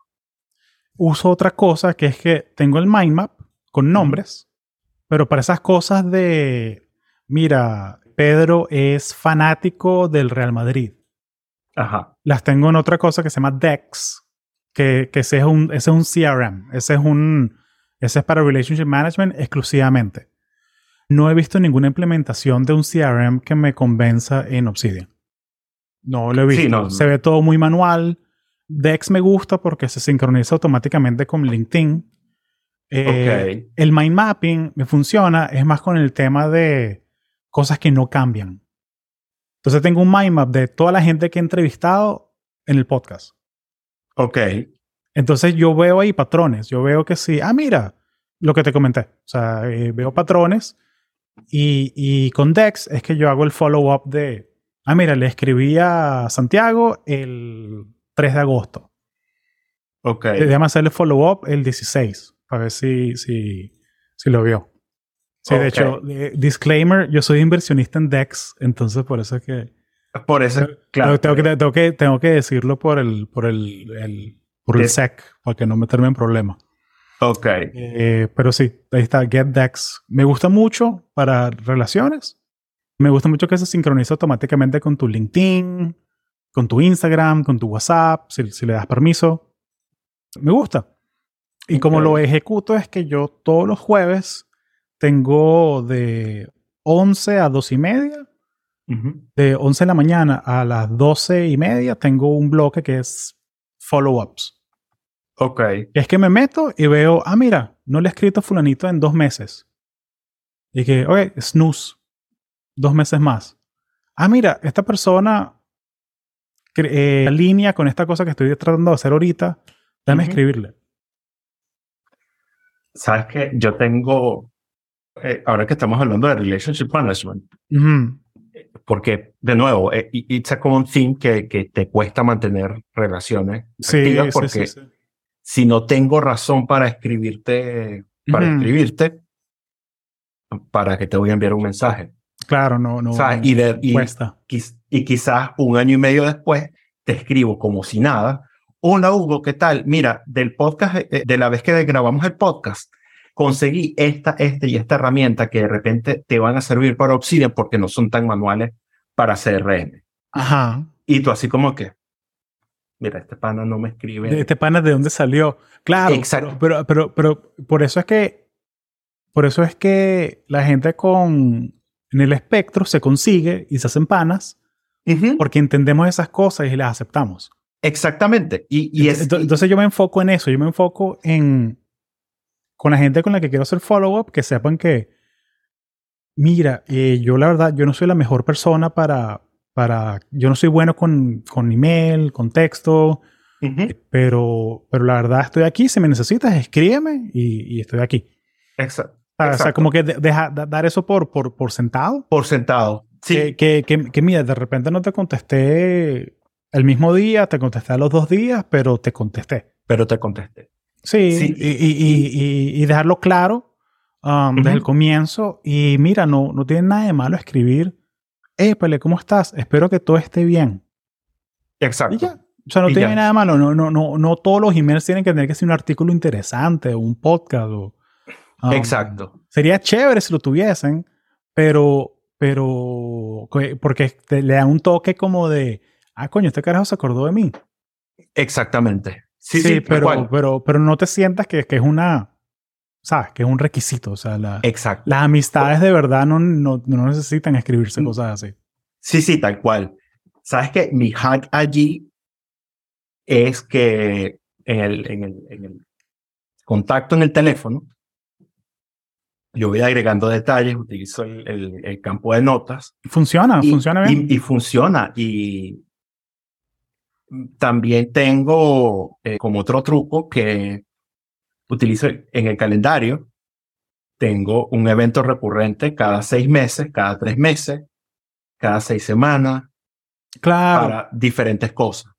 Uso otra cosa que es que tengo el mind map con nombres, pero para esas cosas de, mira, Pedro es fanático del Real Madrid. Ajá. Las tengo en otra cosa que se llama DEX, que, que ese, es un, ese es un CRM, ese es un, ese es para Relationship Management exclusivamente no he visto ninguna implementación de un CRM que me convenza en Obsidian. No lo he visto. Se ve todo muy manual. Dex me gusta porque se sincroniza automáticamente con LinkedIn. Eh, el mind mapping me funciona, es más con el tema de cosas que no cambian. Entonces tengo un mind map de toda la gente que he entrevistado en el podcast. Ok. Entonces yo veo ahí patrones. Yo veo que sí. Ah, mira, lo que te comenté. O sea, eh, veo patrones y, y, con Dex es que yo hago el follow-up de, ah, mira, le escribí a Santiago el 3 de agosto. Ok. Déjame hacerle follow-up el 16, para ver si, si, si lo vio. Sí, de hecho, eh, disclaimer, yo soy inversionista en Dex, entonces por eso es que... Por eso, claro. Tengo que, tengo que, tengo que decirlo por el, por el, el por el SEC, para que no meterme en problemas. Ok. Eh, pero sí, ahí está GetDex. Me gusta mucho para relaciones. Me gusta mucho que se sincroniza automáticamente con tu LinkedIn, con tu Instagram, con tu WhatsApp, si, si le das permiso. Me gusta. Y como lo ejecuto es que yo todos los jueves tengo de 11 a 2 y media. De 11 de la mañana a las 12 y media tengo un bloque que es follow-ups. Ok. Es que me meto y veo, ah, mira, no le he escrito a fulanito en dos meses. Y que, oye, snooze, dos meses más. Ah, mira, esta persona eh, línea con esta cosa que estoy tratando de hacer ahorita, déjame escribirle. Sabes que yo tengo, eh, ahora que estamos hablando de relationship management, porque de nuevo, eh, it's a common theme que, que te cuesta mantener relaciones sí, porque sí, si no tengo razón para escribirte, para escribirte, para que te voy a enviar un mensaje. Claro, no, no. y, y, quizás un año y medio después te escribo como si nada. Hola Hugo, ¿qué tal? Mira, del podcast, eh, de la vez que grabamos el podcast, conseguí esta, esta y esta herramienta que de repente te van a servir para Obsidian porque no son tan manuales para CRM. Ajá. Y tú así como que, mira, este pana no me escribe. Este pana de dónde salió. Claro. Exacto. Pero, pero, pero, por eso es que, por eso es que la gente con, en el espectro se consigue y se hacen panas porque entendemos esas cosas y las aceptamos. Exactamente. Y, y entonces, yo me enfoco en eso. Yo me enfoco en, con la gente con la que quiero hacer follow-up, que sepan que, mira, eh, yo la verdad, yo no soy la mejor persona para, para, yo no soy bueno con, con email, con texto, pero, pero la verdad estoy aquí, si me necesitas, escríbeme y, y estoy aquí. Exacto. O sea, como que deja, dar eso por, por, por sentado. Por sentado. Sí. Que, que, que, mira, de repente no te contesté el mismo día, te contesté a los dos días, pero te contesté. Pero te contesté. Sí, sí. Y, y, y, dejarlo claro um, desde el comienzo. Y mira, no, no tiene nada de malo escribir Pele, ¿cómo estás? Espero que todo esté bien. Exacto. Y ya. O sea, no tiene nada malo. No, no, no, no todos los emails tienen que tener que ser un artículo interesante o un podcast. O, um, Exacto. Sería chévere si lo tuviesen, pero, pero, porque le da un toque como de, ah, coño, este carajo se acordó de mí. Exactamente. Sí, sí, pero, pero, pero no te sientas que, que es una, ¿sabes? Que es un requisito. O sea, la, Exacto. las amistades de verdad no, no, no necesitan escribirse mm. cosas así. Sí, sí, tal cual. ¿Sabes que Mi hack allí es que en el, en el, en el contacto en el teléfono, yo voy agregando detalles, utilizo el, el, el campo de notas. Funciona, funciona bien. Y, y, funciona. Y también tengo eh, como otro truco que utilizo en el calendario. Tengo un evento recurrente cada seis meses, cada tres meses, cada seis semanas. Claro. Para diferentes cosas.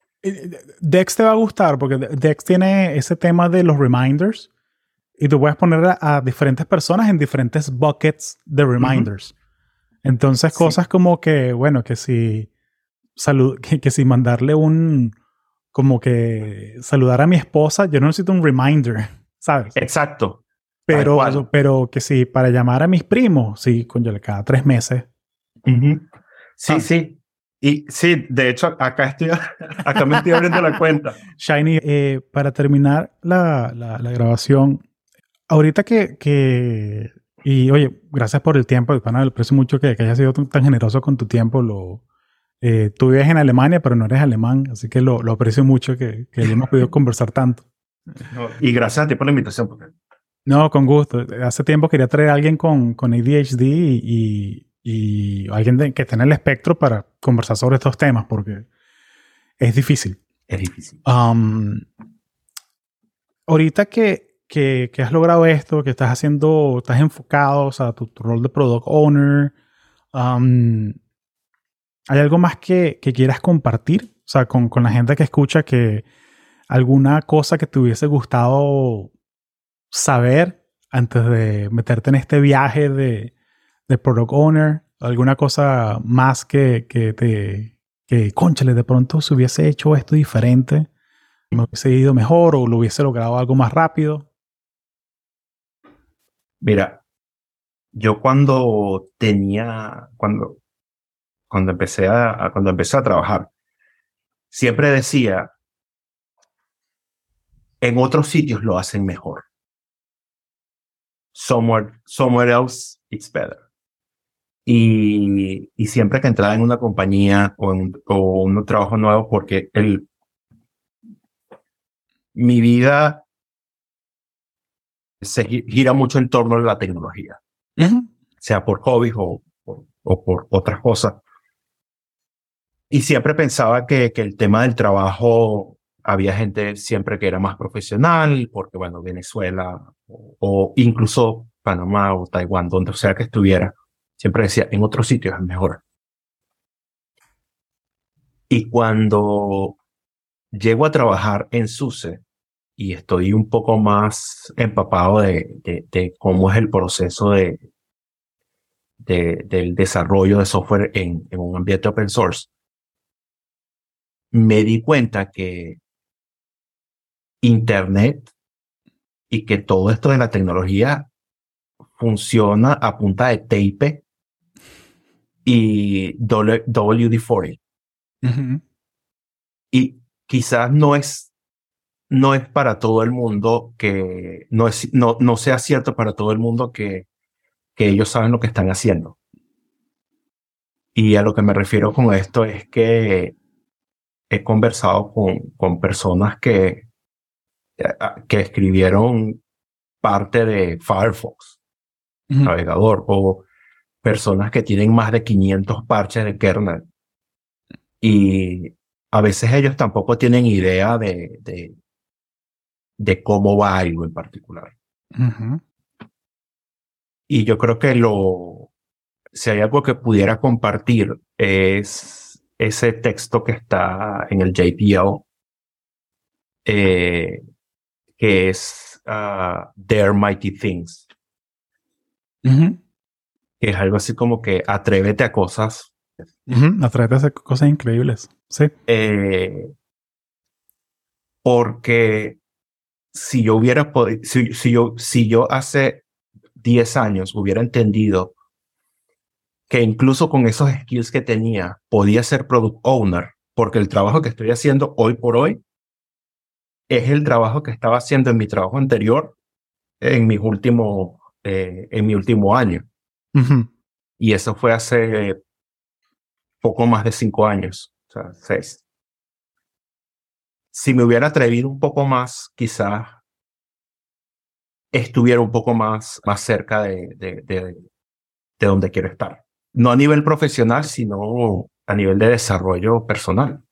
Dex te va a gustar porque Dex tiene ese tema de los reminders y tú puedes poner a, a diferentes personas en diferentes buckets de reminders. Uh -huh. Entonces, cosas sí. como que, bueno, que si salud, que, que, si mandarle un, como que saludar a mi esposa, yo no necesito un reminder, ¿sabes? Exacto. Pero, pero que si para llamar a mis primos, sí, con cada tres meses. Uh -huh. Sí, ah. sí. Y sí, de hecho, acá estoy, acá me estoy abriendo la cuenta. Shiny, eh, para terminar la, la, la, grabación, ahorita que, que, y oye, gracias por el tiempo, pana, aprecio mucho que, que hayas sido tan generoso con tu tiempo. Lo, eh, tú vives en Alemania, pero no eres alemán, así que lo, lo aprecio mucho que, que hayamos podido conversar tanto. No, y gracias a ti por la invitación. Porque... No, con gusto. Hace tiempo quería traer a alguien con, con ADHD y, y y alguien de, que esté en el espectro para conversar sobre estos temas, porque es difícil. Es difícil. Um, ahorita que, que, que, has logrado esto, que estás haciendo, estás enfocado, o sea, tu, tu rol de product owner, um, ¿hay algo más que, que, quieras compartir? O sea, con, con la gente que escucha que alguna cosa que te hubiese gustado saber antes de meterte en este viaje de, de product owner, alguna cosa más que, que te, conchale, de pronto se hubiese hecho esto diferente, me hubiese ido mejor o lo hubiese logrado algo más rápido? Mira, yo cuando tenía, cuando, cuando empecé a, cuando empecé a trabajar, siempre decía, en otros sitios lo hacen mejor. Somewhere, somewhere else it's better. Y, y, siempre que entraba en una compañía o en o un trabajo nuevo, porque el, mi vida se gira mucho en torno a la tecnología, uh -huh. sea por hobbies o, o, o, por otras cosas. Y siempre pensaba que, que el tema del trabajo, había gente siempre que era más profesional, porque bueno, Venezuela o, incluso Panamá o Taiwán, donde sea que estuviera, Siempre decía, en otros sitios es mejor. Y cuando llego a trabajar en SUSE y estoy un poco más empapado de, de, de cómo es el proceso de, de, del desarrollo de software en un ambiente open source, me di cuenta que Internet y que todo esto de la tecnología funciona a punta de tape y WD-40. Uh -huh. Y quizás no es, no es para todo el mundo que, no, es, no, no sea cierto para todo el mundo que, que ellos saben lo que están haciendo. Y a lo que me refiero con esto es que he conversado con, con personas que, que escribieron parte de Firefox, uh -huh. navegador, o personas que tienen más de 500 parches de kernel. Y a veces ellos tampoco tienen idea de, de, de cómo va algo en particular. Uh -huh. Y yo creo que lo, si hay algo que pudiera compartir es ese texto que está en el JPL, eh, que es uh, Their Mighty Things. Uh -huh que es algo así como que atrévete a cosas. Uh -huh, atrévete a hacer cosas increíbles. Sí. Eh, porque si yo hubiera podido, si, si, yo, si yo hace 10 años hubiera entendido que incluso con esos skills que tenía podía ser product owner, porque el trabajo que estoy haciendo hoy por hoy es el trabajo que estaba haciendo en mi trabajo anterior en mi último, eh, en mi último año. Uh -huh. Y eso fue hace poco más de cinco años, o sea, seis. si me hubiera atrevido un poco más, quizás estuviera un poco más, más cerca de, de, de, de donde quiero estar. No a nivel profesional, sino a nivel de desarrollo personal.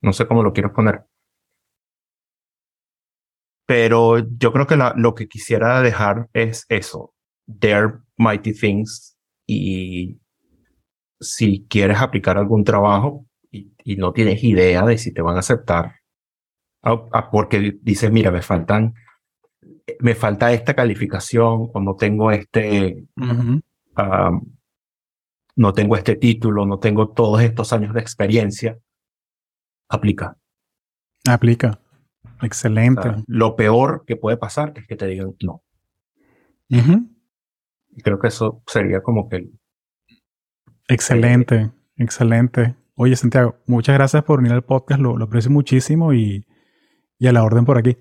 No sé cómo lo quiero poner. Pero yo creo que la, lo que quisiera dejar es eso. There mighty things. Y si quieres aplicar algún trabajo y, y no tienes idea de si te van a aceptar, porque dices, mira, me faltan, me falta esta calificación o no tengo este, no tengo este título, no tengo todos estos años de experiencia, aplica. Aplica. Excelente. lo peor que puede pasar es que te digan no. Creo que eso sería como que... excelente, excelente. Oye, Santiago, muchas gracias por venir al podcast, lo, lo aprecio muchísimo y, y a la orden por aquí.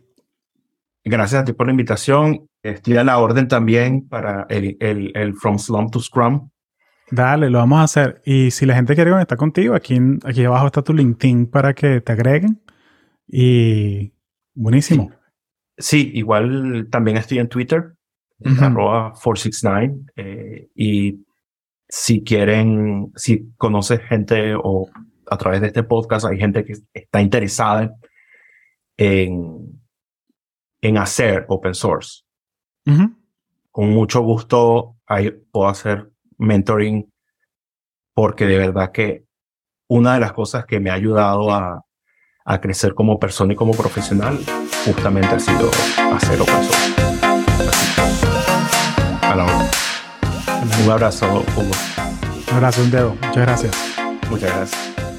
Gracias a ti por la invitación. Estoy a la orden también para el, el, el From Slum to Scrum. Dale, lo vamos a hacer. Y si la gente quiere conectar contigo, aquí, aquí abajo está tu LinkedIn para que te agreguen. Y buenísimo. Sí, igual también estoy en Twitter, arroba 469. Eh, y si quieren, si conoces gente o a través de este podcast hay gente que está interesada en, en hacer open source. Con mucho gusto ahí puedo hacer mentoring porque de verdad que una de las cosas que me ha ayudado a, a crecer como persona y como profesional justamente ha sido hacer open source. a la hora. Un abrazo, Hugo. Un abrazo, un dedo. Muchas gracias. Muchas gracias.